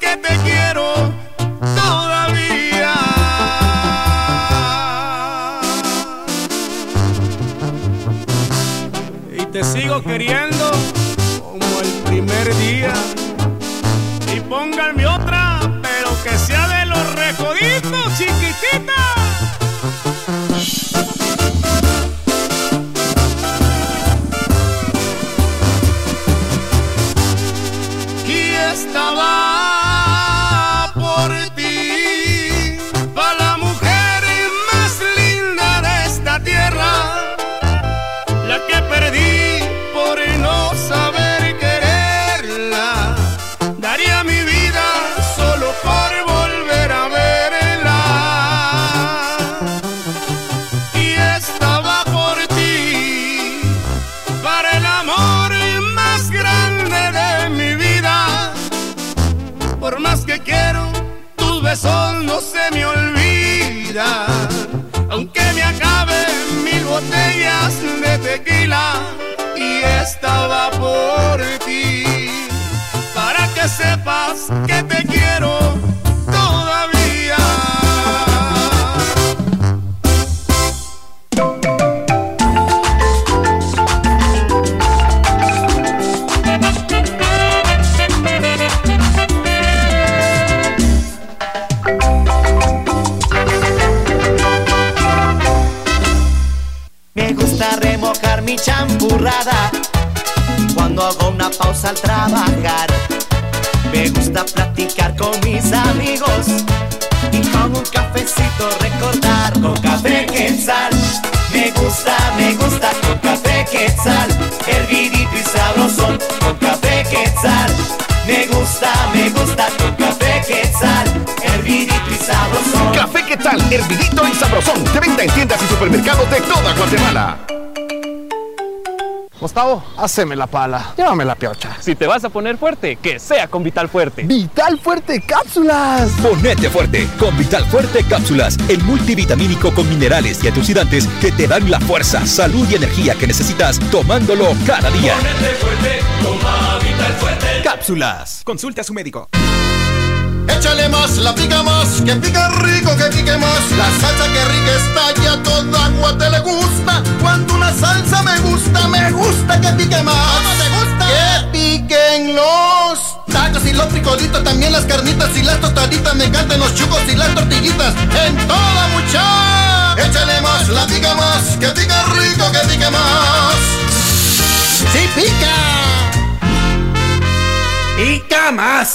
que te quiero todavía. Y te sigo queriendo sepas que te quiero hervidito y sabrosón. De venta en tiendas y supermercados de toda Guatemala. Gustavo, haceme la pala. Llévame la piocha. Si te vas a poner fuerte, que sea con Vital Fuerte. Vital Fuerte Cápsulas. Ponete fuerte con Vital Fuerte Cápsulas, el multivitamínico con minerales y antioxidantes que te dan la fuerza, salud y energía que necesitas tomándolo cada día. Ponete fuerte, toma Vital Fuerte. Cápsulas. Consulte a su médico. Échale más, la pica más, que pica rico, que pique más. La salsa que rica está ya toda agua te le gusta. Cuando una salsa me gusta, me gusta que pique más. ¿Cómo te gusta? Que piquen los tacos y los frijolitos, también las carnitas y las tostaditas. Me encantan los chucos y las tortillitas. En toda mucha. Échale más, la pica más, que pica rico, que pique más. ¡Sí pica! Pica más.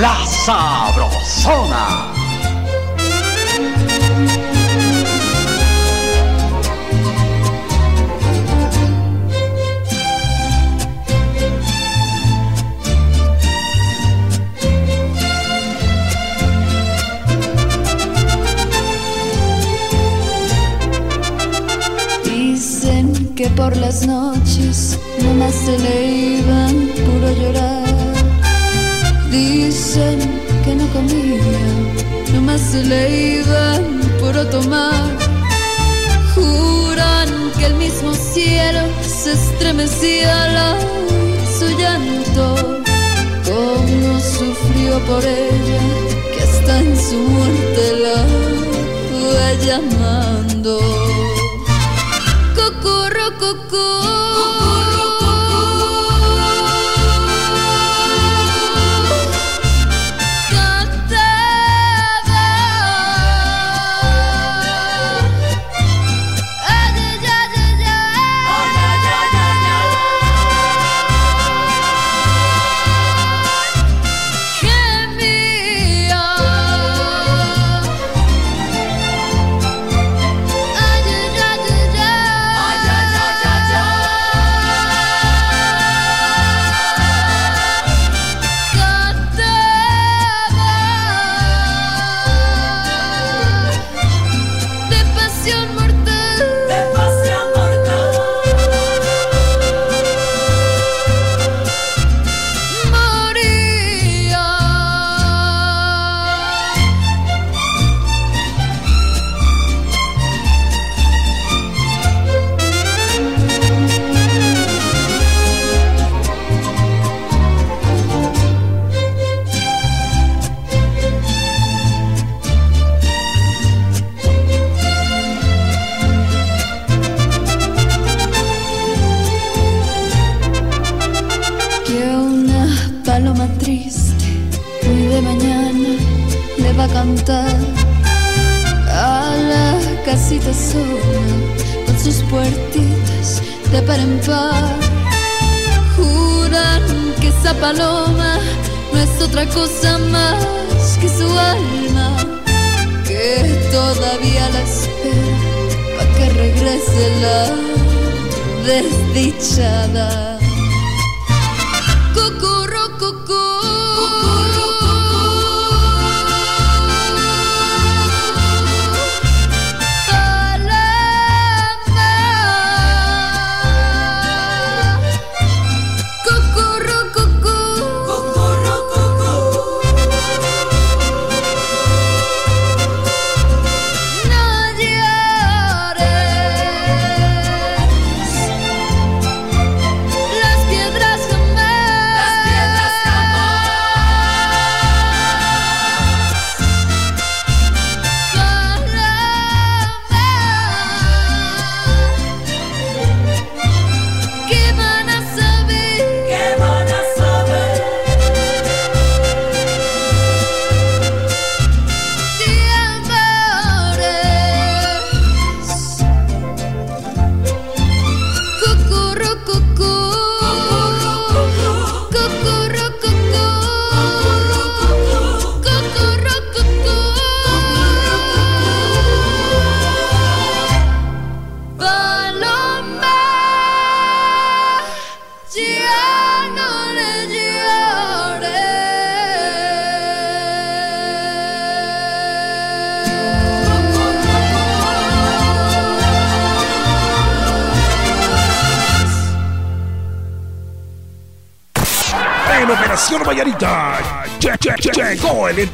La Sabrosona. Dicen que por las noches nomás se le iban puro llorar. Dicen que no comía, nomás se le iban puro tomar. Juran que el mismo cielo se estremecía al su llanto. Como sufrió por ella, que hasta en su muerte la fue llamando. Cucurru, cucú.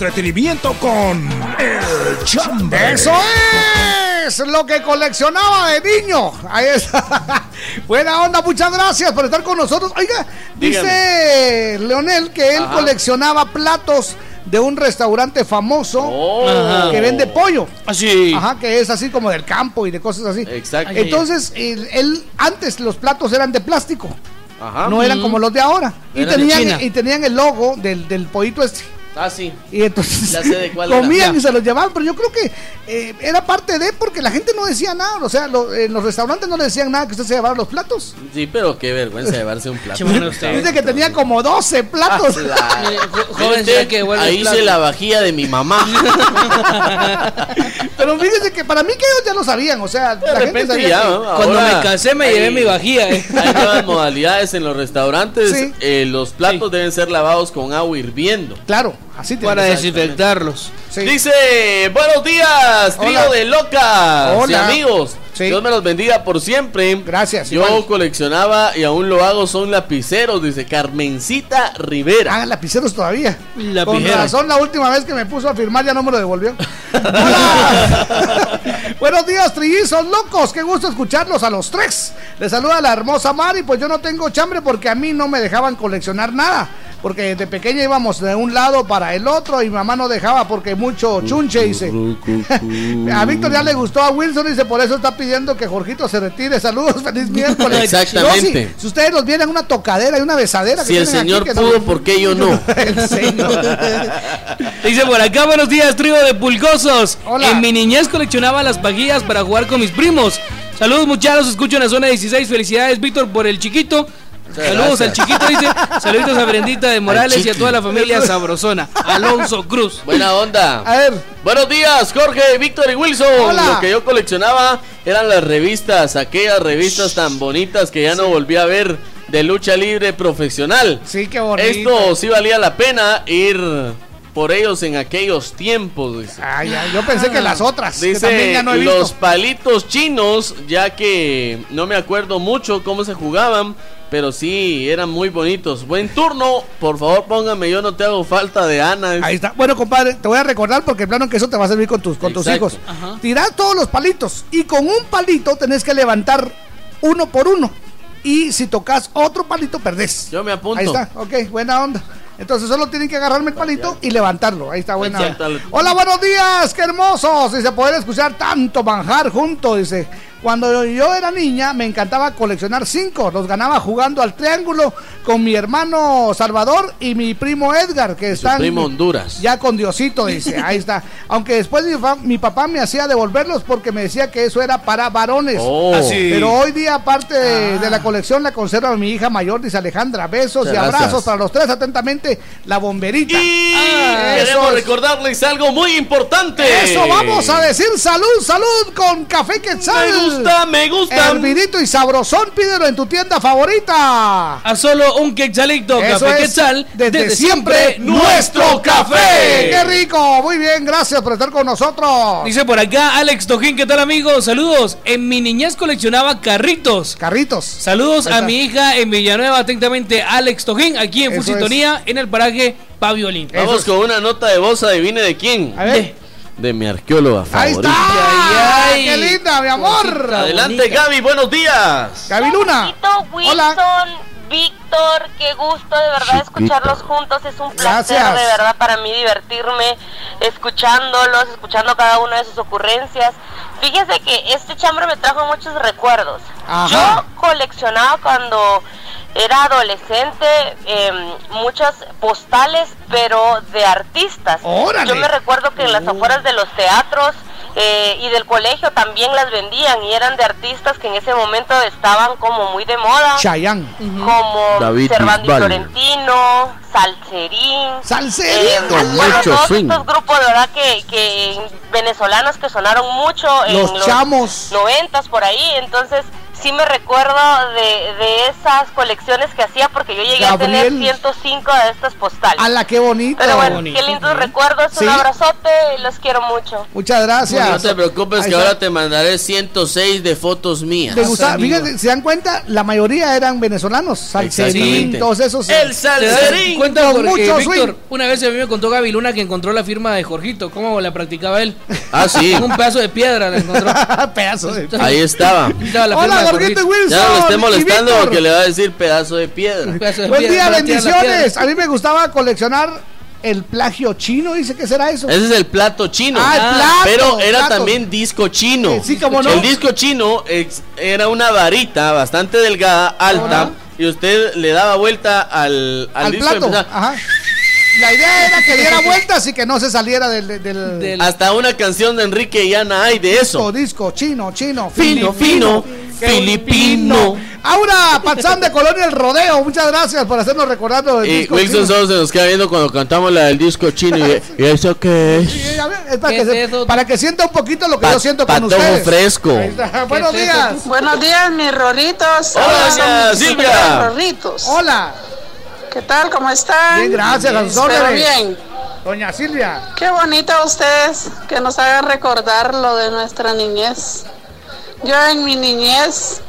Entretenimiento con El Chambre. ¡Eso es! Lo que coleccionaba de niño. Ahí está. Buena onda, muchas gracias por estar con nosotros. Oiga, dice Leonel que él Ajá. coleccionaba platos de un restaurante famoso Oh. que vende pollo. Así. Ajá, que es así como del campo y de cosas así. Exacto. Entonces, él, él- antes los platos eran de plástico. Ajá. No eran como los de ahora. Y tenían, y tenían el logo del, del pollito este. Ah, sí. Y entonces Ya sé de cuál era. comían y se los llevaban, pero yo creo que eh, era parte de porque la gente no decía nada, o sea, lo- en los restaurantes no le decían nada que usted se llevara los platos. Sí, pero qué vergüenza llevarse un plato. Dice que tenía como 12 platos. Joven, Viste, será que Ahí hice la vajilla de mi mamá. pero fíjese que para mí que ellos ya lo sabían, o sea, la gente repente sabía ya, que- ¿no? Cuando Ahora me casé me hay- llevé mi vajilla. eh. Hay nuevas modalidades en los restaurantes. Sí. Eh, los platos deben ser lavados con agua hirviendo. Claro, así tiene Para desinfectarlos. Sí. Dice, buenos días, trío Hola. de locas Hola. y amigos. Sí. Dios me los bendiga por siempre. Gracias. Yo igual. coleccionaba y aún lo hago, son lapiceros, dice Carmencita Rivera. Ah, lapiceros todavía. La Con razón, la última vez que me puso a firmar ya no me lo devolvió. Buenos días, trillizos locos. Qué gusto escucharlos a los tres. Les saluda la hermosa Mari. Pues yo no tengo chambre porque a mí no me dejaban coleccionar nada. Porque desde pequeña íbamos de un lado para el otro y mamá no dejaba porque mucho chunche, dice. a Víctor ya le gustó a Wilson, dice, por eso está pidiendo que Jorgito se retire. Saludos, feliz miércoles. Exactamente. No, si, si ustedes los vieran una tocadera y una besadera. que Si el tienen aquí, señor que pudo, no- ¿por qué yo no? el señor. Dice por acá, buenos días, trío de pulgosos. Hola. En mi niñez coleccionaba las pajillas para jugar con mis primos. Saludos muchachos, escucho en la zona 16. Felicidades, Víctor, por el chiquito. Saludos al chiquito, dice. Saluditos a Brendita de Morales y a toda la familia sabrosona. Alonso Cruz. Buena onda. A ver, Buenos días, Jorge, Víctor y Wilson. Hola. Lo que yo coleccionaba eran las revistas, aquellas revistas tan bonitas que ya no volví a ver de lucha libre profesional. sí, qué bonito. Esto sí valía la pena ir por ellos en aquellos tiempos. dice. Ay, ay, yo pensé que las otras. que Dice ya no he los visto. palitos chinos, ya que no me acuerdo mucho cómo se jugaban, pero sí eran muy bonitos. Buen turno, por favor póngame, yo no te hago falta de Ana. Ahí está. Bueno, compadre, te voy a recordar porque plano que eso te va a servir con tus, con tus hijos. Tirás todos los palitos y con un palito tenés que levantar uno por uno. Y si tocas otro palito, perdés. Yo me apunto. Ahí está, ok, buena onda. Entonces solo tienen que agarrarme el palito y levantarlo. Ahí está, buena. Hola, buenos días, qué hermosos. Dice, poder escuchar tanto manjar junto. Dice, Cuando yo era niña me encantaba coleccionar cinco. Los ganaba jugando al triángulo con mi hermano Salvador y mi primo Edgar, que Su están primo Honduras. ya con Diosito, dice. Ahí está. Aunque después mi, papá me hacía devolverlos porque me decía que eso era para varones. Oh. Ah, sí. Pero hoy día, aparte de, de la colección, la conserva mi hija mayor, dice Alejandra. Besos Muchas y abrazos gracias. para los tres. Atentamente, la bomberita. Ah, Queremos es. recordarles algo muy importante. Eso vamos a decir salud, salud con café quetzal. Me gusta, me gusta. Hervidito y sabrosón, pídelo en tu tienda favorita. A solo un quetzalito, Eso café es, quetzal. desde, siempre nuestro café. Qué rico, muy bien, gracias por estar con nosotros. Dice por acá Alex Tojín, ¿qué tal amigos? Saludos. En mi niñez coleccionaba carritos. Carritos. Saludos a mi hija en Villanueva, atentamente Alex Tojín, aquí en Eso Fusintonía, en el paraje Paviolín. Vamos con una nota de voz, adivine de quién. A ver. De mi arqueóloga Ahí favorita. está. Qué linda, mi amor. Adelante, Gaby, buenos días. Gaby Luna. Wilson, Víctor, qué gusto de verdad escucharlos juntos. Es un placer Gracias. de verdad para mí divertirme escuchándolos, escuchando cada una de sus ocurrencias. Fíjese que este chambre me trajo muchos recuerdos. Ajá. Yo coleccionaba cuando era adolescente em, muchas postales, pero de artistas. ¡Órale! Yo me recuerdo que en las afueras de los teatros eh, y del colegio también las vendían y eran de artistas que en ese momento estaban como muy de moda. Chayanne. Como David Cervantes Bisbal. Florentino, Salserín. Salserín. eh, Con bueno, mucho todos swing. estos grupos de verdad que, que venezolanos que sonaron mucho en Los los chamos. noventas por ahí, entonces sí me recuerdo de, de esas colecciones que hacía porque yo llegué Gabriel. a tener 105 de estas postales. ¡Hala, qué bonito! Pero bueno, Bonito. qué lindos recuerdos, Sí. un abrazote, los quiero mucho. Muchas gracias. No te preocupes Ahí que está. ahora te mandaré 106 de fotos mías. Me gusta, fíjense, se dan cuenta, la mayoría eran venezolanos, salserín, todos esos. El ¿Te das salserín. cuenta Con mucho Víctor, una vez a mí me contó Gaby Luna que encontró la firma de Jorgito, cómo la practicaba él. Ah, sí. Un pedazo de piedra la encontró. Pedazo de Ahí estaba. Estaba la Hola, firma Jorgito Wilson. Ya lo esté molestando porque le va a decir pedazo de piedra. Un pedazo de Buen piedra día, bendiciones. A mí me gustaba coleccionar el plagio chino, dice que será eso. Ese es el plato chino. Ah, el plato, Pero era plato. también disco chino. Eh, sí, cómo no. El disco chino ex- era una varita bastante delgada, alta, Ajá. y usted le daba vuelta al, al, al disco y plato. Ajá. La idea era que diera vueltas y que no se saliera del, del, Del- Hasta una canción de Enrique y Ana hay de eso. disco, disco, chino, chino, Fino, fino, filipino. Aura Pazán de Colonia El Rodeo, muchas gracias por hacernos recordar el Y disco Wilson chino. se nos queda viendo cuando cantamos la del disco chino. ¿Y, ¿y eso qué es? Sí, a ver, es para, ¿Qué que es se- para que sienta un poquito lo que Pa- yo siento con ustedes. fresco. Buenos es días. Buenos días, mis roritos. Hola, Silvia. rorritos. Hola. ¿Qué tal? ¿Cómo están? Bien, gracias, a sus Espero órdenes. bien. Doña Silvia. Qué bonito ustedes que nos hagan recordar lo de nuestra niñez. Yo en mi niñez,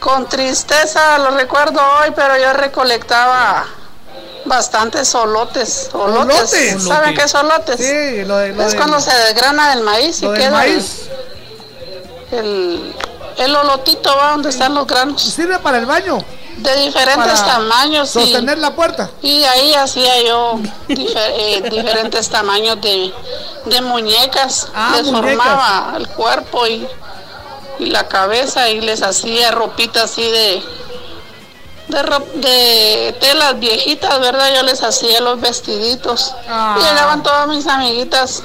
con tristeza lo recuerdo hoy, pero yo recolectaba bastantes solotes. Olotes. ¿Olotes? ¿Saben qué es olotes? Sí, lo de lo es del- cuando se desgrana el maíz y queda el- maíz. el, el olotito va donde están los granos. Sirve para el baño. De diferentes tamaños. y- Sostener la puerta. y ahí hacía yo difer- eh, diferentes tamaños de, de muñecas. Ah, les muñecas. formaba el cuerpo y, y la cabeza y les hacía ropita así de, de, de telas viejitas, ¿verdad? Yo les hacía los vestiditos. Ah. Y llegaban todas mis amiguitas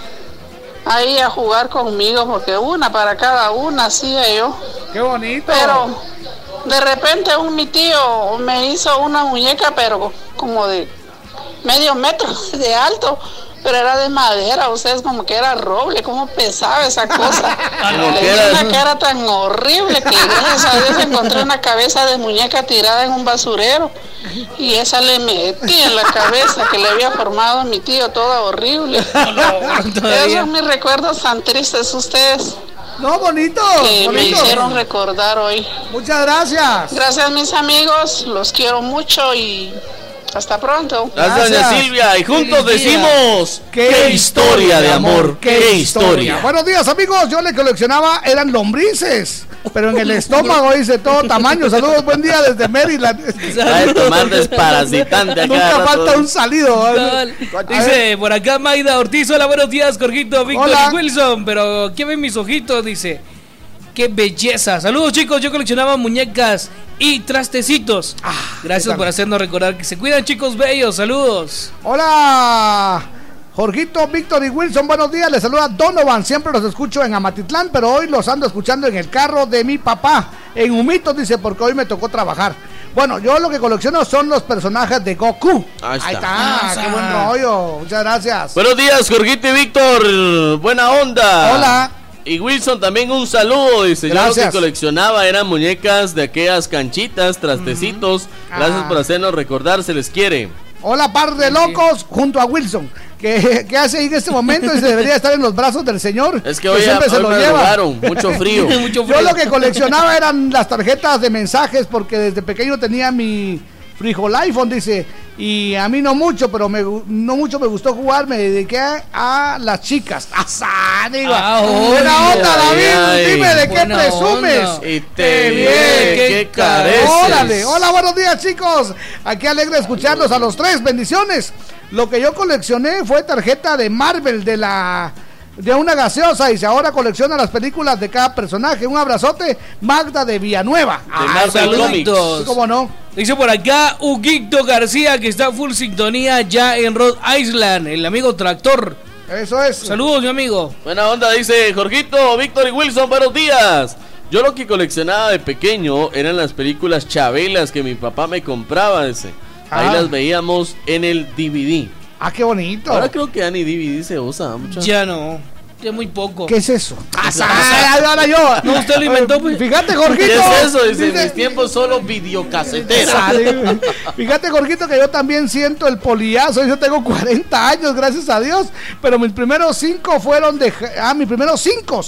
ahí a jugar conmigo porque una para cada una hacía yo. Qué bonito. Pero de repente un mi tío me hizo una muñeca, pero como de medio metro de alto, pero era de madera, ustedes como que era roble, como pesaba esa cosa. Le que era- una cara tan horrible que gracias a Dios encontré una cabeza de muñeca tirada en un basurero y esa le metí en la cabeza que le había formado a mi tío, toda horrible. Esos son mis recuerdos tan tristes ustedes No, bonito. que me bonito. hicieron recordar hoy. Muchas gracias. Gracias mis amigos, los quiero mucho y hasta pronto. Gracias, doña Gracias. Silvia. Y juntos decimos: ¡Qué, historia de amor! ¡Qué, historia! Buenos días, amigos. Yo le coleccionaba, eran lombrices, pero en el estómago dice todo tamaño. Saludos, buen día desde Maryland. Va a tomar desparasitante Nunca falta un salido. Dice por acá Maida Ortiz, hola buenos días, Jorgito, Víctor y Wilson, pero ¿qué ven mis ojitos? Dice, Qué belleza. Saludos chicos, yo coleccionaba muñecas y trastecitos. Gracias por hacernos recordar que se cuidan chicos bellos. Saludos. Hola. Jorgito, Víctor y Wilson, buenos días. Les saluda Donovan. Siempre los escucho en Amatitlán, pero hoy los ando escuchando en el carro de mi papá. En Humitos, dice, porque hoy me tocó trabajar. Bueno, yo lo que colecciono son los personajes de Goku. Ahí está. Ahí está, qué buen rollo. Muchas gracias. Buenos días, Jorgito y Víctor. Buena onda. Hola. Y Wilson también un saludo. Dice, yo lo Gracias. que coleccionaba eran muñecas de aquellas canchitas, trastecitos. Gracias Ah. por hacernos recordar, se les quiere. Hola, par de locos, junto a Wilson. que, que hace ahí en este momento y se debería estar en los brazos del Señor. Es que hoy, siempre se hoy lo me lleva. robaron, mucho frío. Mucho Yo lo que coleccionaba eran las tarjetas de mensajes porque desde pequeño tenía mi frijol iPhone, dice. Y a mí no mucho, pero me, no mucho me gustó jugar. Me dediqué a, las chicas. ¡Azá, digo! Ah, ¡Buena onda, David! ay. Dime de qué presumes. onda. Y te ¡Qué bien! qué careces. ¡Órale! Hola, buenos días, chicos. Aquí alegre escucharlos a los tres. Bendiciones. Lo que yo coleccioné fue tarjeta de Marvel de la de una gaseosa y se ahora colecciona las películas de cada personaje. Un abrazote, Magda de Villanueva. De Marvel saluditos. ¿Cómo no? Dice por acá Huguito García que está full sintonía ya en Rhode Island, el amigo Tractor. Eso es. Saludos, mi amigo. Buena onda, dice Jorgito, Víctor y Wilson, buenos días. Yo lo que coleccionaba de pequeño eran las películas chabelas que mi papá me compraba. Dice. Ahí Ah. las veíamos en el DVD. Ah, qué bonito. Ahora creo que ni DVD se usa mucho. Ya no, ya muy poco. ¿Qué es eso? Ah, Ah, ahora yo. No, usted lo inventó, pues. Fíjate, ¿Qué Jorgito. es eso? Dice, en Dice- mis tiempos solo videocasetera. Fíjate, Jorgito, que yo también siento el poliazo. Yo tengo 40 años, gracias a Dios. Pero mis primeros cinco fueron de. Ah, mis primeros cinco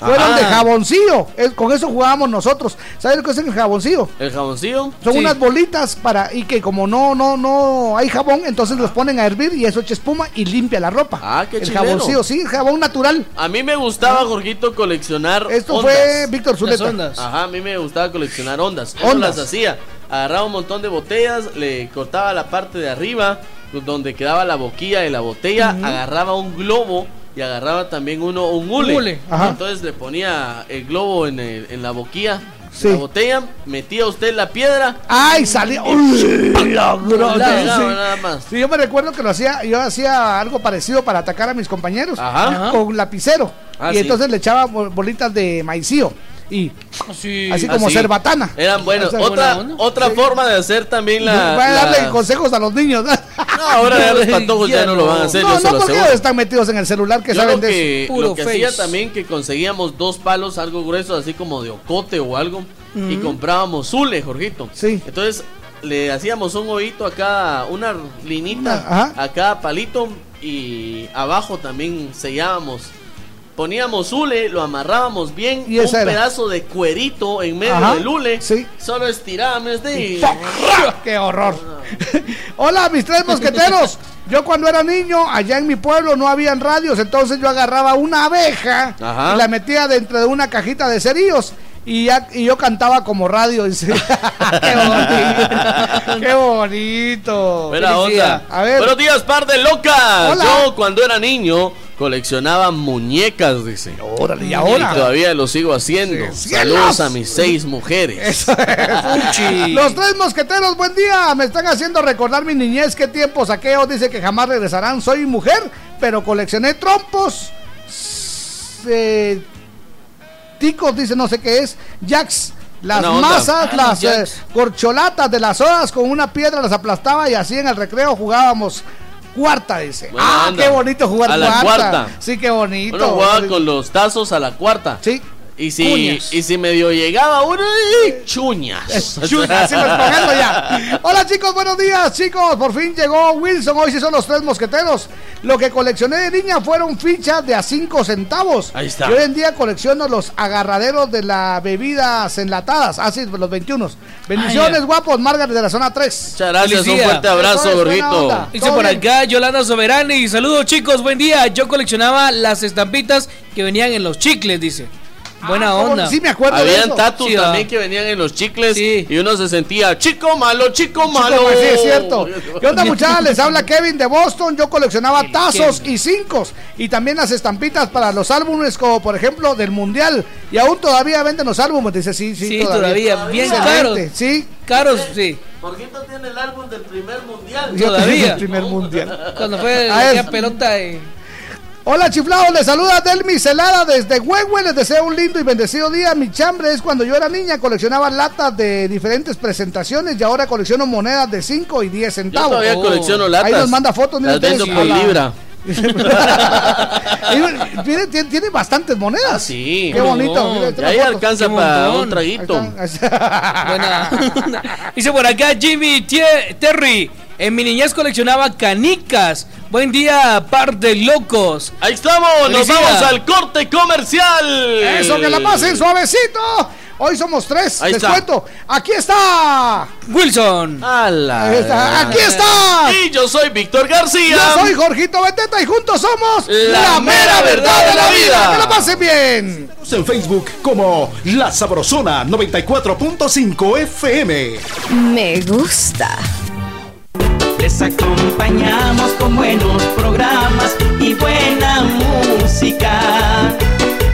fueron Ajá. de jaboncillo. Es- con eso jugábamos nosotros. ¿Sabes lo que es el jaboncillo? ¿El jaboncillo? Son Sí. unas bolitas para. Y que como no, no, no hay jabón, entonces los ponen a hervir y eso echa espuma y limpia la ropa. Ah, qué El chileno. jaboncillo, sí, el jabón natural. A mí me gustaba, Jorgito, coleccionar Esto ondas. fue Víctor Las Zuleta. ondas. Ajá, a mí me gustaba coleccionar ondas. ¿Cómo Ondas. las hacía? Agarraba un montón de botellas, le cortaba la parte de arriba, donde quedaba la boquilla de la botella, agarraba un globo y agarraba también uno un hule. hule. Entonces le ponía el globo en, el- en la boquilla Sí. la botella, metía usted la piedra. ¡Ay, salió! ¡Uy, la Sí, nada más. Sí, yo me recuerdo que lo hacía, yo hacía algo parecido para atacar a mis compañeros Ajá. con lapicero. Ah, y entonces le echaba bol- bolitas de maicillo. Y Sí. así como Así. cerbatana. Eran buenos. Esa- Otra, buena onda. otra forma de hacer también la. Voy a darle la- consejos a los niños. ¿no? Ahora ya los patojos ya no lo van a hacer, no, yo se no, lo porque aseguro. están metidos en el celular que Yo saben lo de que, Puro lo que face. hacía también que conseguíamos dos palos algo gruesos así como de ocote o algo y comprábamos zule, Jorgito. Sí. Entonces le hacíamos un hoyito a cada una linita a cada palito y abajo también sellábamos. Poníamos zule, lo amarrábamos bien, Y un era. pedazo de cuerito en medio Ajá, del hule. sí. Solo estirábamos y ¡Qué horror! Hola, mis tres mosqueteros. Yo cuando era niño, allá en mi pueblo no habían radios, entonces yo agarraba una abeja Ajá. y la metía dentro de una cajita de cerillos y, ya, y yo cantaba como radio. dice. ¡Qué bonito! ¡Qué bonito! Buena onda. A ver, Buenos días, par de locas. Hola. Yo cuando era niño coleccionaba muñecas, dice. órale, y Y ahora. todavía lo sigo haciendo. Sí, Saludos cielos. a mis seis mujeres. Eso es. Los tres mosqueteros, buen día. Me están haciendo recordar mi niñez. ¿Qué tiempo saqueo? Dice que jamás regresarán. Soy mujer, pero coleccioné trompos. eh, ticos, dice no sé qué es. Jacks. Las masas, Ah, las eh, corcholatas de las hojas con una piedra las aplastaba y así en el recreo jugábamos cuarta, dice. Buena ah, onda. qué bonito jugar A la cuarta. cuarta. Sí, qué bonito. Uno jugaba con los tazos a la cuarta. Sí. Y si, Cuñas. y si medio llegaba uno, ¡y! chuñas. Me escogiendo ya. Hola chicos, buenos días chicos. Por fin llegó Wilson. Hoy sí son los tres mosqueteros. Lo que coleccioné de niña fueron fichas de a 5 centavos. Ahí está. Y hoy en día colecciono los agarraderos de las bebidas enlatadas. Así, los 21. Bendiciones, Ah, guapos. Margaret de la zona 3. Muchas gracias, un fuerte abrazo, onda. Dice por bien. acá Yolanda Soberani. Saludos chicos, buen día. Yo coleccionaba las estampitas que venían en los chicles, dice. Buena onda. Sí, me acuerdo de Habían tatus Sí, también que venían en los chicles y uno se sentía chico malo, chico malo. Chico, sí, es cierto. ¿Qué onda, muchachos? Les habla Kevin de Boston. Yo coleccionaba tazos y cincos y también las estampitas para los álbumes, como por ejemplo del Mundial. Y aún todavía venden los álbumes. Dice, sí, sí, Sí, todavía, bien Excelente, caros. Sí. Caros, sí. Jorgito tiene el álbum del primer mundial. Yo Todavía. el primer mundial. Cuando fue A aquella ver. pelota de... Hola chiflados, les saluda Delmi Celada desde Huehue, les deseo un lindo y bendecido día. Mi chambre es cuando yo era niña, coleccionaba latas de diferentes presentaciones y ahora colecciono monedas de 5 y 10 centavos. todavía colecciono latas. Ahí nos manda fotos, Las vendo por libra. Y tiene, tiene- tiene bastantes monedas. Ah, Sí. Qué bonito. No, ya ahí alcanza Qué para montón. un traguito. Buena. Dice por acá Jimmy Terry. En mi niñez coleccionaba canicas. Buen día, par de locos. Ahí estamos, nos vamos al corte comercial. Eso, que la pasen suavecito. Hoy somos tres, Ahí les está. cuento. Aquí está. Wilson. Ahí está. Aquí está. Y yo soy Víctor García. Yo soy Jorgito Beteta y juntos somos La mera verdad de la vida. Que la pasen bien. En Facebook como La Sabrosona 94.5 FM. Me gusta. Les acompañamos con buenos programas y buena música.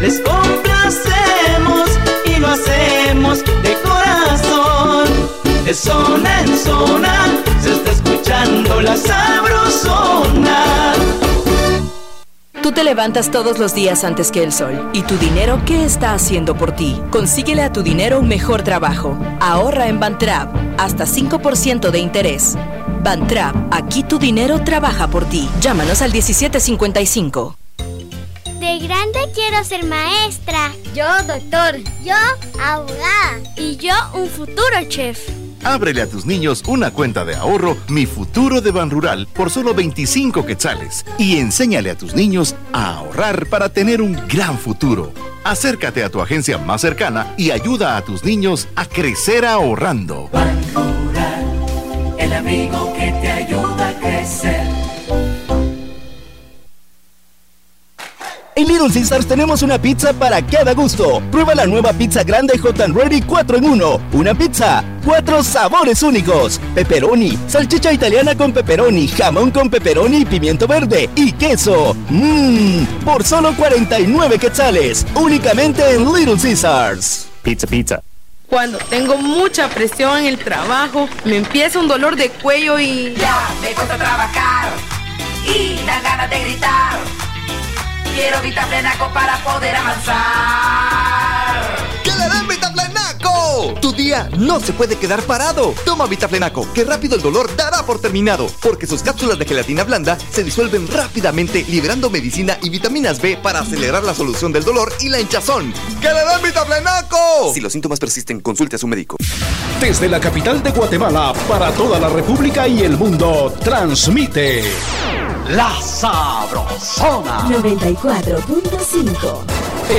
Les complacemos y lo hacemos de corazón. De zona en zona se está escuchando la sabrosona. Tú te levantas todos los días antes que el sol. ¿Y tu dinero qué está haciendo por ti? Consíguele a tu dinero un mejor trabajo. Ahorra en Bantrap. Hasta 5% de interés. Bantrap, aquí tu dinero trabaja por ti. Llámanos al 1755. De grande quiero ser maestra. Yo doctor. Yo abogada. Y yo un futuro chef. Ábrele a tus niños una cuenta de ahorro Mi Futuro de Banrural por solo 25 quetzales y enséñale a tus niños a ahorrar para tener un gran futuro. Acércate a tu agencia más cercana y ayuda a tus niños a crecer ahorrando. El amigo que te ayuda a crecer. En Little Caesars tenemos una pizza para cada gusto. Prueba la nueva pizza grande Hot and Ready 4 en 1. Una pizza, cuatro sabores únicos. Pepperoni, salchicha italiana con pepperoni, jamón con pepperoni y pimiento verde y queso. Mmm, por solo 49 quetzales. Únicamente en Little Caesars. Pizza, pizza. Cuando tengo mucha presión en el trabajo, me empieza un dolor de cuello y... Ya me cuesta trabajar y dan ganas de gritar. Quiero Vitaplenaco para poder avanzar. ¡Que le den Vitaplenaco! Tu día no se puede quedar parado. Toma Vitaplenaco, que rápido el dolor dará por terminado, porque sus cápsulas de gelatina blanda se disuelven rápidamente, liberando medicina y vitaminas B para acelerar la solución del dolor y la hinchazón. ¡Que le den Vitaplenaco! Si los síntomas persisten, consulte a su médico. Desde la capital de Guatemala para toda la República y el mundo, transmite La Sabrosona. 94.5.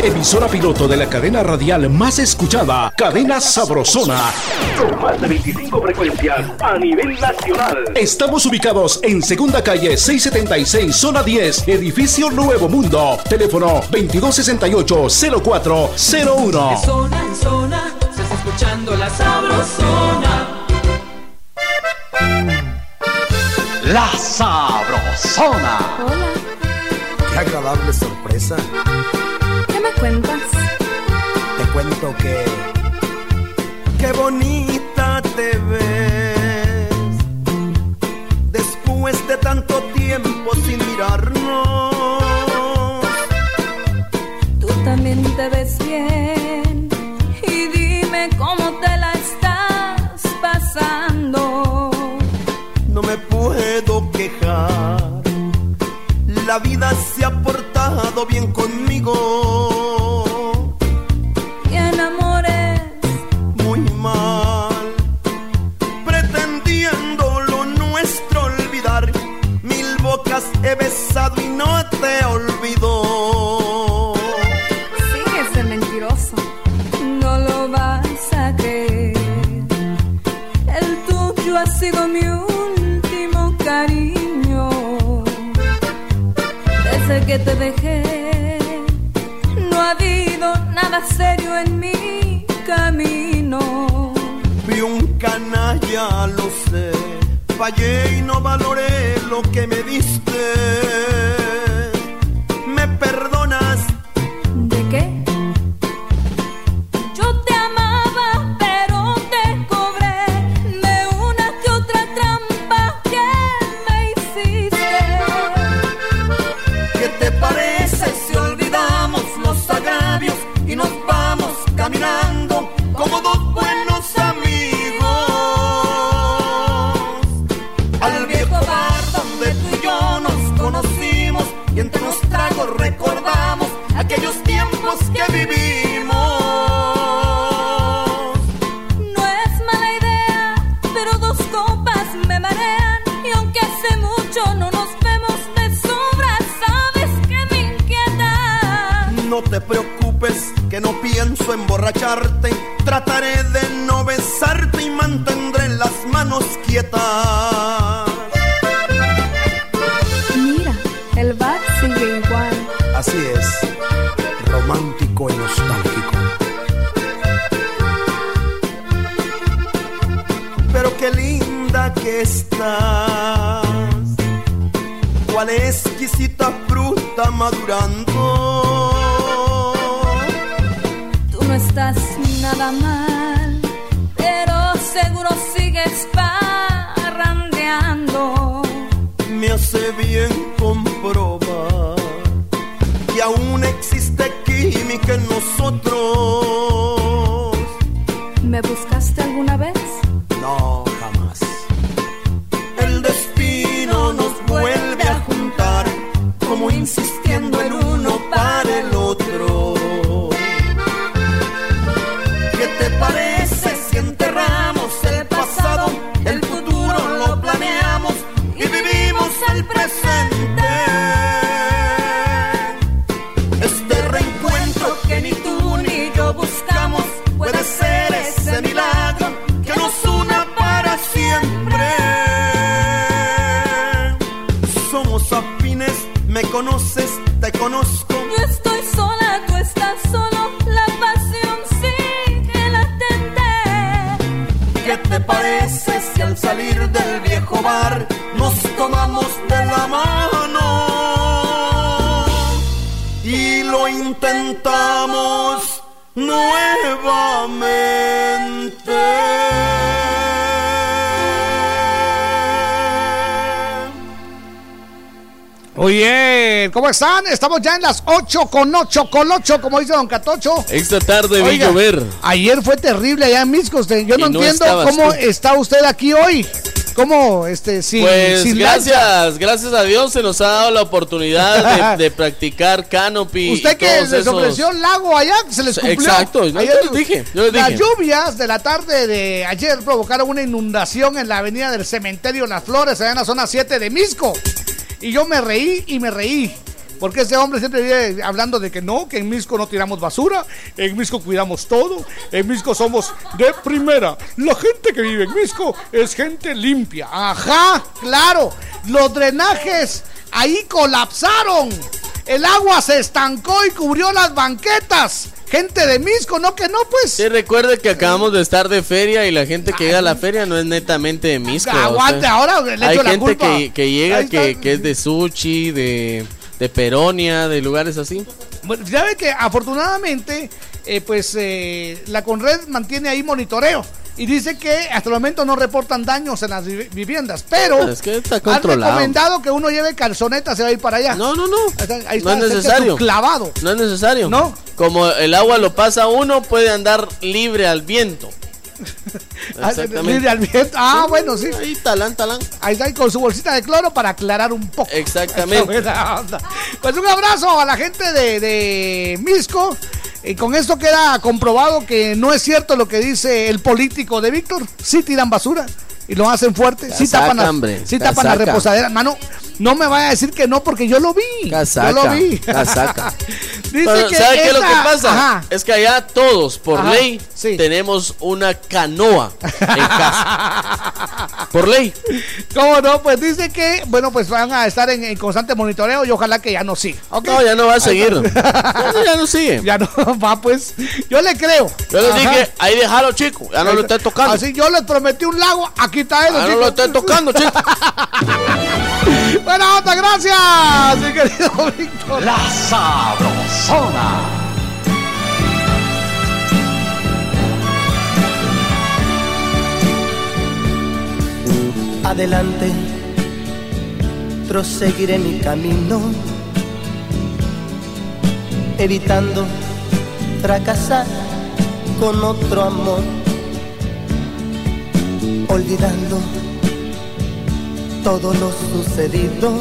Emisora piloto de la cadena radial más escuchada, Cadena Sabrosona. Con más de 25 frecuencias a nivel nacional. Estamos ubicados en Segunda Calle 676, Zona 10, Edificio Nuevo Mundo. Teléfono 2268-0401. De zona en zona se está escuchando la sabrosona. La Sabrosona. Hola. Qué agradable sorpresa. ¿Qué me cuentas? Te cuento que. Qué bonita te ves. Después de tanto tiempo sin mirarnos. Tú también te ves La vida se ha portado bien conmigo. Te dejé, no nada serio en mi camino. Vi un canalla, lo sé. Fallé y no valoré lo que me diste. Pienso emborracharte. Trataré de no besarte y mantendré las manos quietas. Mira, el bar sigue igual. Así es, romántico y nostálgico. Pero qué linda que estás. Cuál exquisita fruta madurando. Nada mal, pero seguro sigues parrandeando. Me hace bien comprobar que aún existe química en nosotros. ¿Me buscaste ¿cómo están? Estamos ya en las 8 con 8 con 8, como dice Don Catocho. Esta tarde vi llover. Ayer fue terrible allá en Misco. usted- Yo no, entiendo cómo tú. está usted aquí hoy. ¿Cómo, este, sin, Pues sin lancha? gracias, gracias a Dios se nos ha dado la oportunidad de, de practicar canopy. Usted y que todos les ofreció el lago allá, se les cumplió. Exacto, yo Ayer- les dije, yo les Las dije. lluvias de la tarde de ayer provocaron una inundación en la avenida del cementerio Las Flores, allá en la zona 7 de Misco. Y yo me reí y me reí. Porque ese hombre siempre vive hablando de que no, que en Misco no tiramos basura, en Misco cuidamos todo, en Misco somos de primera. La gente que vive en Misco es gente limpia. Ajá, claro. Los drenajes ahí colapsaron. El agua se estancó y cubrió las banquetas. Gente de Misco, no que no, pues. Sí, recuerde que acabamos de estar de feria y la gente que llega a la feria no es netamente de Misco. Aguante, o sea, ahora le Hay echo la gente culpa. que, que llega que, es de Suchi, de, de Peronia, de lugares así. Bueno, ya ve que afortunadamente, eh, pues eh, la Conred mantiene ahí monitoreo y dice que hasta el momento no reportan daños en las vi- viviendas, pero Es que está han controlado. recomendado que uno lleve calzoneta, se va a ir para allá. No, no, no. Ahí está, ahí No es necesario. clavado. No es necesario. No. Como el agua lo pasa uno, puede andar libre al viento. Ah, viento. Ah, bueno, sí. Ahí, talán, talán. Ahí está, y con su bolsita de cloro para aclarar un poco. Exactamente. Pues un abrazo a la gente de, de Misco. Y con esto queda comprobado que no es cierto lo que dice el político de Víctor. Sí tiran basura y lo hacen fuerte. Sí Casaca, tapan, la, hombre, sí tapan la reposadera. Mano, no me vaya a decir que no porque yo lo vi. Casaca, yo lo vi. casaca. Dice Pero, que ¿Sabe qué es lo que pasa? Ajá. Es que allá todos, por Ajá. ley, tenemos una canoa en casa. Por ley. ¿Cómo no? Pues dice que, bueno, pues van a estar en, en constante monitoreo y ojalá que ya no siga. ¿ok? No, ya no va a seguir. ya, no- ya no sigue. Ya no va, pues. Yo le creo. Yo les Ajá. dije, ahí déjalo, chico. Ya no lo esté tocando. Así yo les prometí un lago, aquí él. Ya no lo esté tocando, chico. Buena onda, gracias, mi querido Víctor. La Sabrosona. Adelante, proseguiré mi camino, evitando fracasar con otro amor, olvidando todo lo sucedido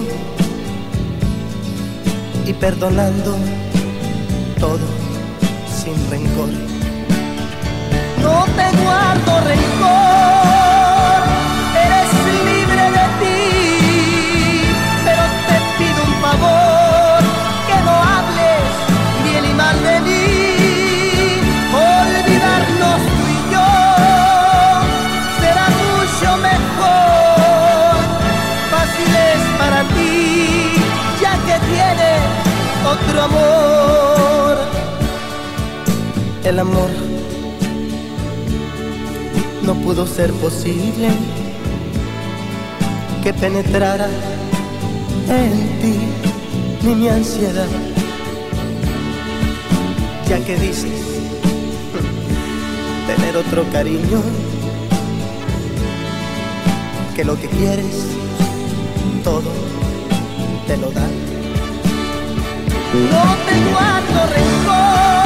y perdonando todo sin rencor. No te guardo rencor, El amor no pudo ser posible que penetrara en ti mi ansiedad, ya que dices tener otro cariño, que lo que quieres todo te lo da. No te guardo rencor,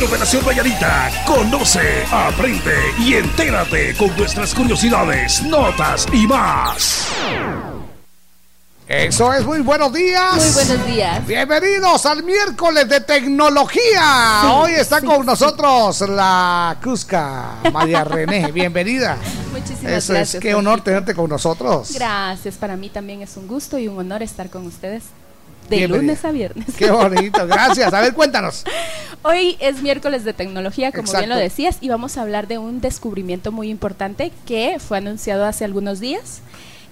En Operación Valladita, conoce, aprende y entérate con nuestras curiosidades, notas y más. Eso es, muy buenos días. Muy buenos días. Bienvenidos al miércoles de tecnología. Sí, Hoy está sí, con sí. nosotros la Cusca, María René. Bienvenida. Muchísimas Eso gracias. es, qué honor tenerte con nosotros. Gracias, para mí también es un gusto y un honor estar con ustedes de Bienvenida. lunes a viernes. Qué bonito, gracias. A ver, cuéntanos. Hoy es miércoles de tecnología, como bien lo decías, y vamos a hablar de un descubrimiento muy importante que fue anunciado hace algunos días.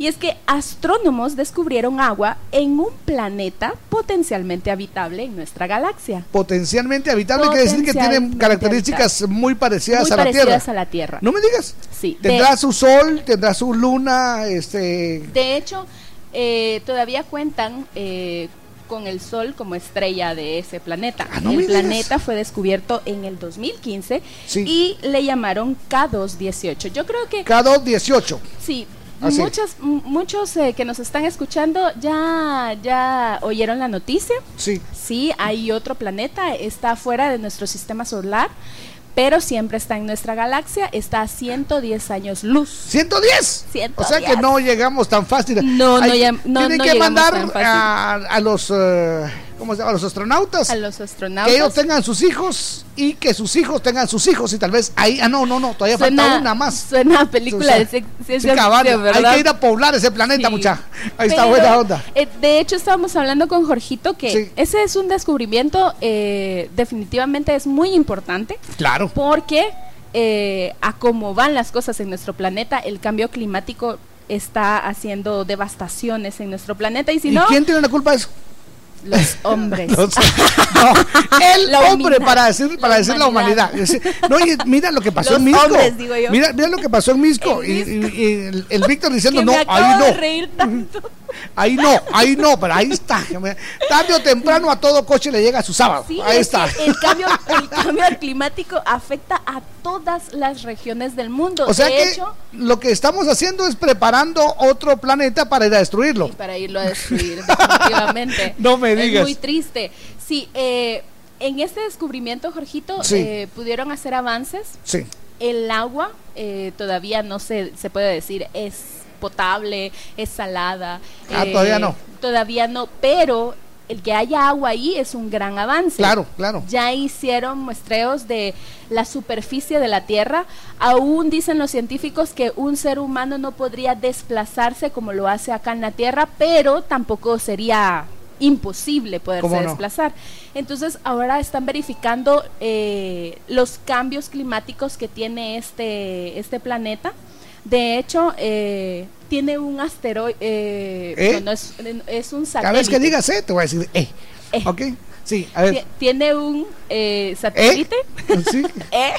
Y es que astrónomos descubrieron agua en un planeta potencialmente habitable en nuestra galaxia. Potencialmente habitable quiere decir que tiene características muy parecidas Muy a la parecidas Tierra. a la Tierra. No me digas. Sí. de- Tendrá su sol, tendrá su luna, este. De hecho, eh, todavía cuentan eh, con el Sol como estrella de ese planeta. Ah, no el digas. planeta fue descubierto en el 2015 Sí. y le llamaron K218. Yo creo que K2 18. sí. Ah, sí. Muchas, m- muchos eh, que nos están escuchando ya, ya oyeron la noticia. Sí. Sí, hay otro planeta, está fuera de nuestro sistema solar, pero siempre está en nuestra galaxia, está a 110 años luz. ¿110? O sea que no llegamos tan fácil. No, no Hay- llam- no- Tienen no que mandar a, a los eh, ¿cómo se llama? A los astronautas. A los astronautas. Que ellos tengan sus hijos y que sus hijos tengan sus hijos y tal vez ahí, ah, no, no, no, todavía Suena- falta una más. Suena a película de ciencia ficción, hay ¿verdad? que ir a poblar ese planeta, Sí. mucha. Ahí está buena onda. eh, de hecho, estábamos hablando con Jorgito que Sí. ese es un descubrimiento eh, definitivamente es muy importante. Claro. Porque eh, a cómo van las cosas en nuestro planeta, el cambio climático está haciendo devastaciones en nuestro planeta y si ¿Y no, quién tiene la culpa de eso? Los hombres. Los- no, el La hombre humanidad. para decir para La decir la humanidad. humanidad. Es decir, No, oye, mira lo que pasó Los en Misco. hombres, digo yo. Mira, mira lo que pasó en Misco. Y, y- y el, el Víctor diciendo, no, ahí de no. reír tanto. Ahí no, ahí no, pero ahí está. Tarde o temprano a todo coche le llega su sábado. Sí, ahí es está. el cambio, el cambio climático afecta a todas las regiones del mundo. O sea de que hecho, lo que estamos haciendo es preparando otro planeta para ir a destruirlo. para irlo a destruir, definitivamente. No me Es digas. muy triste. Sí, eh, en este descubrimiento, Jorgito, Sí. eh, pudieron hacer avances. Sí. El agua eh, todavía no se, se puede decir es potable, es salada. Ah, eh, todavía no. Todavía no, pero el que haya agua ahí es un gran avance. Claro, claro. Ya hicieron muestreos de la superficie de la Tierra. Aún dicen los científicos que un ser humano no podría desplazarse como lo hace acá en la Tierra, pero tampoco sería imposible poderse desplazar. Entonces ahora están verificando eh, los cambios climáticos que tiene este, este planeta. De hecho, eh, tiene un asteroide, eh, ¿Eh? no, no es, es un satélite. Cada vez que digas eh, te voy a decir eh. Eh. ¿Ok? Sí, a ver. Ti- Tiene un eh, satélite, Sí, ¿eh?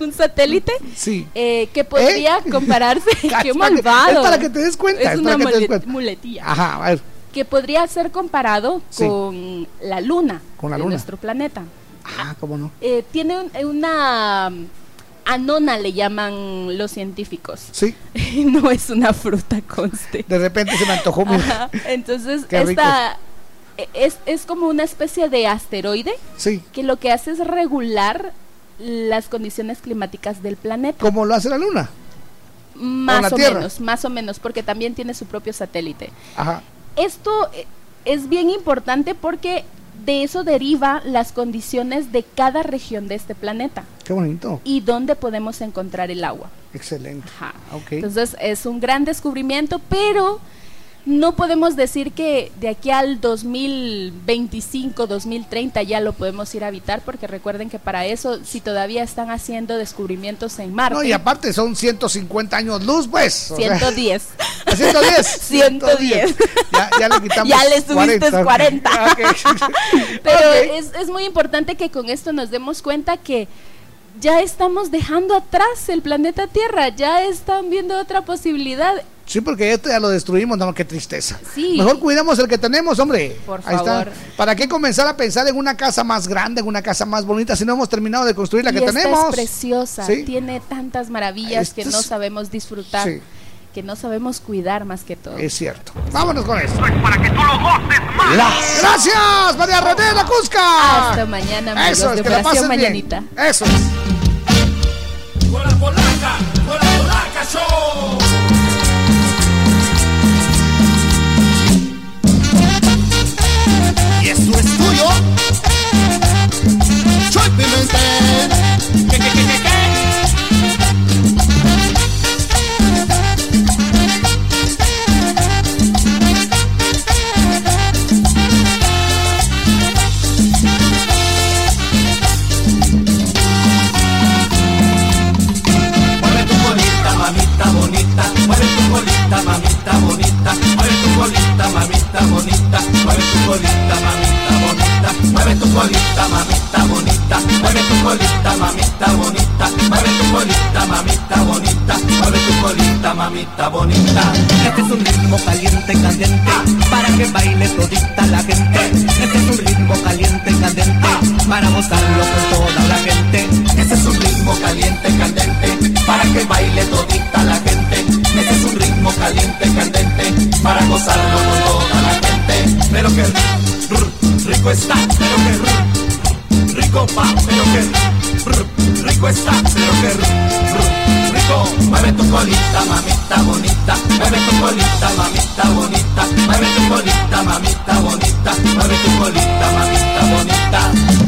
un satélite sí. que podría compararse, qué malvado. es para que te des cuenta, Es una mulet- muletilla. Ajá, a ver. Que podría ser comparado Sí. con la luna, Con la de luna. nuestro planeta. Ah, cómo no. Eh, tiene un- una anona, le llaman los científicos. Sí. no es una fruta, conste. De repente se me antojó. mira. Ajá, Entonces, Qué esta es, es como una especie de asteroide Sí. que lo que hace es regular las condiciones climáticas del planeta. Como lo hace la luna. Más o Tierra. menos, más o menos, porque también tiene su propio satélite. Ajá. Esto eh, es bien importante porque de eso deriva las condiciones de cada región de este planeta Qué bonito. y dónde podemos encontrar el agua. Excelente. Ajá. Ok. Entonces es un gran descubrimiento, pero no podemos decir que de aquí al 2025, 2030 ya lo podemos ir a habitar, porque recuerden que para eso, si todavía están haciendo descubrimientos en Marte, no, y aparte son 150 años luz, pues. o sea, 110. ¿A 110? 110. Ya, ya le quitamos. Ya le subiste 40. Ok. Pero es, es muy importante que con esto nos demos cuenta que ya estamos dejando atrás el planeta Tierra, ya están viendo otra posibilidad. Sí, porque esto ya lo destruimos, no, qué tristeza. Sí. Mejor cuidamos el que tenemos, hombre. Por Ahí favor. está. ¿Para qué comenzar a pensar en una casa más grande, en una casa más bonita, si no hemos terminado de construir la y que esta tenemos? es preciosa, Sí. tiene tantas maravillas que Esto no sabemos disfrutar, Sí. que no sabemos cuidar más que todo. Es cierto. Vámonos con esto. Para que tú lo goces más. Las- Gracias, María René La Cusca. Hasta mañana, amigos Eso es, de que la bien. Mañanita. Eso es. Con la polaca, con la polaca show. Tuyo. Choy Pimentel. ¿Qué, qué, qué, qué, mamita bonita, mueve tu colita, mamita bonita, mueve tu colita, mamita bonita, mueve tu colita, mamita bonita, mueve tu colita, mamita bonita, mueve tu colita, mamita bonita, mueve tu colita, mamita bonita. Este es un ritmo caliente, candente, para que baile todita la gente. Este es un ritmo caliente, candente, para gozarlo con toda la gente. Ese es un ritmo caliente, candente, para que baile todita la gente. Ese es un ritmo caliente, candente, para gozarlo con toda la gente. Pero que rico está, pero que rico pa, pero que rico está, pero que rico. Mueve tu colita, mamita bonita, mueve tu colita, mamita bonita, mueve tu colita, mamita bonita, mueve tu colita, mamita bonita.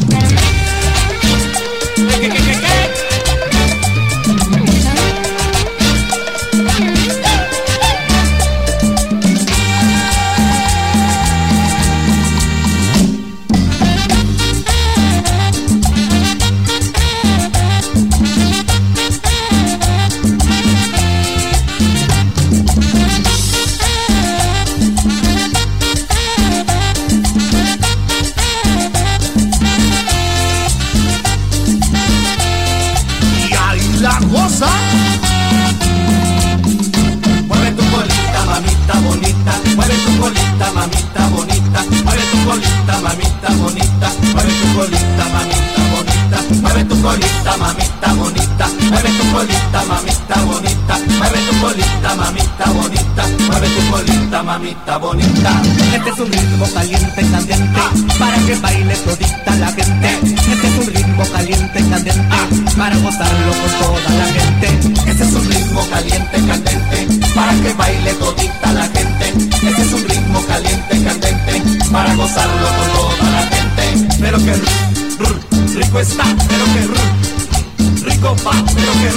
Mamita bonita, mueve tu colita, mamita bonita, mueve tu colita, mamita bonita, mueve tu colita, mamita bonita, mueve tu colita, mamita bonita, mueve tu colita, mamita bonita. Este es un ritmo caliente, candente, para que baile todita la gente. Este es un ritmo caliente, candente, para gozarlo con toda la gente. Ese es un ritmo caliente, candente, para que baile todita la gente. Ese es un ritmo caliente, candente, para gozarlo con toda la gente. Pero que rico está, pero que rico pa, pero que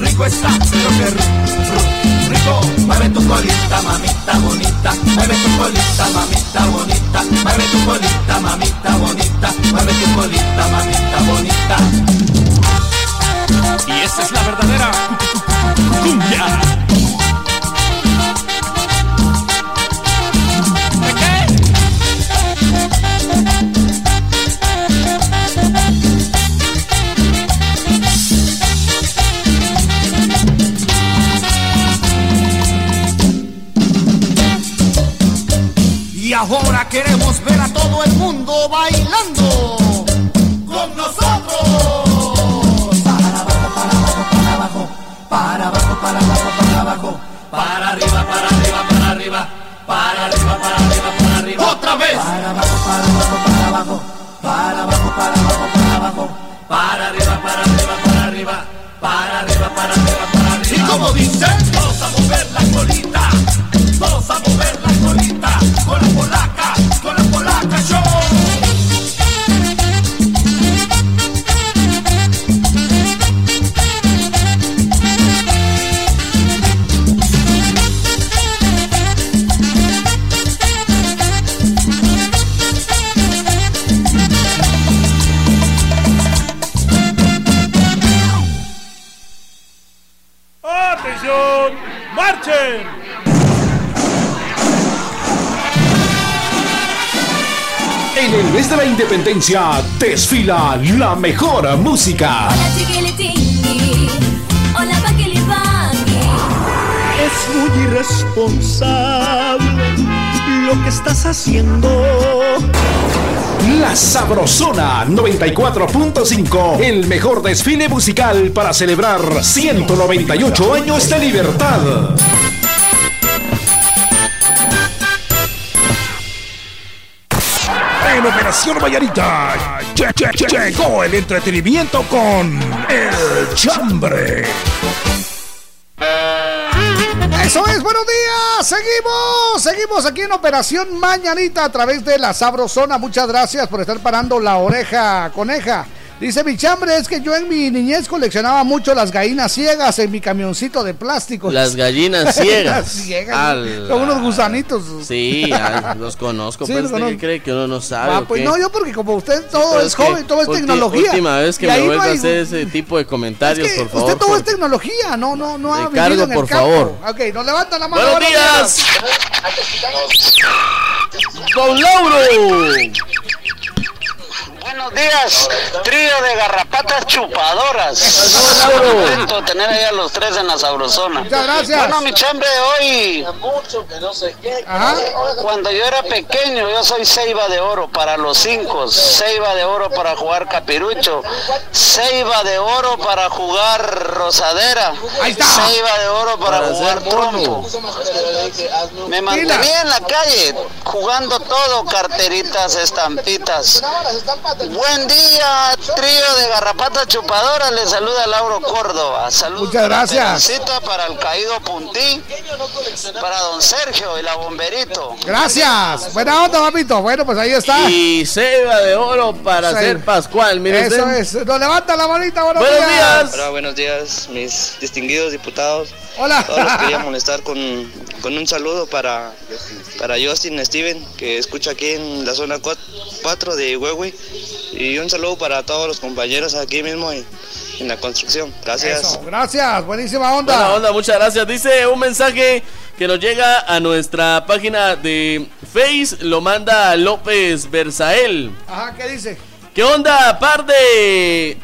rico está, pero que rico. Mueve tu colita, mamita bonita, mueve tu colita, mamita bonita, mueve tu colita, mamita bonita, mueve tu colita, mamita bonita. Y esa es la verdadera cumbia. Queremos ver a todo el mundo bailando con nosotros. para abajo, para abajo, para abajo, para abajo, para arriba, para arriba, para arriba, para arriba, para arriba, para arriba. Otra vez. Para abajo, para abajo, para abajo, para abajo, para abajo, para abajo, para arriba, para arriba, para arriba, para arriba, para arriba, para arriba. ¿Y cómo dice? Independencia desfila la mejor música. Hola Paquilipaqui. Es muy irresponsable lo que estás haciendo. La Sabrosona 94.5, el mejor desfile musical para celebrar 198 años de libertad. En Operación Vallarita lle- lle- lle- llegó el entretenimiento con El Chambre. Eso es, buenos días. Seguimos, seguimos aquí en Operación Mañanita a través de la Sabrosona. Muchas gracias por estar parando la oreja, coneja. Dice mi chambre, es que yo en mi niñez coleccionaba mucho las gallinas ciegas en mi camioncito de plástico. Las gallinas ciegas. Las ciegas, Ala. Son unos gusanitos. Sí, los conozco. Sí, pues, ¿usted conozco. qué cree que uno no sabe? Ah, pues no, yo porque como usted todo Pero es joven, todo es tecnología. Última vez que me no vuelva a hacer ese tipo de comentarios, por favor. Usted todo es tecnología, no, no, no ha Le vivido en el por campo. favor. Ok, nos levanta la mano. ¡Buenos días! ¡Don Lauro! Buenos días, trío de garrapatas chupadoras. Contento tener ahí a los tres en la sabrosona. Muchas gracias. Bueno, mi chambre, hoy, cuando yo era pequeño, yo soy ceiba de oro para los cinco, ceiba de oro para jugar capirucho, ceiba de oro para jugar rosadera, ceiba de oro para, Para jugar trompo. Me mantenía en la calle jugando todo, carteritas, estampitas. Buen día, trío de garrapata chupadora. Le saluda Lauro Córdoba. Saludos. Muchas gracias. Cita para el caído Puntín, para don Sergio y la bomberito. Gracias. Buena onda, papito. Bueno, pues ahí está. Y ceba de oro para Sí. ser Pascual. Mire Eso usted. es. Nos levanta la bonita. Buenos, Buenos días. Hola, buenos días, mis distinguidos diputados. Hola. Todos los quería molestar con, con un saludo para, para Justin Steven, que escucha aquí en la zona 4 de Huehue. Y un saludo para todos los compañeros aquí mismo en, en la construcción. Gracias. Eso, Gracias. Buenísima onda. Buena onda, muchas gracias. Dice un mensaje que nos llega a nuestra página de Face, lo manda López Berzael. Ajá, ¿qué dice? ¿Qué onda, par de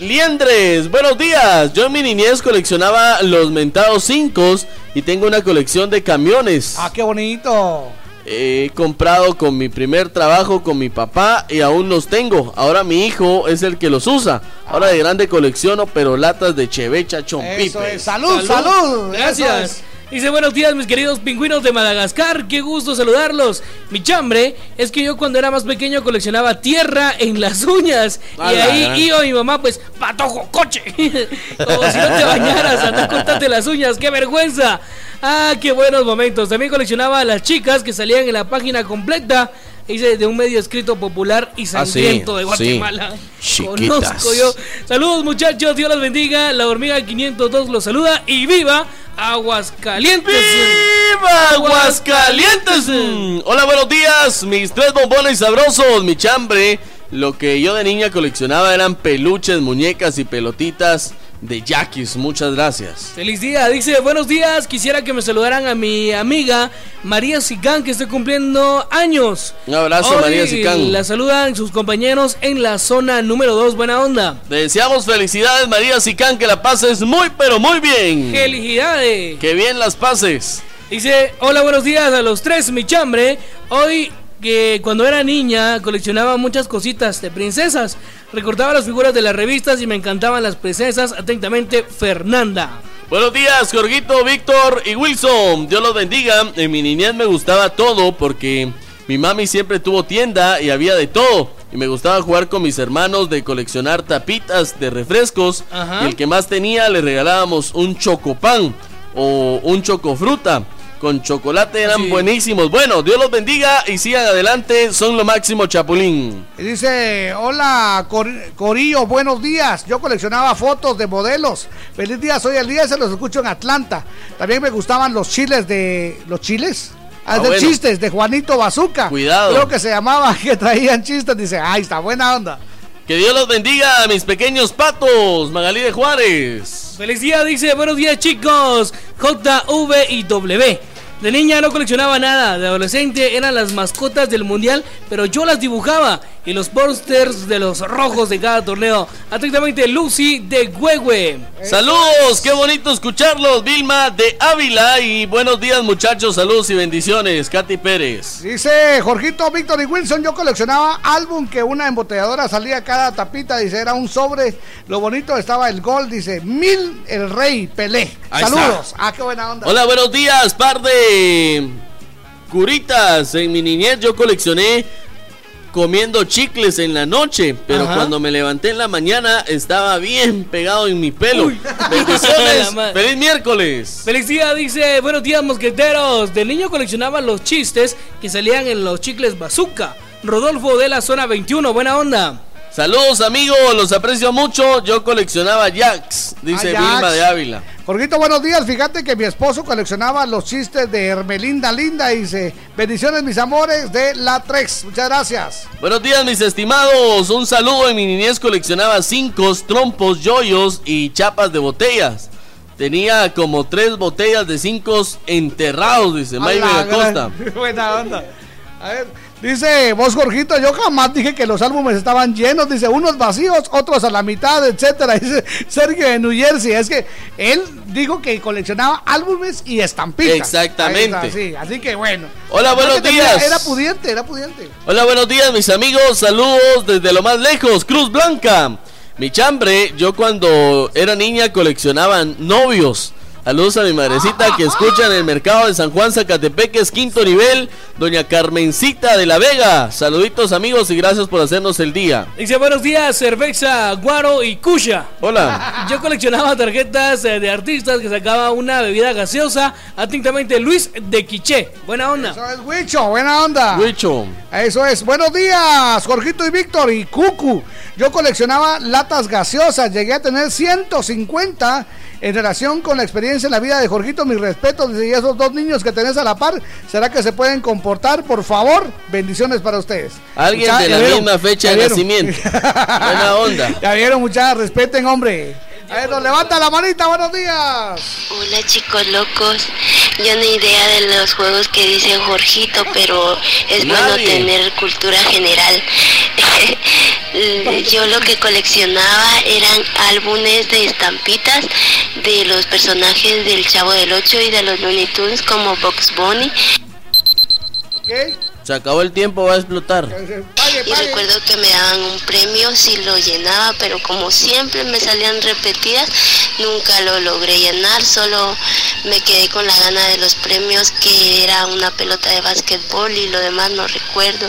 liendres? Buenos días. Yo en mi niñez coleccionaba los mentados cinco y tengo una colección de camiones. Ah, qué bonito. He comprado con mi primer trabajo con mi papá y aún los tengo. Ahora mi hijo es el que los usa. Ahora de grande colecciono, pero latas de chevecha chompipe. Eso es. Salud, salud. Eso Gracias. Dice buenos días mis queridos pingüinos de Madagascar, qué gusto saludarlos. Mi chambre es que yo cuando era más pequeño coleccionaba tierra en las uñas y ahí iba mi mamá pues patojo coche, como si no te bañaras, anda a cortarte las uñas, qué vergüenza. Ah, qué buenos momentos. También coleccionaba a las chicas que salían en la página completa. Dice de un medio escrito popular y Ah, sí, sangriento de sí. Guatemala. Chiquitas. Conozco yo. Saludos muchachos, Dios los bendiga. La hormiga 502 los saluda y viva Aguascalientes. ¡Viva Aguascalientes! Hola, buenos días, mis tres bombones sabrosos, mi chambre. Lo que yo de niña coleccionaba eran peluches, muñecas y pelotitas de Yaquis. Muchas gracias. Feliz día, dice, buenos días, quisiera que me saludaran a mi amiga María Sicán que está cumpliendo años. Un abrazo, Hoy María Sicán. La saludan sus compañeros en la zona número 2, buena onda. Deseamos felicidades, María Sicán, que la pases muy, pero muy bien. Felicidades. Que bien las pases. Dice, hola, buenos días a los tres, mi chambre. Hoy que cuando era niña coleccionaba muchas cositas de princesas. Recortaba las figuras de las revistas y me encantaban las princesas. Atentamente, Fernanda. Buenos días, Jorgito, Víctor y Wilson. Dios los bendiga. En mi niñez me gustaba todo porque mi mami siempre tuvo tienda y había de todo. Y me gustaba jugar con mis hermanos de coleccionar tapitas de refrescos. Ajá. Y el que más tenía le regalábamos un chocopán o un chocofruta. Con chocolate eran Sí. buenísimos. Bueno, Dios los bendiga y sigan adelante. Son lo máximo, Chapulín. Y dice, hola Cor- Corillo, buenos días. Yo coleccionaba fotos de modelos. Feliz día, soy Elías, se los escucho en Atlanta. También me gustaban los chiles de... ¿Los chiles? Ah, Ah, de bueno. chistes de Juanito Bazooka. Cuidado. Creo que se llamaba, que traían chistes. Dice, ay, está buena onda. Que Dios los bendiga a mis pequeños patos. Magalí de Juárez. Feliz día, dice, buenos días chicos. J, V y W. De niña no coleccionaba nada, de adolescente eran las mascotas del mundial, pero yo las dibujaba y los posters de los rojos de cada torneo. Atentamente, Lucy de Huehue. Saludos, qué bonito escucharlos, Vilma de Ávila y buenos días muchachos, saludos y bendiciones, Katy Pérez. Dice Jorgito, Víctor y Wilson, yo coleccionaba álbum que una embotelladora salía cada tapita, dice, era un sobre, lo bonito estaba el gol, dice, mil el rey, Pelé. Ahí Saludos. está. Ah, qué buena onda. Hola, buenos días, par de curitas. En mi niñez yo coleccioné comiendo chicles en la noche, pero Ajá. cuando me levanté en la mañana estaba bien pegado en mi pelo. Bendiciones, feliz miércoles. Feliz día, dice, buenos días mosqueteros. De niño coleccionaba los chistes que salían en los chicles bazooka. Rodolfo de la zona 21, buena onda. Saludos amigos, los aprecio mucho. Yo coleccionaba Jacks, dice Ah. Vilma de Ávila. Jorgito, buenos días. Fíjate que mi esposo coleccionaba los chistes de Hermelinda Linda. Dice, bendiciones mis amores de la Trex. Muchas gracias. Buenos días, mis estimados. Un saludo. En mi niñez coleccionaba cinco, trompos, yoyos y chapas de botellas. Tenía como tres botellas de cinco enterrados, dice May A la Costa. gran- Buena onda. A ver, dice vos, Jorgito, yo jamás dije que los álbumes estaban llenos. Dice, unos vacíos, otros a la mitad, etcétera. Dice Sergio de New Jersey. Es que él dijo que coleccionaba álbumes y estampitas. Exactamente. Está, sí, así que bueno. Hola, buenos tenía- días. Era pudiente, era pudiente. Hola, buenos días, mis amigos. Saludos desde lo más lejos, Cruz Blanca. Mi chambre, yo cuando era niña coleccionaba novios. Saludos a mi madrecita que escucha en el mercado de San Juan Zacatepeques, quinto nivel, doña Carmencita de la Vega. Saluditos amigos y gracias por hacernos el día. Dice buenos días, cerveza, guaro y cuya. Hola. Yo coleccionaba tarjetas eh, de artistas que sacaba una bebida gaseosa, atentamente Luis de Quiché. Buena onda. Eso es Huicho, buena onda. Huicho. Eso es. Buenos días, Jorgito y Víctor y Cucu. Yo coleccionaba latas gaseosas, llegué a tener 150 en relación con la experiencia en la vida de Jorgito. Mis respetos, y esos dos niños que tenés a la par, ¿será que se pueden comportar? Por favor, bendiciones para ustedes. Alguien Mucha- de la vieron, misma fecha de nacimiento. Buena onda. Ya vieron, muchachos, respeten, hombre. A ver, nos levanta la manita, buenos días. Hola chicos locos, yo no idea de los juegos que dice Jorgito, pero es bueno Nadie. tener cultura general. yo lo que coleccionaba eran álbumes de estampitas de los personajes del Chavo del Ocho y de los Looney Tunes como Box Bunny. Se acabó el tiempo, va a explotar. Y recuerdo que me daban un premio si lo llenaba, pero como siempre me salían repetidas, nunca lo logré llenar, solo me quedé con la gana de los premios que era una pelota de básquetbol y lo demás no recuerdo.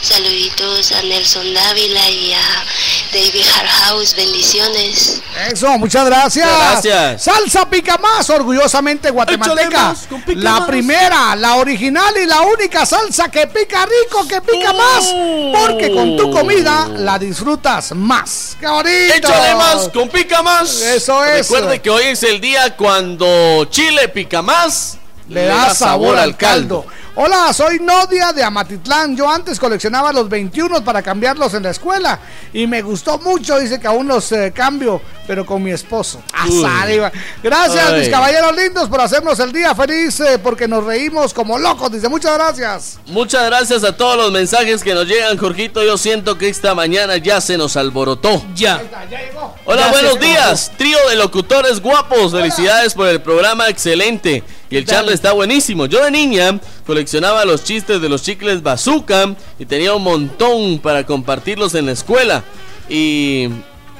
Saluditos a Nelson Dávila y a David Harhouse, bendiciones. Eso, muchas gracias. Muchas gracias. Salsa pica más, orgullosamente guatemalteca. Más, La más. primera, la original y la única salsa que pica rico, que pica más. Porque con tu comida la disfrutas más. ¡Qué bonito! Échale más, con pica más. Eso es. Recuerde que hoy es el día cuando Chile pica más. Le da sabor al caldo. Hola, soy Nodia de Amatitlán. Yo antes coleccionaba los 21 para cambiarlos en la escuela y me gustó mucho. Dice que aún los eh, cambio, pero con mi esposo. Azar, iba. Gracias, Ay. mis caballeros lindos, por hacernos el día feliz eh, porque nos reímos como locos. Dice, muchas gracias. Muchas gracias a todos los mensajes que nos llegan, Jorgito. Yo siento que esta mañana ya se nos alborotó. Ya. Hola, Ya buenos se días. Trío de locutores guapos. Felicidades por el programa excelente. Y el charla está buenísimo. Yo de niña coleccionaba los chistes de los chicles bazooka y tenía un montón para compartirlos en la escuela. Y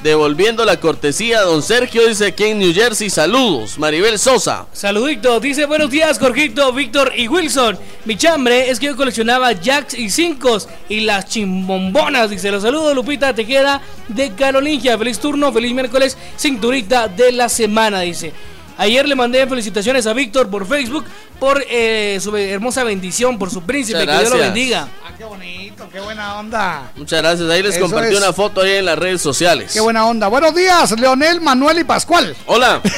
devolviendo la cortesía, don Sergio dice aquí en New Jersey, saludos. Maribel Sosa. Saludito, dice buenos días Jorgito, Víctor y Wilson. Mi chambre es que yo coleccionaba jacks y cincos y las chimbombonas. Dice, los saludo Lupita Tejeda de Carolingia. Feliz turno, feliz miércoles, cinturita de la semana, dice. Ayer le mandé felicitaciones a Víctor por Facebook por eh, su hermosa bendición, por su príncipe. Muchas Que Dios lo bendiga. Ah, qué bonito, qué buena onda. Muchas gracias. Ahí les Eso compartí es. una foto ahí en las redes sociales. Qué buena onda. Buenos días, Leonel, Manuel y Pascual. Hola.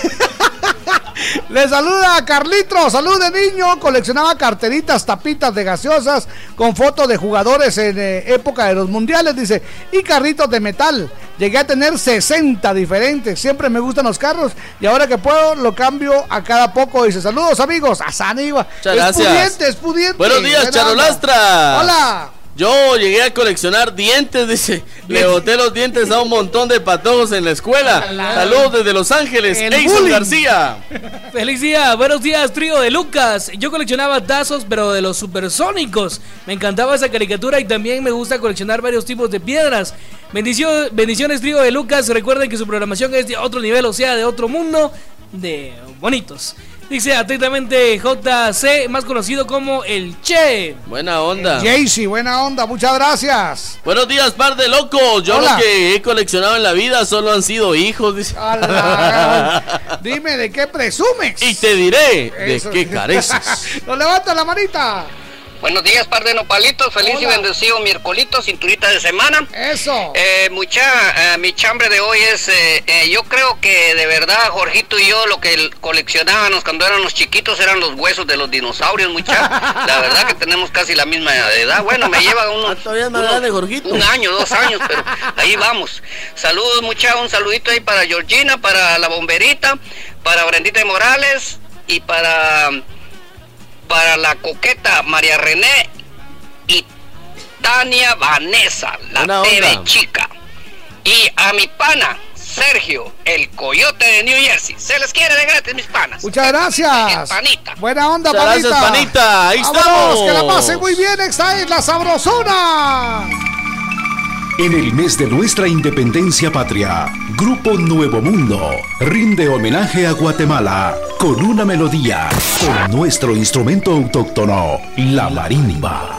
Le saluda a Carlitro, salud de niño. Coleccionaba carteritas, tapitas de gaseosas con fotos de jugadores en eh, época de los mundiales, dice. Y carritos de metal. Llegué a tener 60 diferentes. Siempre me gustan los carros y ahora que puedo lo cambio a cada poco. Dice, saludos amigos. A Saniva. Muchas es gracias. pudiente, es pudiente. Buenos días. Charolastra. Hola. Yo llegué a coleccionar dientes, dice. Le boté los dientes a un montón de patojos en la escuela. Saludos desde Los Ángeles, bullying. García. Feliz día, buenos días, trío de Lucas. Yo coleccionaba tazos, pero de los supersónicos. Me encantaba esa caricatura y también me gusta coleccionar varios tipos de piedras. Bendicio- bendiciones, trío de Lucas. Recuerden que su programación es de otro nivel, o sea, de otro mundo, de bonitos. Dice atentamente JC, más conocido como el Che. Buena onda. Jaycee, buena onda. Muchas gracias. Buenos días, par de locos. Yo Hola. lo que he coleccionado en la vida solo han sido hijos, dice. Dime de qué presumes. Y te diré de qué careces. Nos levanta la manita. Buenos días, par de nopalitos. Feliz y bendecido miércolito, cinturita de semana. Eso. Eh, mucha, eh, mi chambre de hoy es, eh, eh, yo creo que de verdad, Jorgito y yo, lo que coleccionábamos cuando éramos chiquitos eran los huesos de los dinosaurios, mucha. La verdad que tenemos casi la misma edad. Bueno, me lleva unos, Todavía más unos- grande, Jorgito. un año, dos años, pero ahí vamos. Saludos, mucha, un saludito ahí para Georgina, para la bomberita, para Brendita de Morales y para para la coqueta María René y Tania Vanessa, la Buena TV onda. chica. Y a mi pana, Sergio, el coyote de New Jersey. Se les quiere de gratis, mis panas. Muchas gracias. Panita. Buena onda, Muchas panita. gracias, panita. Ahí Vámonos, estamos. que la pasen muy bien. Esta es la sabrosona. En el mes de nuestra independencia patria, Grupo Nuevo Mundo rinde homenaje a Guatemala con una melodía, con nuestro instrumento autóctono, la marimba.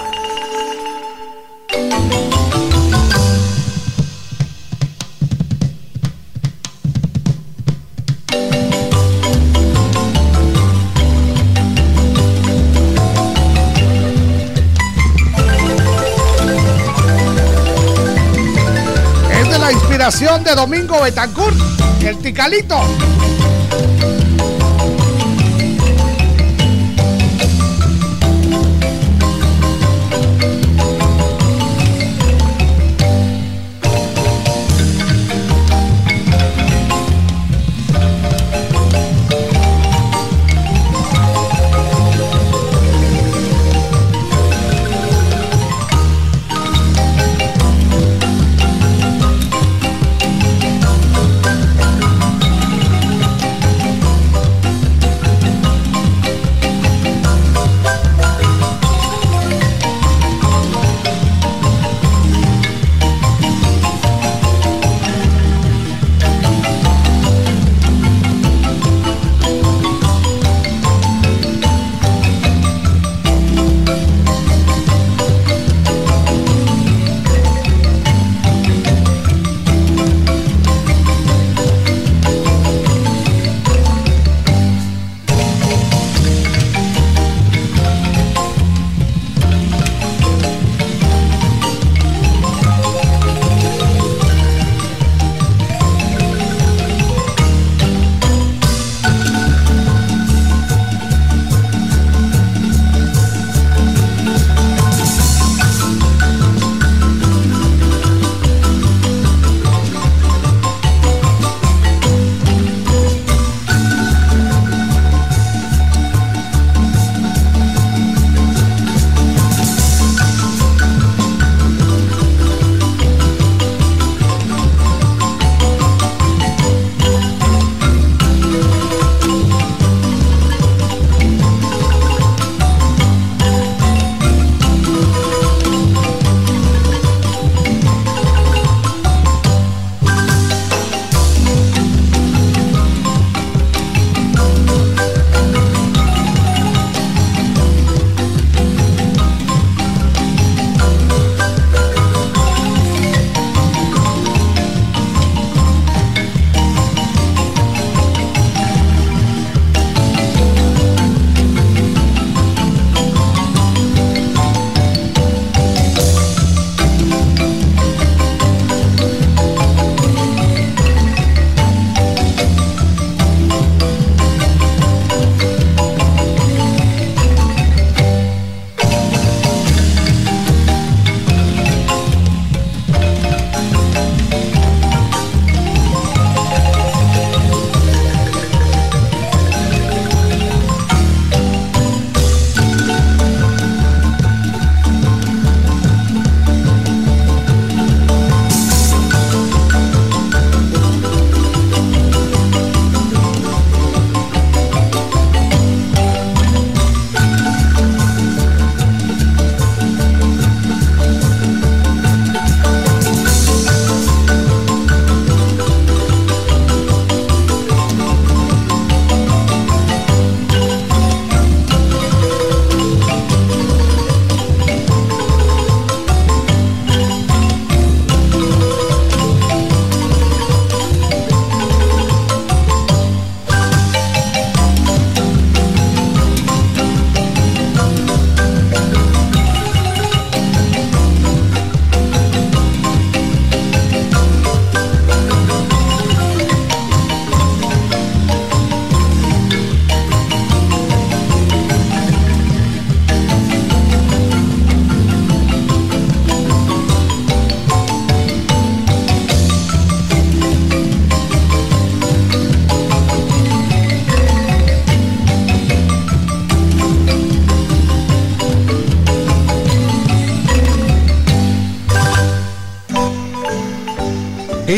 De Domingo Betancourt, el Ticalito.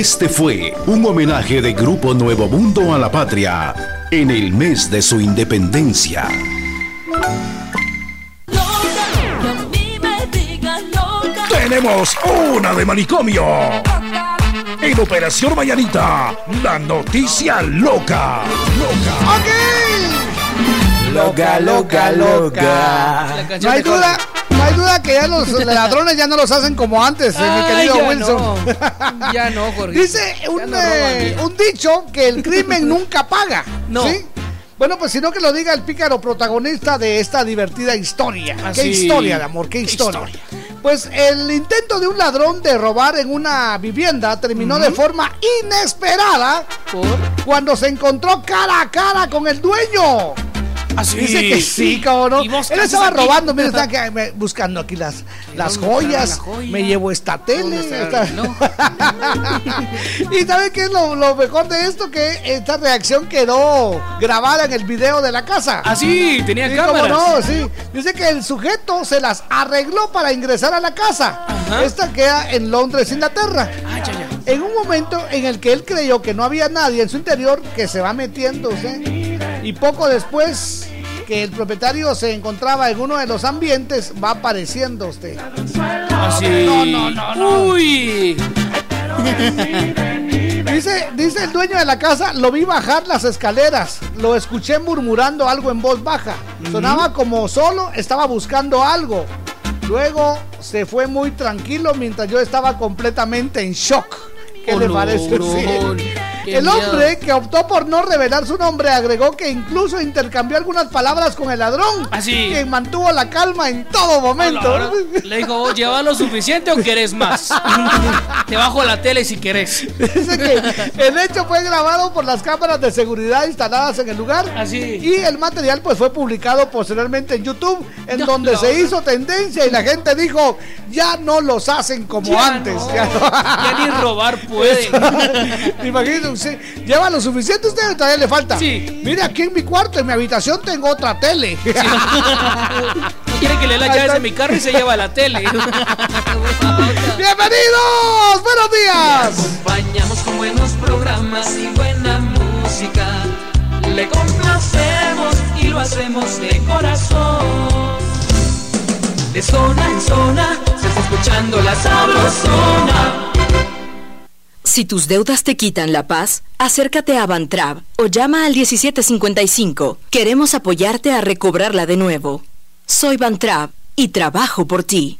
Este fue un homenaje de Grupo Nuevo Mundo a la patria en el mes de su independencia. tenemos una de manicomio. En Operación Mañanita, la noticia loca. Loca. Loca, loca, loca. No hay duda, hay duda que ya los ladrones ya no los hacen como antes, eh, mi querido ya Wilson. no. Ya no, Jorge. Dice un, no eh, un dicho que el crimen nunca paga. No. ¿sí? Bueno, pues sino que lo diga el pícaro protagonista de esta divertida historia. Ah, ¿Qué sí. historia de amor? ¿Qué historia? Pues el intento de un ladrón de robar en una vivienda terminó de forma inesperada cuando se encontró cara a cara con el dueño. ¿Ah? Dice que sí, cabrón. ¿no? ¿Y vos qué Él estaba robando, mira, está me- buscando aquí las, las ¿dónde está joyas. joya? Me llevo esta tele. y ¿sabe qué es lo, lo mejor de esto? Que esta reacción quedó grabada en el video de la casa. Ah, sí, tenía Sí, cámaras. no, sí. Dice que el sujeto se las arregló para ingresar a la casa. Esta queda en Londres, Inglaterra. En un momento en el que él creyó que no había nadie en su interior, que se va metiendo, ¿sí? y poco después que el propietario se encontraba en uno de los ambientes, va apareciendo usted. Así. No, no, no, no. Uy. Dice, dice el dueño de la casa, lo vi bajar las escaleras, lo escuché murmurando algo en voz baja. Sonaba como solo estaba buscando algo. Luego se fue muy tranquilo mientras yo estaba completamente en shock. ¿Qué le Olorón. parece? Sí. El hombre que optó por no revelar su nombre agregó que incluso intercambió algunas palabras con el ladrón, Así. quien mantuvo la calma en todo momento. Le dijo, ¿vos llevas lo suficiente o querés más? Te bajo la tele si querés. Dice que el hecho fue grabado por las cámaras de seguridad instaladas en el lugar. Así. Y el material pues fue publicado posteriormente en YouTube, en donde no. se hizo tendencia y la gente dijo, ya no los hacen como Ya antes. no. Ya, ni robar pueden. Imagínese usted, lleva lo suficiente usted o todavía le falta. Sí. Mire, aquí en mi cuarto, en mi habitación tengo otra tele. No quiere que le dé las llaves de mi carro y se lleva la tele. ¡Bienvenidos! ¡Buenos días! acompañamos con buenos programas y buena música. Le complacemos y lo hacemos de corazón. De zona en zona se está escuchando la sabrosona. Si tus deudas te quitan la paz, acércate a Bantrab o llama al 1755. Queremos apoyarte a recobrarla de nuevo. Soy Bantrab y trabajo por ti.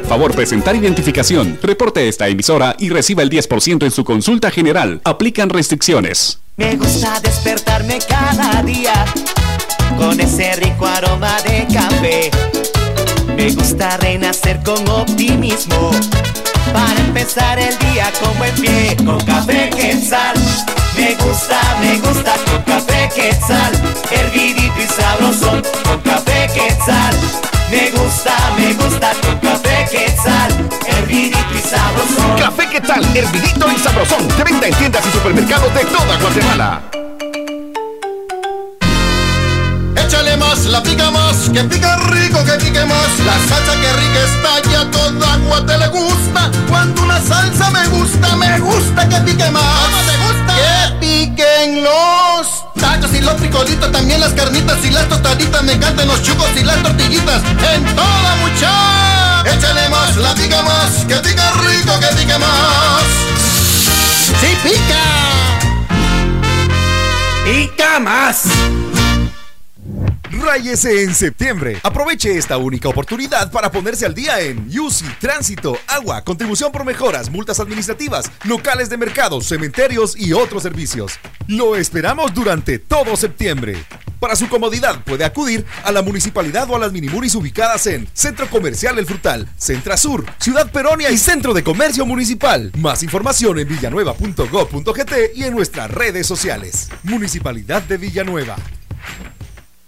favor presentar identificación. Reporte esta emisora y reciba el 10% en su consulta general. Aplican restricciones. Me gusta despertarme cada día con ese rico aroma de café. Me gusta renacer con optimismo para empezar el día con buen pie. Con café quetzal, me gusta, me gusta con café quetzal, hervidito y sabrosón. Con café quetzal, me gusta, me gusta con café quetzal, hervidito y sabrosón. Café ¿qué tal? Hervidito y sabrosón. De venta en tiendas y supermercados de toda Guatemala. Échale más, la pica más, que pica rico, que pique más. La salsa que rica está ya toda guate le gusta. Cuando una salsa me gusta, me gusta que pique más. te gusta? Piquen los tacos y los frijolitos, también las carnitas y las tostaditas. Me encantan los chucos y las tortillitas. En toda mucha. Échale más, la pica más, que pica rico, que pique más. ¡Sí pica! ¡Pica más! Ráyese en septiembre. Aproveche esta única oportunidad para ponerse al día en UCI, tránsito, agua, contribución por mejoras, multas administrativas, locales de mercados, cementerios y otros servicios. Lo esperamos durante todo septiembre. Para su comodidad puede acudir a la municipalidad o a las minimunis ubicadas en Centro Comercial El Frutal, Centra Sur, Ciudad Peronia y Centro de Comercio Municipal. Más información en villanueva.gov.gt y en nuestras redes sociales. Municipalidad de Villanueva.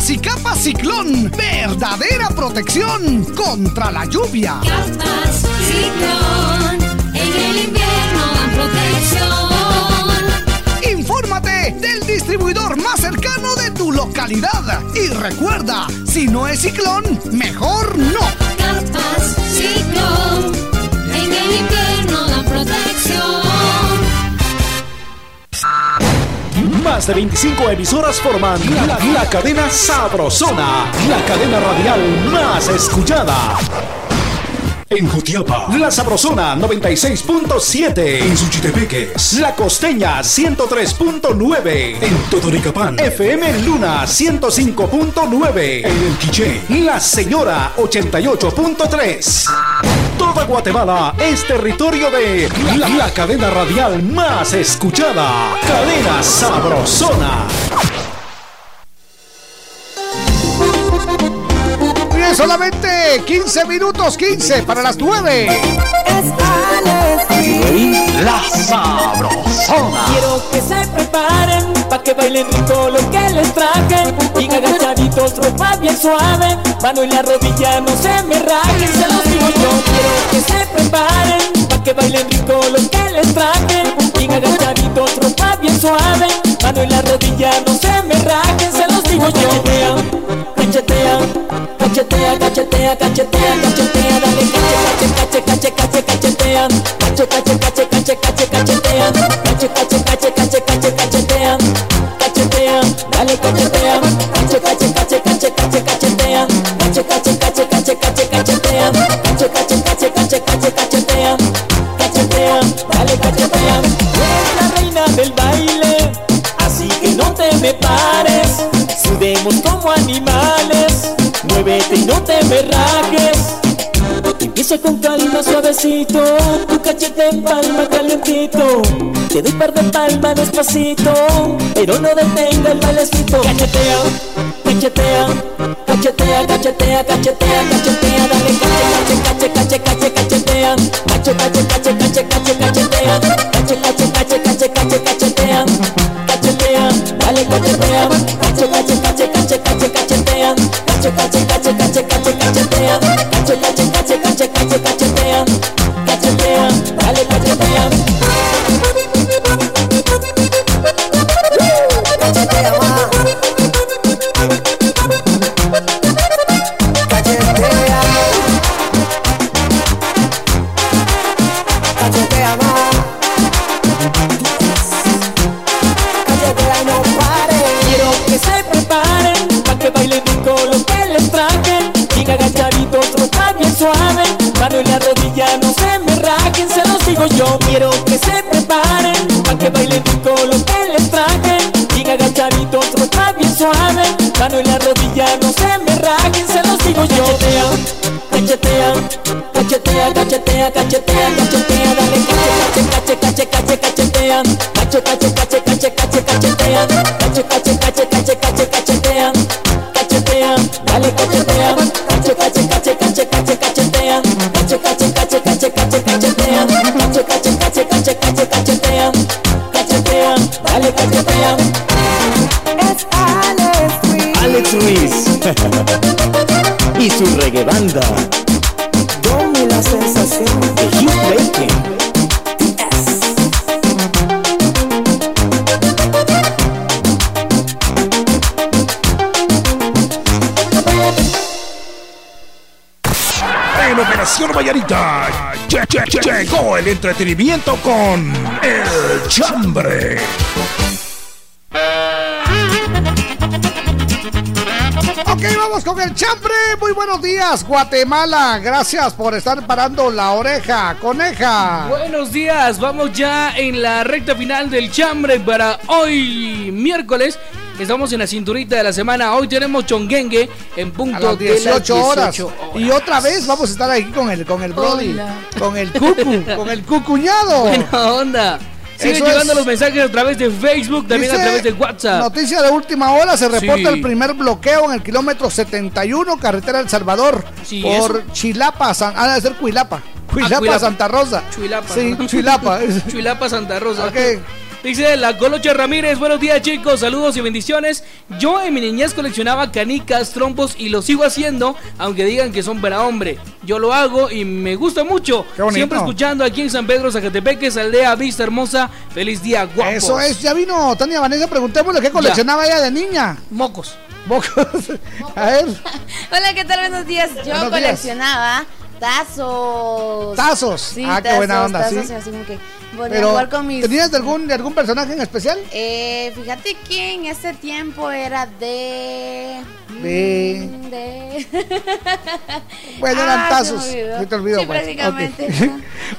Paraguas y capa ciclón. Verdadera protección contra la lluvia. Capas ciclón. En el invierno dan protección. Infórmate del distribuidor más cercano de tu localidad. Y recuerda, si no es ciclón, mejor no. Capas ciclón. En el invierno dan protección. Más de 25 emisoras forman la, cadena Sabrosona, la cadena radial más escuchada. En Jutiapa, La Sabrosona 96.7. En Suchitepeques, La Costeña 103.9. En Totonicapán, FM Luna 105.9. En El Quiché, La Señora 88.3. Toda Guatemala es territorio de la, la cadena radial más escuchada. Cadena Sabrosona. Bien, solamente 15 minutos 15 para las 9. La sabrosona. Quiero que se preparen pa' que bailen rico lo que les traje. Y agachaditos, ropa bien suave. Mano y la rodilla no se me rajen, se los digo yo. Quiero que se preparen pa' que bailen rico lo que les traje. Y agachaditos, ropa bien suave. Mano y la rodilla no se me rajen, se los digo yo. Cachetea, cachetea, cachetea, cachetea, cachetea, dale cache, cache, cache, cache, cachetea. Cache, cache, cache, cache, cache. Suavecito, tu cachete en palma calientito. Te doy par de palmas despacito, pero no detenga el bailecito. Cachetea, cachetea, cachetea, cachetea, cachetea, cachetea, dale cache, cache, cache, cache, cachetea. Cache, cache, cache, cache, cache, su reggae banda. Dame la sensación de Hugh Bacon. En Operación Vallarita lle- lle- lle- llegó el entretenimiento con El Chambre. Vamos con el chambre. Muy buenos días, Guatemala. Gracias por estar parando la oreja, coneja. Buenos días, vamos ya en la recta final del chambre para hoy miércoles Estamos en la cinturita de la semana. Hoy tenemos chonguengue en punto A las de las 18 horas. 18 Y otra vez vamos a estar aquí con el, con el Brody, con el Cucu, con el Cucuñado. Buena onda. Siguen llegando es. los mensajes a través de Facebook, también a través de WhatsApp. Noticia de última hora, se reporta Sí. el primer bloqueo en el kilómetro 71, carretera El Salvador, Sí, por eso. Chilapa, San, ah, debe ser Cuilapa. Cuilapa, Cuilapa. Santa Rosa. Chuilapa. Sí, ¿no? Chuilapa. Chuilapa Santa Rosa. Ok. Dice la Colocha Ramírez, buenos días chicos, saludos y bendiciones. Yo en mi niñez coleccionaba canicas, trompos y lo sigo haciendo, aunque digan que son para hombre. Yo lo hago y me gusta mucho. bonito. Siempre escuchando aquí en San Pedro, Zacatepeques, aldea Vista Hermosa. Feliz día, guapos. Eso es, ya vino Tania Vanessa, preguntémosle qué coleccionaba ella de niña. Mocos. Mocos. A ver, Hola, ¿qué tal? Buenos días. Yo Buenos días. Tazos. Tazos. Sí, Ah, qué tazos, buena onda, tazos, sí. así como que pero jugar con mis... ¿tenías de algún, de algún personaje en especial? Eh, fíjate que en ese tiempo era de... De- mm, de... Bueno, Ah, eran se me tazos. olvidó. Sí, te olvidó, Sí, pues. prácticamente. Ok. De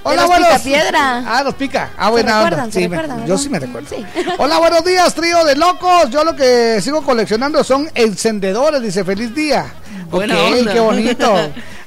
Hola, los buenos picapiedra. Ah, los pica. Ah, ¿Se buena onda. ¿Se Sí, me- yo sí me recuerdo. Hola, buenos días, trío de locos. Yo lo que sigo coleccionando son encendedores. Dice, feliz día. Buena Ok, onda. qué bonito.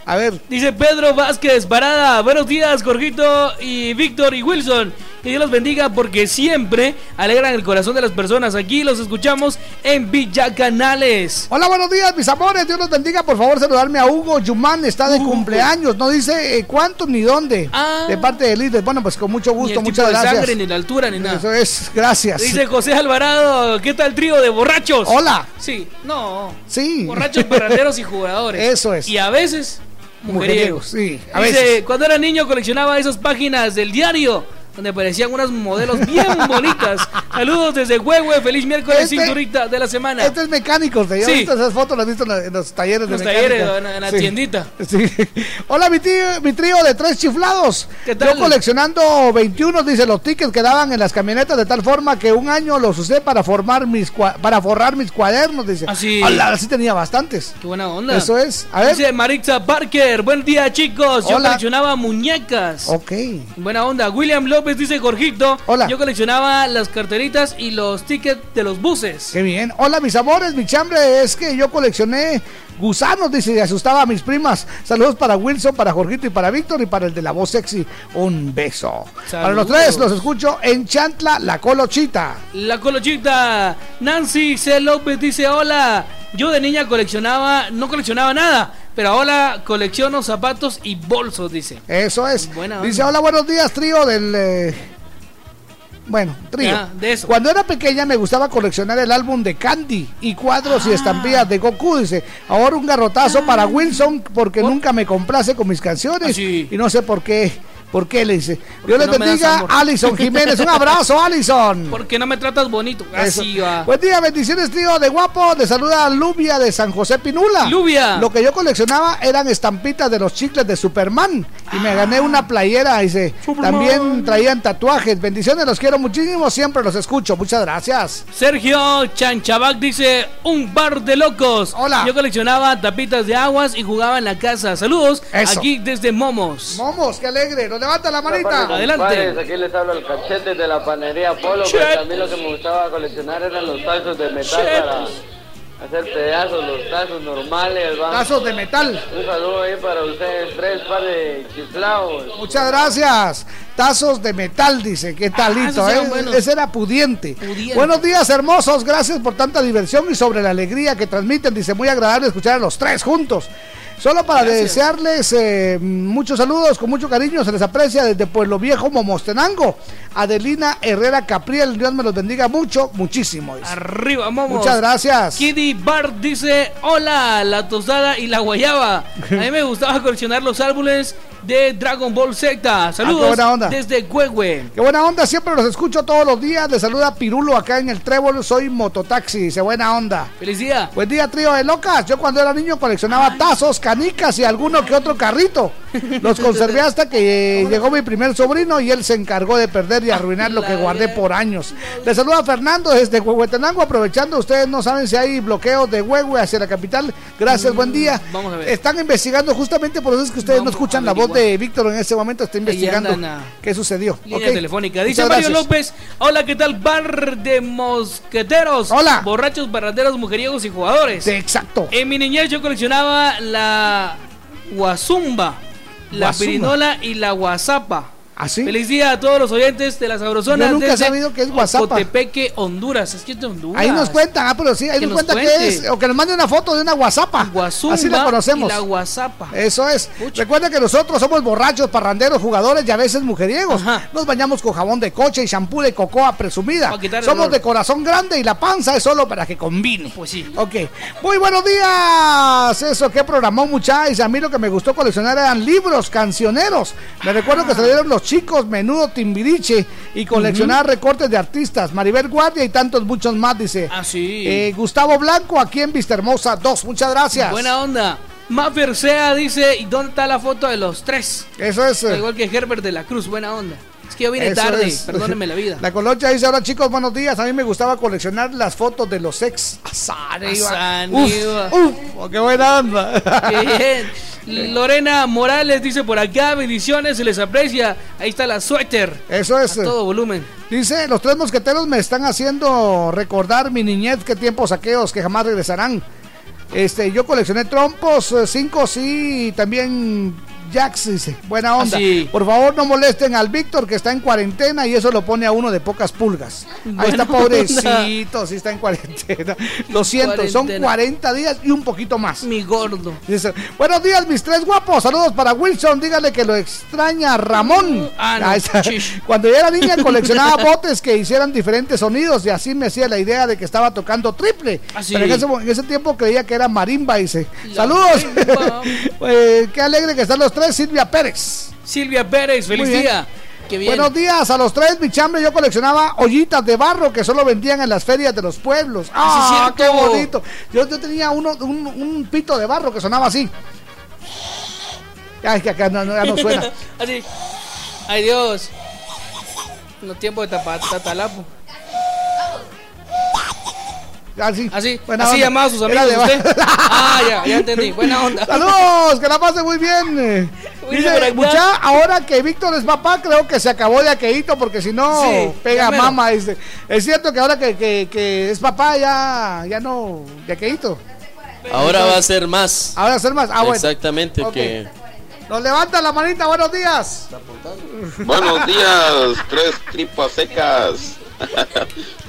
A ver. Dice Pedro Vázquez Parada, buenos días, Jorgito y Víctor y Wilson. Que Dios los bendiga porque siempre alegran el corazón de las personas. Aquí los escuchamos en Villa Canales. Hola, buenos días, mis amores. Dios los bendiga. Por favor, saludarme a Hugo Yumán. Está de cumpleaños. No dice eh, cuánto ni dónde. De parte de Lides. Bueno, pues con mucho Ni gusto. el Muchas tipo de gracias. sangre, ni la altura, ni nada. Eso es, gracias. Dice José Alvarado, ¿qué tal trío de borrachos? Hola. Sí, no. Sí. Borrachos, parranderos y jugadores. Eso es. Y a veces, mujeriegos. Mujeriegos, sí, a Dice, veces. cuando era niño coleccionaba esas páginas del diario donde aparecían unas modelos bien bonitas. Saludos desde Huehue, feliz miércoles, Este- cinturita de la semana. Este es mecánico. ¿te? Sí. visto esas fotos, las he visto en, la- en los talleres Los de talleres, mecánica. en la- en la Sí. tiendita. Sí. Hola, mi, tío, mi trío de tres chiflados. ¿Qué tal? Yo coleccionando 21, dice, los tickets que daban en las camionetas de tal forma que un año los usé para formar mis para forrar mis cuadernos, dice. Así. Hola, sí tenía bastantes. Qué buena onda. Eso es. A ver. Dice Maritza Parker, buen día chicos. Yo Hola. coleccionaba muñecas. Ok. Buena onda. William López dice Jorgito. Hola. Yo coleccionaba las carteritas y los tickets de los buses. Qué bien. Hola, mis amores. Mi chambre es que yo coleccioné gusanos, dice, y asustaba a mis primas. Saludos para Wilson, para Jorgito y para Víctor y para el de la voz sexy. Un beso. Para los tres, los escucho en Chantla, la Colochita. La colochita. Nancy C. López dice hola. Yo de niña coleccionaba, no coleccionaba nada, pero ahora colecciono zapatos y bolsos, dice. Eso es. Buena Dice, hola, buenos días, trío del... eh, Bueno, trío. Ya, de eso. Cuando era pequeña me gustaba coleccionar el álbum de Candy y cuadros y Ah. estampillas de Goku. Dice, ahora un garrotazo para Wilson porque nunca me complace con mis canciones y no sé por qué. ¿Por qué le dice? Dios les no bendiga. Alison Jiménez. Un abrazo, Alison. Porque no me tratas bonito. Eso. Así va. Buen día, bendiciones, trío de guapo. Le saluda Lubia de San José Pinula. Lubia. Lo que yo coleccionaba eran estampitas de los chicles de Superman. Y me gané una playera. Dice, también traían tatuajes. Bendiciones, los quiero muchísimo. Siempre los escucho. Muchas gracias. Sergio Chanchabac dice un bar de locos. Hola. Yo coleccionaba tapitas de aguas y jugaba en la casa. Saludos. Eso. Aquí desde Momos. Momos, qué alegre. Nos levanta la manita. Adelante. Aquí les hablo el cachete de la panería Polo, Chet. porque a mí lo que me gustaba coleccionar eran los tazos de metal Chet. para hacer pedazos, los tazos normales, ¿va? Tazos de metal. Un saludo ahí para ustedes, tres par de chiflados. Muchas gracias. Tazos de metal, dice. Qué talito, esos eran ¿eh? Ese era pudiente. Pudiente. Buenos días, hermosos. Gracias por tanta diversión y sobre la alegría que transmiten. Dice, muy agradable escuchar a los tres juntos. Solo para Gracias. desearles eh, muchos saludos, con mucho cariño, se les aprecia desde Pueblo Viejo, Momostenango. Adelina Herrera Capriel, Dios me los bendiga mucho, muchísimo. dice. Arriba, Momos. Muchas gracias. Kiddy Bart dice: Hola, la tostada y la guayaba. A mí me gustaba coleccionar los álbumes de Dragon Ball Z. Saludos Ah, qué buena onda. desde Huehue. Qué buena onda, siempre los escucho todos los días. Les saluda Pirulo acá en el Trébol, soy mototaxi, dice buena onda. Feliz día. Buen día, trío de locas. Yo cuando era niño coleccionaba tazos, canicas y alguno que otro carrito. Los conservé hasta que llegó mi primer sobrino y él se encargó de perder y arruinar lo que guardé por años. Le saluda Fernando desde Huehuetenango, aprovechando, ustedes no saben si hay bloqueo de Huehue hacia la capital. Gracias, buen día. Mm, Vamos a ver. Están investigando justamente por eso es que ustedes no escuchan la voz de Víctor en este momento, está investigando andan a- qué sucedió. Línea Ok. telefónica. Dice Mario. López. Hola, ¿qué tal? Bar de mosqueteros. Hola. Borrachos, barranderos, mujeriegos y jugadores. exacto. En mi niñez yo coleccionaba la guazumba, la Guazumba. pirinola y la ¿Así? Feliz día a todos los oyentes de las sabrosonas. Yo nunca he sabido qué es guazapa. Cotepeque, Honduras. Es que es de Honduras. Ahí nos cuentan, ah, pero sí, ahí Que nos, nos cuentan qué es, o que nos mande una foto de una guasapa. Guazumba Así la conocemos. y la guazapa. Eso es. Recuerda que nosotros somos borrachos, parranderos, jugadores y a veces mujeriegos. Nos bañamos con jabón de coche y shampoo de cocoa presumida. Somos de corazón grande y la panza es solo para que combine. Pues sí. Ok. Muy buenos días. Eso, qué programó muchachos. A mí lo que me gustó coleccionar eran libros cancioneros. Me recuerdo que salieron los chicos, menudo Timbiriche y coleccionar recortes de artistas. Maribel Guardia y tantos muchos más, dice. Ah, sí. Eh, Gustavo Blanco, aquí en Vista Hermosa 2. Muchas gracias. Buena onda. Maffer Sea dice, ¿y dónde está la foto de los tres? Eso es. eh, Igual que Herbert de la Cruz, buena onda. Es que yo vine Eso tarde, es. perdónenme la vida. La colocha dice, ahora chicos, buenos días. A mí me gustaba coleccionar las fotos de los ex. Asaniva. Asaniva. Uf, uf, oh, qué buena onda. Qué bien. Lorena Morales dice por acá, bendiciones, se les aprecia. Ahí está la suéter. Eso es. A todo volumen. Dice, los tres mosqueteros me están haciendo recordar mi niñez, qué tiempos saqueos que jamás regresarán. Este, yo coleccioné trompos, eh, cinco sí, y también Jax, dice, buena onda. Ah, sí. Por favor, no molesten al Víctor que está en cuarentena y eso lo pone a uno de pocas pulgas. Ahí está, onda. pobrecito, sí está en cuarentena. Lo siento, son Cuarentena. 40 días y un poquito más. Mi gordo. Dice, buenos días, mis tres guapos. Saludos para Wilson. Dígale que lo extraña Ramón. Ah, no. Cuando yo era niña coleccionaba botes que hicieran diferentes sonidos y así me hacía la idea de que estaba tocando triple. Ah, sí. Pero en ese, en ese tiempo creía que era marimba. Dice, La saludos. marimba. Eh, qué alegre que están los tres. Silvia Pérez. Silvia Pérez, feliz bien. día. Qué bien. Buenos días a los tres, mi chambre. Yo coleccionaba ollitas de barro que solo vendían en las ferias de los pueblos. ¡Ah, Sí, qué bonito! Yo, yo tenía uno, un, un pito de barro que sonaba así. Ay, que acá no, no- ya no suena. Así. Ay, Dios. No tiempo de tapa- tatalapo. Así. Así, Buena así onda. llamaba a sus amigos de usted. Ah, ya, ya entendí. Buena onda. Saludos, que la pase muy bien. Dice, mucha, ahora que Víctor es papá, creo que se acabó de aqueíto porque si no Sí, pega mama. Dice. Es cierto que ahora que, que- que es papá ya, ya no de aqueíto. Ahora va a ser más. Ahora va a ser más. Ah, bueno. Exactamente, que Nos levanta la manita, buenos días. Buenos días, tres tripas secas.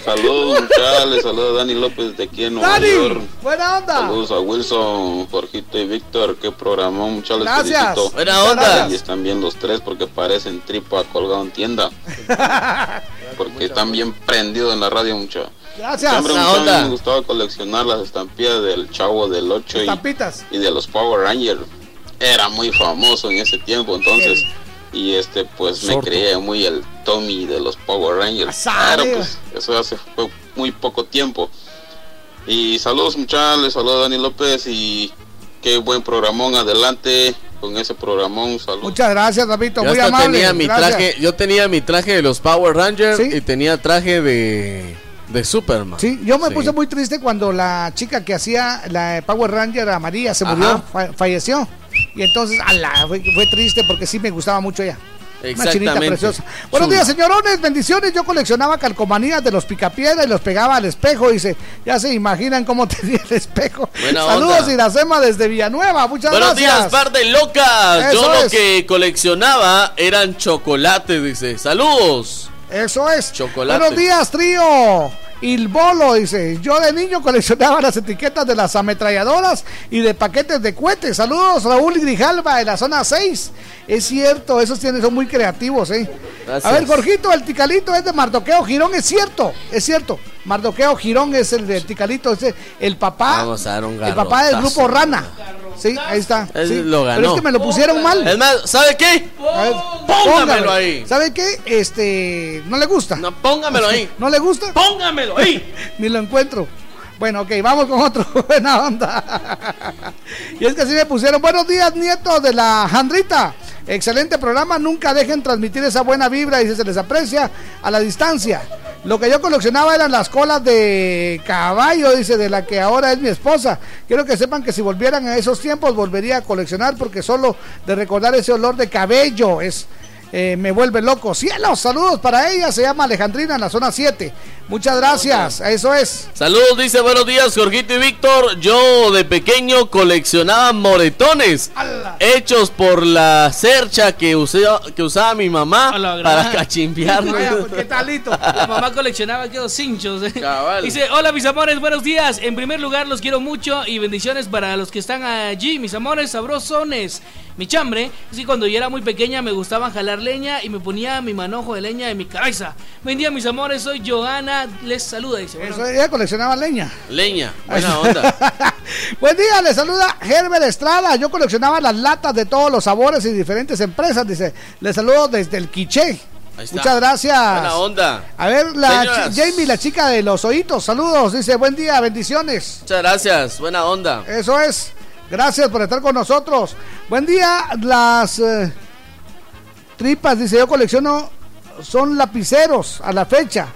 Saludos, muchachos. Saludos a Dani López de aquí en Nueva York. Dani, buena onda. Saludos a Wilson, Jorgito y Víctor. Qué programó, muchachos. Gracias. felicito. Buena onda. Y están bien los tres porque parecen tripa colgado en tienda. Porque están bien prendidos en la radio, muchachos. Gracias. Siempre onda. me gustaba coleccionar las estampillas del Chavo del 8 y, Estampitas. y de los Power Rangers. Era muy famoso en ese tiempo, entonces. Y este, pues me creía muy el Tommy de los Power Rangers. Sabe. Pero pues eso hace fue muy poco tiempo. Y saludos muchachos, saludos a Dani López y qué buen programón adelante con ese programón. Saludos. Muchas gracias, yo Muy amable. tenía mi Gracias. traje, yo tenía mi traje de los Power Rangers ¿Sí? y tenía traje de de Superman. Sí, yo me Sí. puse muy triste cuando la chica que hacía la Power Ranger a María se murió, fa- falleció. Y entonces, ala, fue, fue triste porque sí me gustaba mucho ella. Una chinita preciosa. Buenos días, señorones, bendiciones. Yo coleccionaba calcomanías de los picapiedra y los pegaba al espejo. Dice, ya se imaginan cómo tenía el espejo. Buena Saludos, onda. Iracema desde Villanueva. Muchas Buenos gracias. días, par de locas. Eso Yo lo que coleccionaba eran chocolates, dice. Saludos. Eso es. Chocolates. Buenos días, trío. Il Bolo dice, yo de niño coleccionaba las etiquetas de las ametralladoras y de paquetes de cohetes. Saludos, Raúl Grijalva de la zona 6. Es cierto, esos tienen, son muy creativos, ¿eh? Gracias. A ver, Jorgito, el ticalito es de Mardoqueo Girón, es cierto, es cierto. Mardoqueo Girón es el del ticalito, es el papá, Vamos a dar un el papá del grupo Rana. Sí, ahí está. Él sí. lo ganó. Pero es que me lo pusieron mal. Es más, ¿sabe qué? Ver, Póngamelo ahí. ¿Sabe qué? Este, no le gusta. No, póngamelo ahí. ¿No le gusta? Póngamelo ahí. Ni lo encuentro. Bueno, ok, vamos con otro. Buena onda. y es que así me pusieron. Buenos días, nietos de la Jandrita. Excelente programa. Nunca dejen transmitir esa buena vibra y se les aprecia a la distancia. Lo que yo coleccionaba eran las colas de caballo, dice, de la que ahora es mi esposa. Quiero que sepan que si volvieran a esos tiempos volvería a coleccionar porque solo de recordar ese olor de cabello es eh, me vuelve loco. Cielos, saludos para ella. Se llama Alejandrina en la zona 7. Muchas gracias. Eso es. Saludos, dice buenos días, Jorgito y Víctor. Yo de pequeño coleccionaba moretones hechos por la cercha que, usé- que usaba mi mamá para cachimbiarme. Vaya, pues, ¿Qué talito? La mamá coleccionaba aquellos cinchos. ¿eh? Dice, hola mis amores, buenos días. En primer lugar, los quiero mucho y bendiciones para los que están allí, mis amores sabrosones. Mi chambre es que cuando yo era muy pequeña me gustaba jalar leña y me ponía mi manojo de leña en mi cabeza. Buen día, mis amores, soy Les saluda, dice. Bueno, Eso, ella coleccionaba leña. Leña, buena onda. Buen día, le saluda Herbert Estrada. Yo coleccionaba las latas de todos los sabores y diferentes empresas. Dice, le saludo desde el Quiché. Ahí está. Muchas gracias. Buena onda. A ver, la Jamie, la chica de los oídos, saludos. Dice, buen día, bendiciones. Muchas gracias, buena onda. Eso es. Gracias por estar con nosotros. Buen día, las eh, tripas, dice, yo colecciono, son lapiceros a la fecha.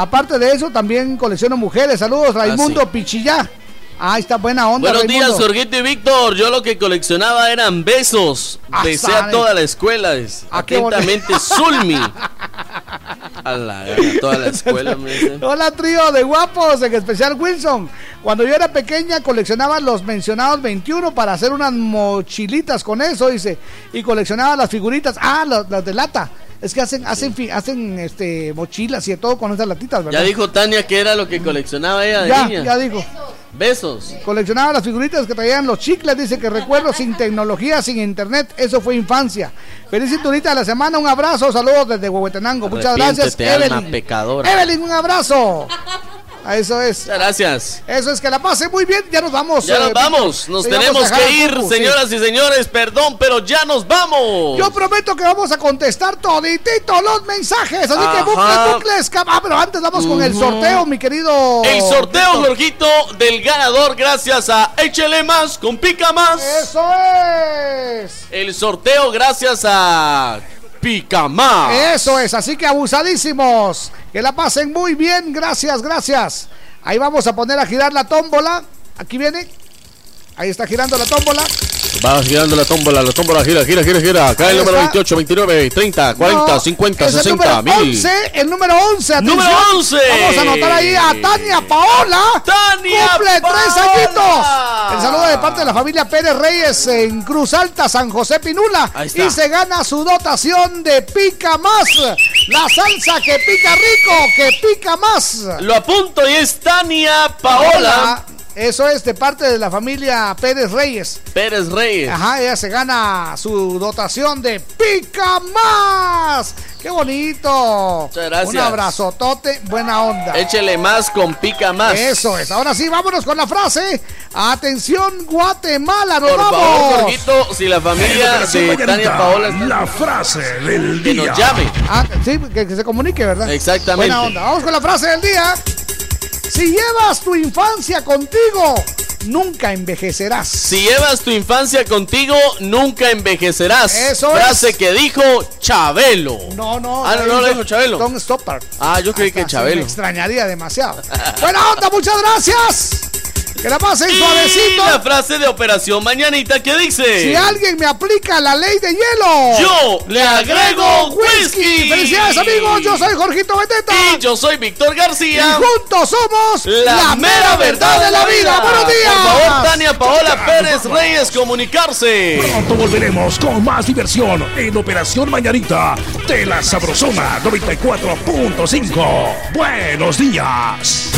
Aparte de eso, también colecciono mujeres. Saludos, Raimundo sí. Pichillá. Ahí está, buena onda. Buenos días. Jorgito y Víctor. Yo lo que coleccionaba eran besos. Ah, Besé a toda la escuela. es- Ah. Atentamente, Zulmi. A la gana, toda la escuela me. Hola trío de guapos, en especial Wilson. Cuando yo era pequeña coleccionaba los mencionados 21 para hacer unas mochilitas con eso, dice. Y coleccionaba las figuritas, ah, las, las de lata. Es que hacen, hacen, fi- hacen este mochilas y de todo con esas latitas, ¿verdad? Ya dijo Tania que era lo que coleccionaba ella de Ya, niña. ya dijo. Besos. Coleccionaba las figuritas que traían los chicles, dice que recuerdo sin tecnología, sin internet, eso fue infancia. Feliz cinturita de la semana, un abrazo, saludos desde Huehuetenango, muchas gracias, Evelyn. pecadora. Evelyn, un abrazo. Eso es. Muchas gracias. Eso es que la pase muy bien, ya nos vamos. Ya eh, nos Víctor. vamos. Nos tenemos que ir, Cucu, sí. señoras y señores. Perdón, pero ya nos vamos. Yo prometo que vamos a contestar toditito los mensajes, así que Ajá. bucles, bucles, cam- Ah, pero antes vamos con el sorteo, mi querido. El sorteo. Jorgito, del ganador gracias a Échele Más con Pica Más. Eso es. El sorteo gracias a Pica Más. Eso es, así que abusadísimos. Que la pasen muy bien, gracias, gracias. Ahí vamos a poner a girar la tómbola. Aquí viene. Ahí está girando la tómbola. Va girando la tómbola, la tómbola gira, gira, gira, gira. Ahí el número está. 28, 29, 30, 40, No, 50, es el 60, número 1000. 11, el número 11. atención. Número 11. Vamos a anotar ahí a Tania Paola. Tania Cumple Paola. tres añitos. El saludo de parte de la familia Pérez Reyes en Cruz Alta, San José Pinula. Ahí está. Y se gana su dotación de Pica Más. La salsa que pica rico, que pica más. Lo apunto y es Tania Paola Eso es de parte de la familia Pérez Reyes. Pérez Reyes. Ajá, ella se gana su dotación de Pica Más. ¡Qué bonito! Muchas gracias. Un abrazotote, buena onda. Échele más con Pica Más. Eso es. Ahora sí, vámonos con la frase. Atención, Guatemala, nos Por vamos. favor, Jorgito, si la familia de Tania Paola está- La frase del que día. nos llame. Ah, sí, que, que se comunique, ¿verdad? Exactamente. Buena onda. Vamos con la frase del día. Si llevas tu infancia contigo, nunca envejecerás. Si llevas tu infancia contigo, nunca envejecerás. Eso Frase es. que dijo Chabelo. No, no. Ah, no, no, lo dijo Chabelo. Don't stopper. Ah, yo creí que Sí, me Chabelo. extrañaría demasiado. Buena onda, muchas gracias. Que la pasen Y suavecito. la frase de Operación Mañanita que dice: Si alguien me aplica la ley de hielo, Yo le agrego whisky. Felicidades, amigos. Yo soy Jorgito Beteta. Y yo soy Víctor Y García. juntos somos La, mera verdad de la vida. Buenos días. Por favor, Tania Paola Pérez Reyes, comunicarse. Pronto volveremos con más diversión en Operación Mañanita de la Sabrosona 94.5. Buenos días.